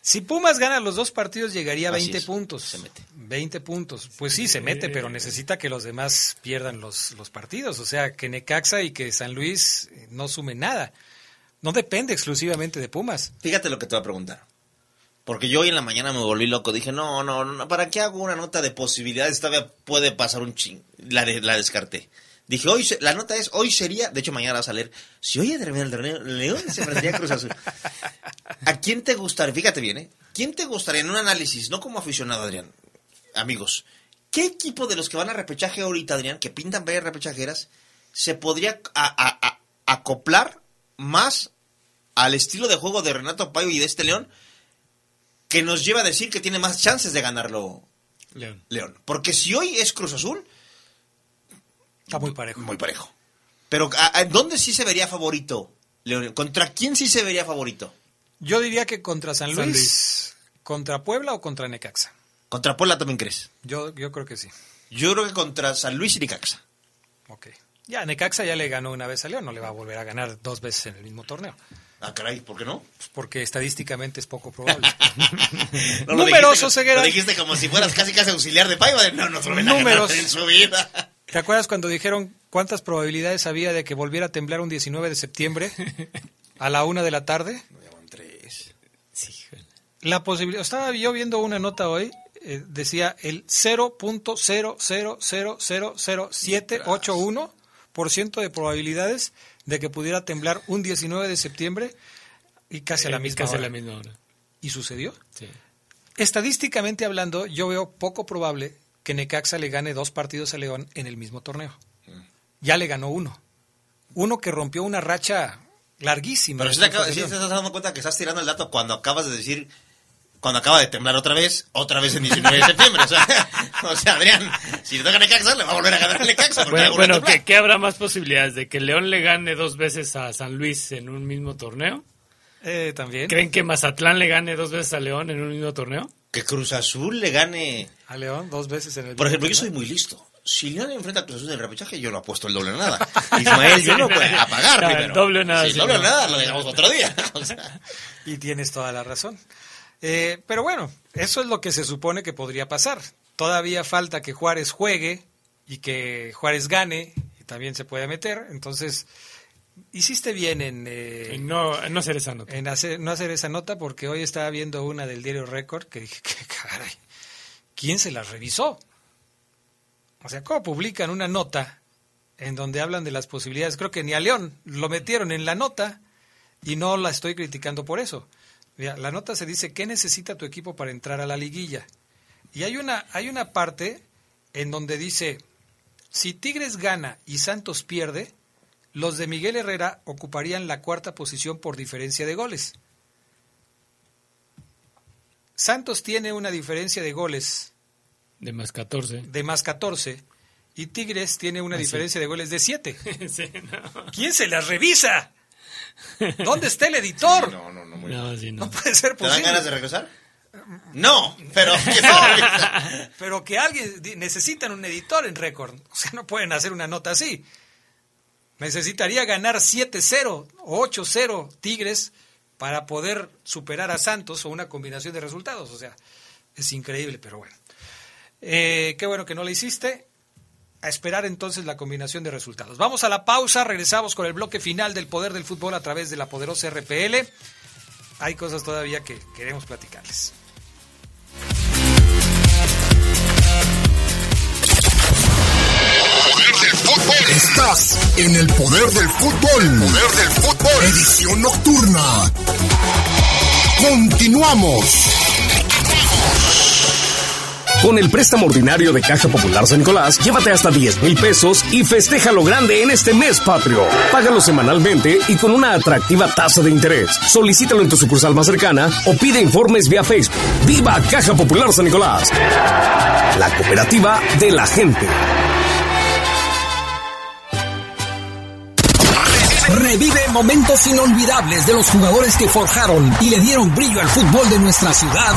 S2: Si Pumas gana los dos partidos, llegaría a
S12: Así
S2: 20
S12: es,
S2: puntos.
S12: se mete.
S2: 20 puntos. Pues sí, se mete, pero necesita que los demás pierdan los, los partidos. O sea, que Necaxa y que San Luis eh, no sumen nada. No depende exclusivamente de Pumas.
S12: Fíjate lo que te voy a preguntar. Porque yo hoy en la mañana me volví loco. Dije, no, no, no, ¿para qué hago una nota de posibilidades? Todavía puede pasar un ching. La, la descarté. Dije, hoy, la nota es, hoy sería, de hecho mañana vas a leer, si hoy termina el torneo, León se enfrentaría a Cruz Azul. ¿A quién te gustaría, fíjate bien, ¿eh? ¿Quién te gustaría en un análisis, no como aficionado, Adrián? Amigos, ¿qué equipo de los que van a repechaje ahorita, Adrián, que pintan varias repechajeras, se podría acoplar más al estilo de juego de Renato Payo y de este León, que nos lleva a decir que tiene más chances de ganarlo
S10: León.
S12: León? Porque si hoy es Cruz Azul,
S2: Está muy parejo.
S12: muy parejo. Pero ¿a- a ¿dónde sí se vería favorito, León? ¿Contra quién sí se vería favorito?
S2: Yo diría que contra San Luis,
S10: San Luis.
S2: contra Puebla o contra Necaxa.
S12: ¿Contra Puebla también crees?
S2: Yo, yo creo que sí.
S12: Yo creo que contra San Luis y Necaxa.
S2: Ok. Ya, Necaxa ya le ganó una vez a León, no le va a volver a ganar dos veces en el mismo torneo.
S12: Ah, caray, ¿por qué no?
S2: Pues porque estadísticamente es poco probable. <laughs>
S12: No, lo
S2: Numeroso, Ceguera.
S12: Lo dijiste como si fueras casi casi auxiliar de Paiva. No, no a
S2: Números.
S12: en su vida. <laughs>
S2: ¿Te acuerdas cuando dijeron cuántas probabilidades había de que volviera a temblar un 19 de septiembre a la una de la tarde? <laughs> La posibilidad, estaba yo viendo una nota hoy, eh, decía el 0.0000781% de probabilidades de que pudiera temblar un 19 de septiembre y casi a la
S10: Eh,
S2: misma
S10: casi a
S2: hora.
S10: la misma hora.
S2: ¿Y sucedió?
S10: Sí.
S2: Estadísticamente hablando, yo veo poco probable que Necaxa le gane dos partidos a León en el mismo torneo. Ya le ganó uno. Uno que rompió una racha larguísima.
S12: Pero si te, acabas- sí te estás dando cuenta que estás tirando el dato cuando acabas de decir, cuando acaba de temblar otra vez, otra vez en 19 de septiembre. O sea, <laughs> o sea Adrián, si le toca Necaxa, le va a volver a ganar a Necaxa. porque
S10: Bueno,
S12: alguna
S10: bueno. ¿qué, qué habrá más posibilidades? ¿De que León le gane dos veces a San Luis en un mismo torneo?
S2: Eh, también.
S10: ¿Creen que Mazatlán le gane dos veces a León en un mismo torneo?
S12: Que Cruz Azul le gane...
S2: A León dos veces en el
S12: Por ejemplo, yo soy muy listo.
S11: Si León enfrenta a Cruz Azul en el repechaje, yo no apuesto el doble o nada. <laughs> Ismael, yo no puedo apagar
S10: No, el doble o nada,
S11: Sí, el doble o nada lo dejamos otro día. <laughs> O sea,
S2: Y tienes toda la razón. Eh, pero bueno, eso es lo que se supone que podría pasar. Todavía falta que Juárez juegue y que Juárez gane y también se puede meter. Entonces, hiciste bien en, eh,
S10: En no, en no hacer esa nota.
S2: en hacer, no hacer esa nota porque hoy estaba viendo una del diario Record que dije, <laughs> "¿Qué caray, ¿quién se la revisó? O sea, ¿cómo publican una nota en donde hablan de las posibilidades? Creo que ni a León lo metieron en la nota y no la estoy criticando por eso. Mira, la nota se dice, ¿qué necesita tu equipo para entrar a la liguilla? Y hay una, hay una parte en donde dice, si Tigres gana y Santos pierde, los de Miguel Herrera ocuparían la cuarta posición por diferencia de goles. Santos tiene una diferencia de goles
S10: De más 14.
S2: de más 14 y Tigres tiene una
S10: Ah,
S2: diferencia de goles de 7. <laughs>
S10: Sí, no.
S2: ¿Quién se las revisa? ¿Dónde está el editor?
S11: no, no, no.
S10: No, sí, no.
S2: No puede ser
S11: ¿Te dan
S2: posible.
S11: ganas de regresar? No, pero... <laughs>
S2: No, <laughs> pero que alguien necesitan un editor en récord. O sea, no pueden hacer una nota así. Necesitaría ganar 7-0 o 8-0 Tigres para poder superar a Santos o una combinación de resultados. O sea, es increíble, pero bueno. Eh, qué bueno que no lo hiciste. A esperar entonces la combinación de resultados. Vamos a la pausa, regresamos con el bloque final del poder del fútbol a través de la poderosa RPL. Hay cosas todavía que queremos platicarles.
S1: Estás en el poder del fútbol. Poder del fútbol. Edición nocturna. Continuamos.
S16: Con el préstamo ordinario de Caja Popular San Nicolás, llévate hasta 10 mil pesos y festeja lo grande en este mes patrio. Págalo semanalmente y con una atractiva tasa de interés. Solicítalo en tu sucursal más cercana o pide informes vía Facebook. ¡Viva Caja Popular San Nicolás! La cooperativa de la gente.
S3: Revive momentos inolvidables de los jugadores que forjaron y le dieron brillo al fútbol de nuestra ciudad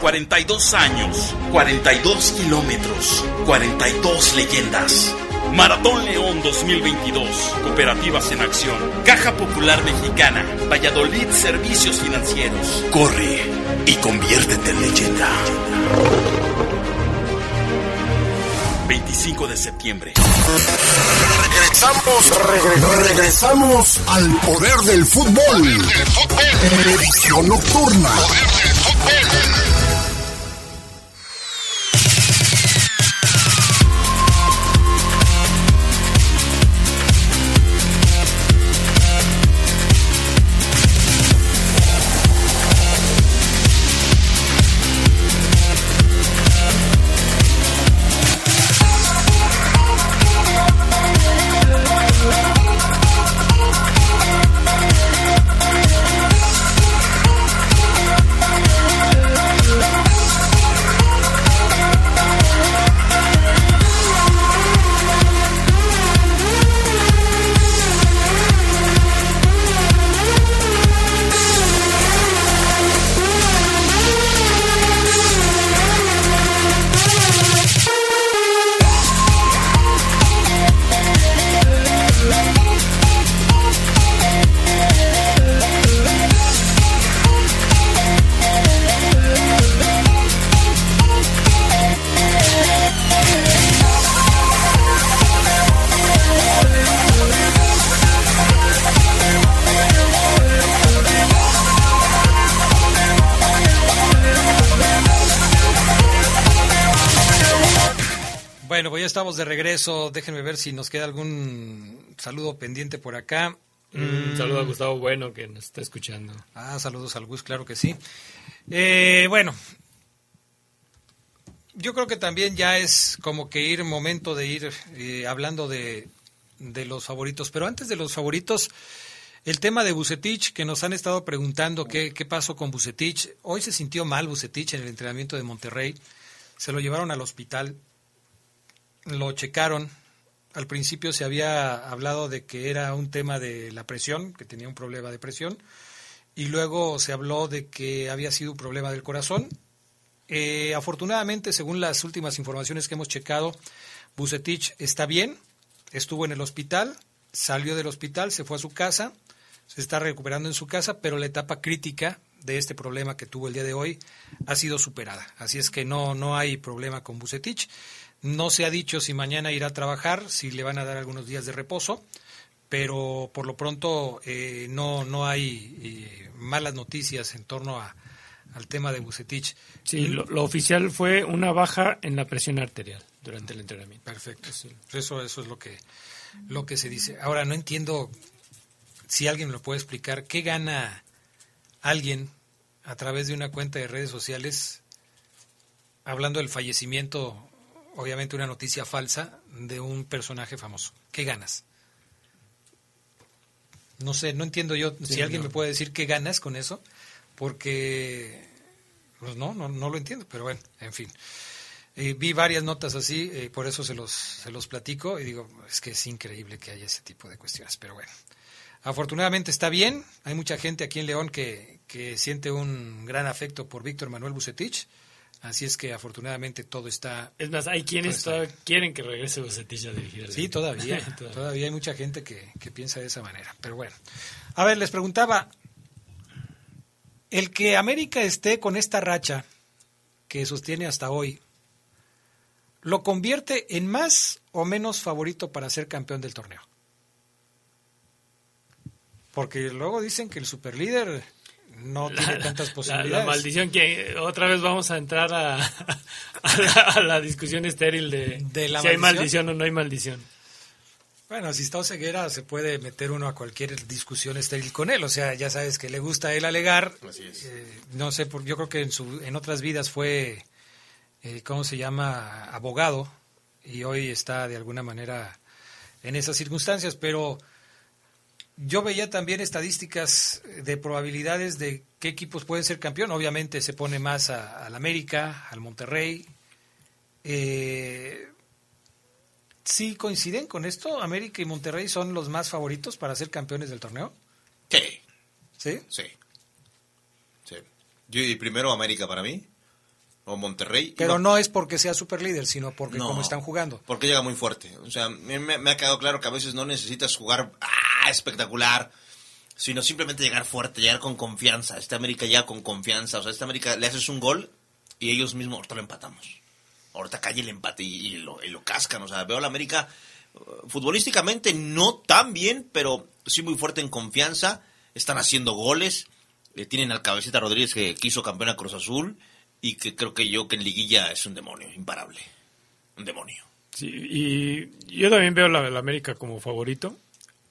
S9: 42 años, 42 kilómetros, 42 leyendas. Maratón León 2022, Cooperativas en Acción, Caja Popular Mexicana, Valladolid Servicios Financieros.
S1: Corre y conviértete en leyenda.
S9: 25 de septiembre.
S1: Regresamos, regresamos al poder del fútbol. Edición nocturna.
S2: Bueno, pues ya estamos de regreso. Déjenme ver si nos queda algún saludo pendiente por acá.
S10: Un
S2: Mm.
S10: saludo a Gustavo Bueno que nos está escuchando.
S2: Ah, saludos al Gus, claro que sí. Eh, bueno, yo creo que también ya es como que ir momento de ir eh, hablando de de los favoritos. Pero antes de los favoritos, el tema de Bucetich, que nos han estado preguntando qué, qué pasó con Bucetich. Hoy se sintió mal Bucetich en el entrenamiento de Monterrey. Se lo llevaron al hospital, lo checaron. Al principio se había hablado de que era un tema de la presión, que tenía un problema de presión, y luego se habló de que había sido un problema del corazón. Eh, afortunadamente, según las últimas informaciones que hemos checado, Bucetich está bien, estuvo en el hospital, salió del hospital, se fue a su casa, se está recuperando en su casa, pero la etapa crítica de este problema que tuvo el día de hoy ha sido superada. Así es que no, no hay problema con Bucetich. No se ha dicho si mañana irá a trabajar, si le van a dar algunos días de reposo, pero por lo pronto eh, no, no hay eh, malas noticias en torno a, al tema de Bucetich.
S10: Sí, lo, lo, oficial fue una baja en la presión arterial durante el entrenamiento.
S2: Perfecto. Eso, eso es lo que, lo que se dice. Ahora, no entiendo si alguien me lo puede explicar, ¿qué gana alguien a través de una cuenta de redes sociales hablando del fallecimiento obviamente una noticia falsa de un personaje famoso. ¿Qué ganas? No sé, no entiendo yo sí, si alguien no. me puede decir qué ganas con eso, porque pues no, no, no lo entiendo, pero bueno, en fin. Eh, vi varias notas así, eh, por eso se los, se los platico y digo, es que es increíble que haya ese tipo de cuestiones, pero bueno. Afortunadamente está bien, hay mucha gente aquí en León que, que siente un gran afecto por Víctor Manuel Bucetich, Así es que afortunadamente todo está.
S10: Es más, hay quienes quieren que regrese Bucetich a dirigir.
S2: Sí, todavía, <laughs> todavía. Todavía hay mucha gente que, que, piensa de esa manera. Pero bueno. A ver, les preguntaba: el que América esté con esta racha que sostiene hasta hoy, ¿lo convierte en más o menos favorito para ser campeón del torneo? Porque luego dicen que el superlíder no la, tiene tantas posibilidades.
S10: La, la, maldición que otra vez vamos a entrar a, <laughs> a, la, a la, discusión estéril de,
S2: ¿De
S10: si
S2: maldición?
S10: hay maldición o no hay maldición.
S2: Bueno, si está ceguera se puede meter uno a cualquier discusión estéril con él. O sea, ya sabes que le gusta a él alegar. Eh, no sé, yo creo que en, su, en otras vidas fue, eh, ¿cómo se llama? Abogado. Y hoy está de alguna manera en esas circunstancias. Pero yo veía también estadísticas de probabilidades de qué equipos pueden ser campeón. Obviamente se pone más al América, al Monterrey. Eh, ¿Sí coinciden con esto? ¿América y Monterrey son los más favoritos para ser campeones del torneo?
S12: Sí.
S2: ¿Sí?
S12: Sí. sí. Yo y primero América para mí, o Monterrey.
S2: Pero no, no es porque sea super líder, sino porque no, como están jugando.
S12: Porque llega muy fuerte. O sea, me, me, ha quedado claro que a veces no necesitas jugar ¡ah, espectacular, sino simplemente llegar fuerte, llegar con confianza. Esta América llega con confianza. O sea, esta América le haces un gol y ellos mismos ahorita lo empatamos ahorita cae el empate y, lo, cascan. O sea, veo a la América uh, futbolísticamente no tan bien, pero sí muy fuerte en confianza. Están haciendo goles. Eh, tienen al cabecita Rodríguez que quiso campeón a Cruz Azul y que creo que yo que en liguilla es un demonio, imparable. Un demonio.
S10: Sí, y yo también veo a la América como favorito.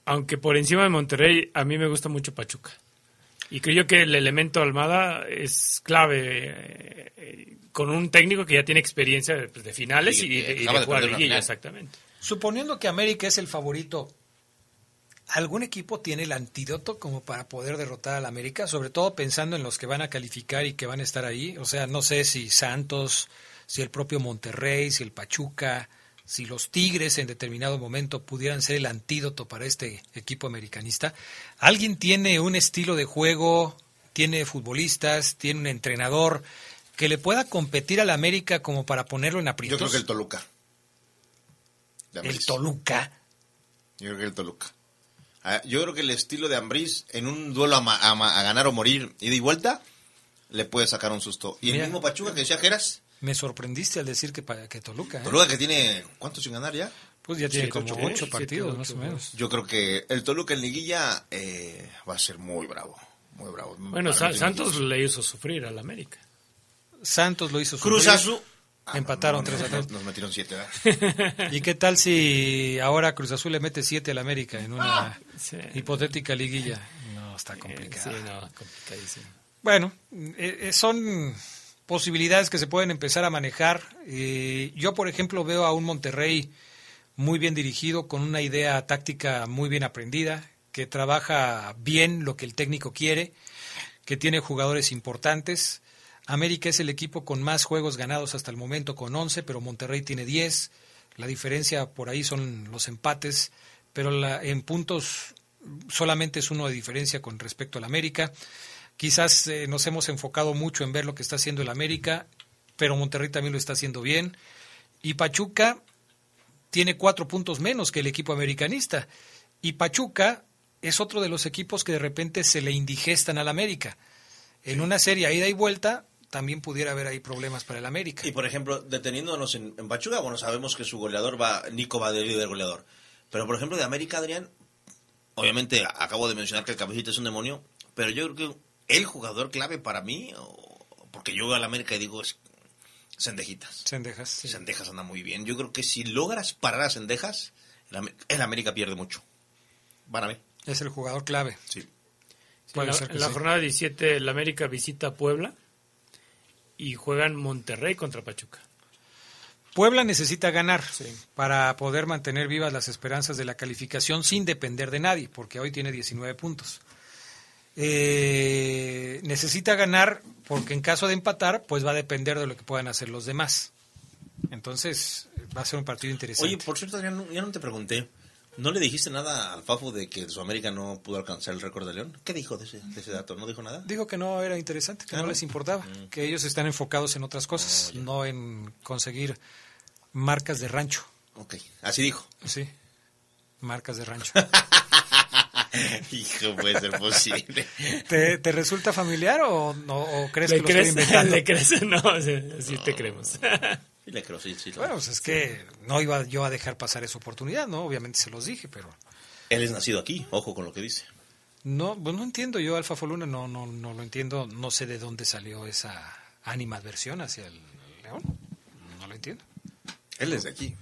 S10: Aunque por encima de Monterrey, a mí me gusta mucho Pachuca. Y creo que el elemento Almada es clave eh, con un técnico que ya tiene experiencia de, de finales y, y, de, y de jugar liguilla, exactamente.
S2: Suponiendo que América es el favorito, ¿algún equipo tiene el antídoto como para poder derrotar al América? Sobre todo pensando en los que van a calificar y que van a estar ahí. O sea, no sé si Santos, si el propio Monterrey, si el Pachuca, si los Tigres en determinado momento pudieran ser el antídoto para este equipo americanista. ¿Alguien tiene un estilo de juego, tiene futbolistas, tiene un entrenador que le pueda competir al América como para ponerlo en aprietos?
S12: Yo creo que el Toluca.
S2: El Toluca.
S12: Yo creo que el Toluca. Ah, Yo creo que el estilo de Ambriz en un duelo a, a, a, ganar o morir, ida y vuelta, le puede sacar un susto. Y Mira, el mismo Pachuca que decía Geras.
S2: Me sorprendiste al decir que, que Toluca. ¿eh?
S12: Toluca que tiene, ¿cuántos sin ganar ya?
S2: Pues ya tiene sí, como ocho, ocho partidos, siete, ocho, más o menos.
S12: Yo creo que el Toluca en liguilla eh, va a ser muy bravo. Muy bravo.
S10: Bueno, Sa Santos le hizo sufrir al América.
S2: Santos lo hizo
S12: sufrir. Cruz Azul.
S2: Ah, Empataron 3
S12: no,
S2: a 3.
S12: Nos, metieron 7, <laughs>
S2: ¿Y qué tal si ahora Cruz Azul le mete 7 al América en una ah, sí. hipotética liguilla? No, está complicado.
S10: Sí, no, complicadísimo.
S2: Bueno, eh, son posibilidades que se pueden empezar a manejar. Eh, yo, por ejemplo, veo a un Monterrey muy bien dirigido, con una idea táctica muy bien aprendida, que trabaja bien lo que el técnico quiere, que tiene jugadores importantes. América es el equipo con más juegos ganados hasta el momento, con 11, pero Monterrey tiene 10. La diferencia por ahí son los empates, pero la, en puntos solamente es uno de diferencia con respecto al América. Quizás eh, nos hemos enfocado mucho en ver lo que está haciendo el América, pero Monterrey también lo está haciendo bien. Y Pachuca tiene cuatro puntos menos que el equipo americanista. Y Pachuca es otro de los equipos que de repente se le indigestan al América. En una serie ida y vuelta también pudiera haber ahí problemas para el América.
S12: Y por ejemplo, deteniéndonos en, en Pachuca, bueno, sabemos que su goleador va, Nico va de líder goleador. Pero por ejemplo, de América, Adrián, obviamente acabo de mencionar que el cabecito es un demonio, pero yo creo que el jugador clave para mí, porque yo veo al América y digo, es Sendejitas.
S2: Sendejas. Sí.
S12: Sendejas anda muy bien. Yo creo que si logras parar a Sendejas, el, el América pierde mucho. Para mí.
S2: Es el jugador clave.
S12: Sí.
S10: en la, en la jornada 17 el América visita Puebla y juegan Monterrey contra Pachuca.
S2: Puebla necesita ganar sí. para poder mantener vivas las esperanzas de la calificación sin depender de nadie, porque hoy tiene 19 puntos. Eh, necesita ganar porque en caso de empatar, pues va a depender de lo que puedan hacer los demás. Entonces, va a ser un partido interesante.
S12: Oye, por cierto, ya no, ya no te pregunté. ¿No le dijiste nada al Fafo de que Sudamérica no pudo alcanzar el récord de León? ¿Qué dijo de ese, de ese, dato? ¿No dijo nada?
S2: Dijo que no era interesante, que no les importaba, mm. que ellos están enfocados en otras cosas, oh, no en conseguir marcas de rancho.
S12: Ok, así dijo.
S2: Sí, marcas de rancho. <laughs> <laughs>
S12: Hijo, puede ser posible.
S2: ¿Te, ¿Te, resulta familiar o, no, o crees
S10: ¿Le
S2: que
S10: crees,
S2: lo estoy inventando?
S10: ¿Le crees? No, sí, no. te creemos.
S12: Sí, le creo, sí, sí.
S2: Bueno, pues es que no iba yo a dejar pasar esa oportunidad, ¿no? Obviamente se los dije, pero...
S12: Él es nacido aquí, ojo con lo que dice.
S2: No, pues no entiendo, yo Alfa Foluna no, no, no lo entiendo, no sé de dónde salió esa animadversión hacia el León, no lo entiendo.
S12: Él es de aquí,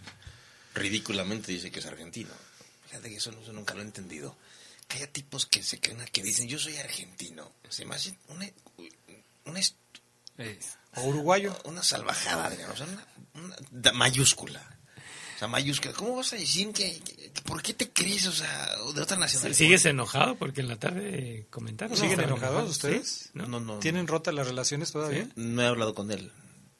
S12: ridículamente dice que es argentino. Fíjate que eso, eso nunca lo he entendido que haya tipos que se creen que dicen yo soy argentino. Se me hace una, una
S2: eh, o uruguayo.
S12: Una salvajada, Adrián. O sea, una, una, mayúscula. O sea, mayúscula. ¿Cómo vas a decir que, que, ¿Por qué te crees, o sea, de otra nacionalidad?
S10: ¿Sigues enojado? Porque en la tarde comentaron.
S2: ¿Siguen enojados ustedes?
S12: ¿No? No, no,
S2: ¿Tienen rotas las relaciones todavía?
S12: ¿Sí? No he hablado con él.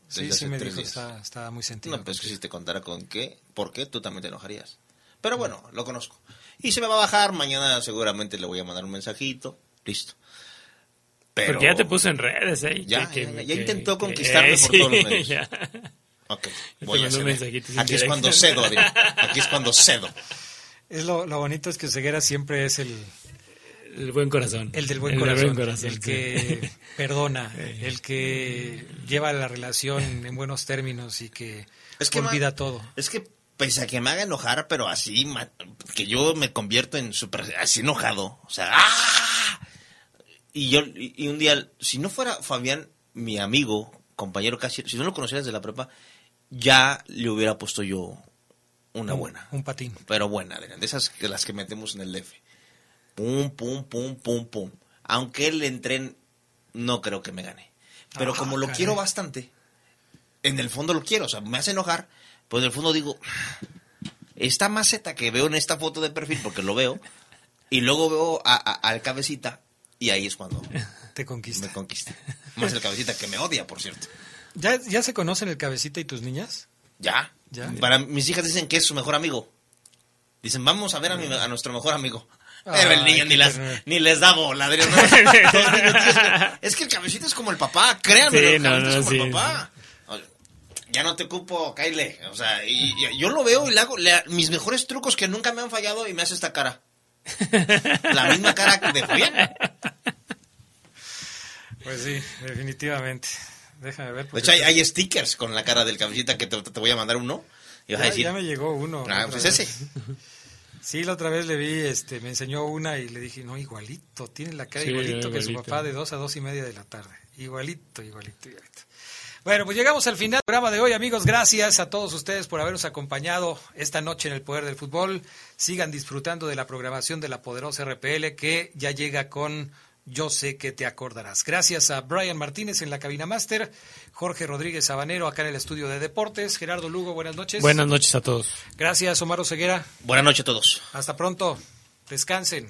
S2: Sí, sí me dijo, estaba, estaba muy sentido.
S12: No, pues que si te contara con qué, por qué, tú también te enojarías. Pero bueno, lo conozco. Y se me va a bajar, mañana seguramente le voy a mandar un mensajito, listo.
S10: Pero Porque ya te puso en redes, ¿eh?
S12: Ya,
S10: que,
S12: ya,
S10: que,
S12: ya intentó conquistarme
S10: eh,
S12: por
S10: sí,
S12: todos los medios.
S10: Ya.
S12: Ok, voy a. Aquí es cuando cedo, Adrián. Aquí es cuando cedo.
S2: Es lo, lo bonito es que Ceguera siempre es el,
S10: el buen corazón.
S2: El del buen,
S10: el
S2: corazón,
S10: buen corazón.
S2: El que sí. <laughs> perdona, <laughs> el que lleva la relación en buenos términos y que,
S12: es que
S2: olvida todo.
S12: Es que pese a que me haga enojar, pero así, que yo me convierto en super, así enojado. O sea, ¡ah! Y yo, y un día, si no fuera Fabián, mi amigo, compañero casi, si no lo conocieras de la prepa, ya le hubiera puesto yo una
S2: un,
S12: buena.
S2: Un patín.
S12: Pero buena, de esas que las que metemos en el DF. Pum, pum, pum, pum, pum. Aunque él entren, no creo que me gane. Pero ah, como lo caray. quiero bastante, en el fondo lo quiero, o sea, me hace enojar, pues en el fondo digo, esta maceta que veo en esta foto de perfil, porque lo veo, y luego veo a, a, al cabecita, y ahí es cuando <laughs>
S2: te conquista.
S12: Me conquista. Más el cabecita que me odia, por cierto.
S2: ¿Ya, ¿Ya se conocen el cabecita y tus niñas?
S12: Ya.
S2: ¿Ya?
S12: Para mis hijas dicen que es su mejor amigo. Dicen, vamos a ver a, mi, a nuestro mejor amigo. Pero el niño ni, las, ni les da bola. es, <laughs> que, es que el cabecita es como el papá, créanme,
S10: sí,
S12: el
S10: no,
S12: es como
S10: sí,
S12: el papá. Ya no te ocupo, Kyle. O sea, y, y yo lo veo y le hago le, mis mejores trucos que nunca me han fallado y me hace esta cara. <laughs> La misma cara de Fabián.
S2: Pues sí, definitivamente. Déjame ver.
S12: De hecho, hay, hay, stickers con la cara del cabecita que te, te voy a mandar uno. Y vas
S2: ya,
S12: a decir,
S2: ya me llegó uno.
S12: Ah, pues ese. <laughs>
S2: Sí, la otra vez le vi, este, me enseñó una y le dije, no, igualito, tiene la cara sí, igualito, igualito que su papá de dos a dos y media de la tarde. Igualito, igualito, igualito. Bueno, pues llegamos al final del programa de hoy, amigos. Gracias a todos ustedes por habernos acompañado esta noche en el Poder del Fútbol. Sigan disfrutando de la programación de la poderosa RPL que ya llega con yo sé que te acordarás. Gracias a Brian Martínez en la cabina máster, Jorge Rodríguez Sabanero acá en el estudio de deportes, Gerardo Lugo, buenas noches.
S10: Buenas noches a todos.
S2: Gracias, Omar Ceguera.
S12: Buenas noches a todos.
S2: Hasta pronto. Descansen.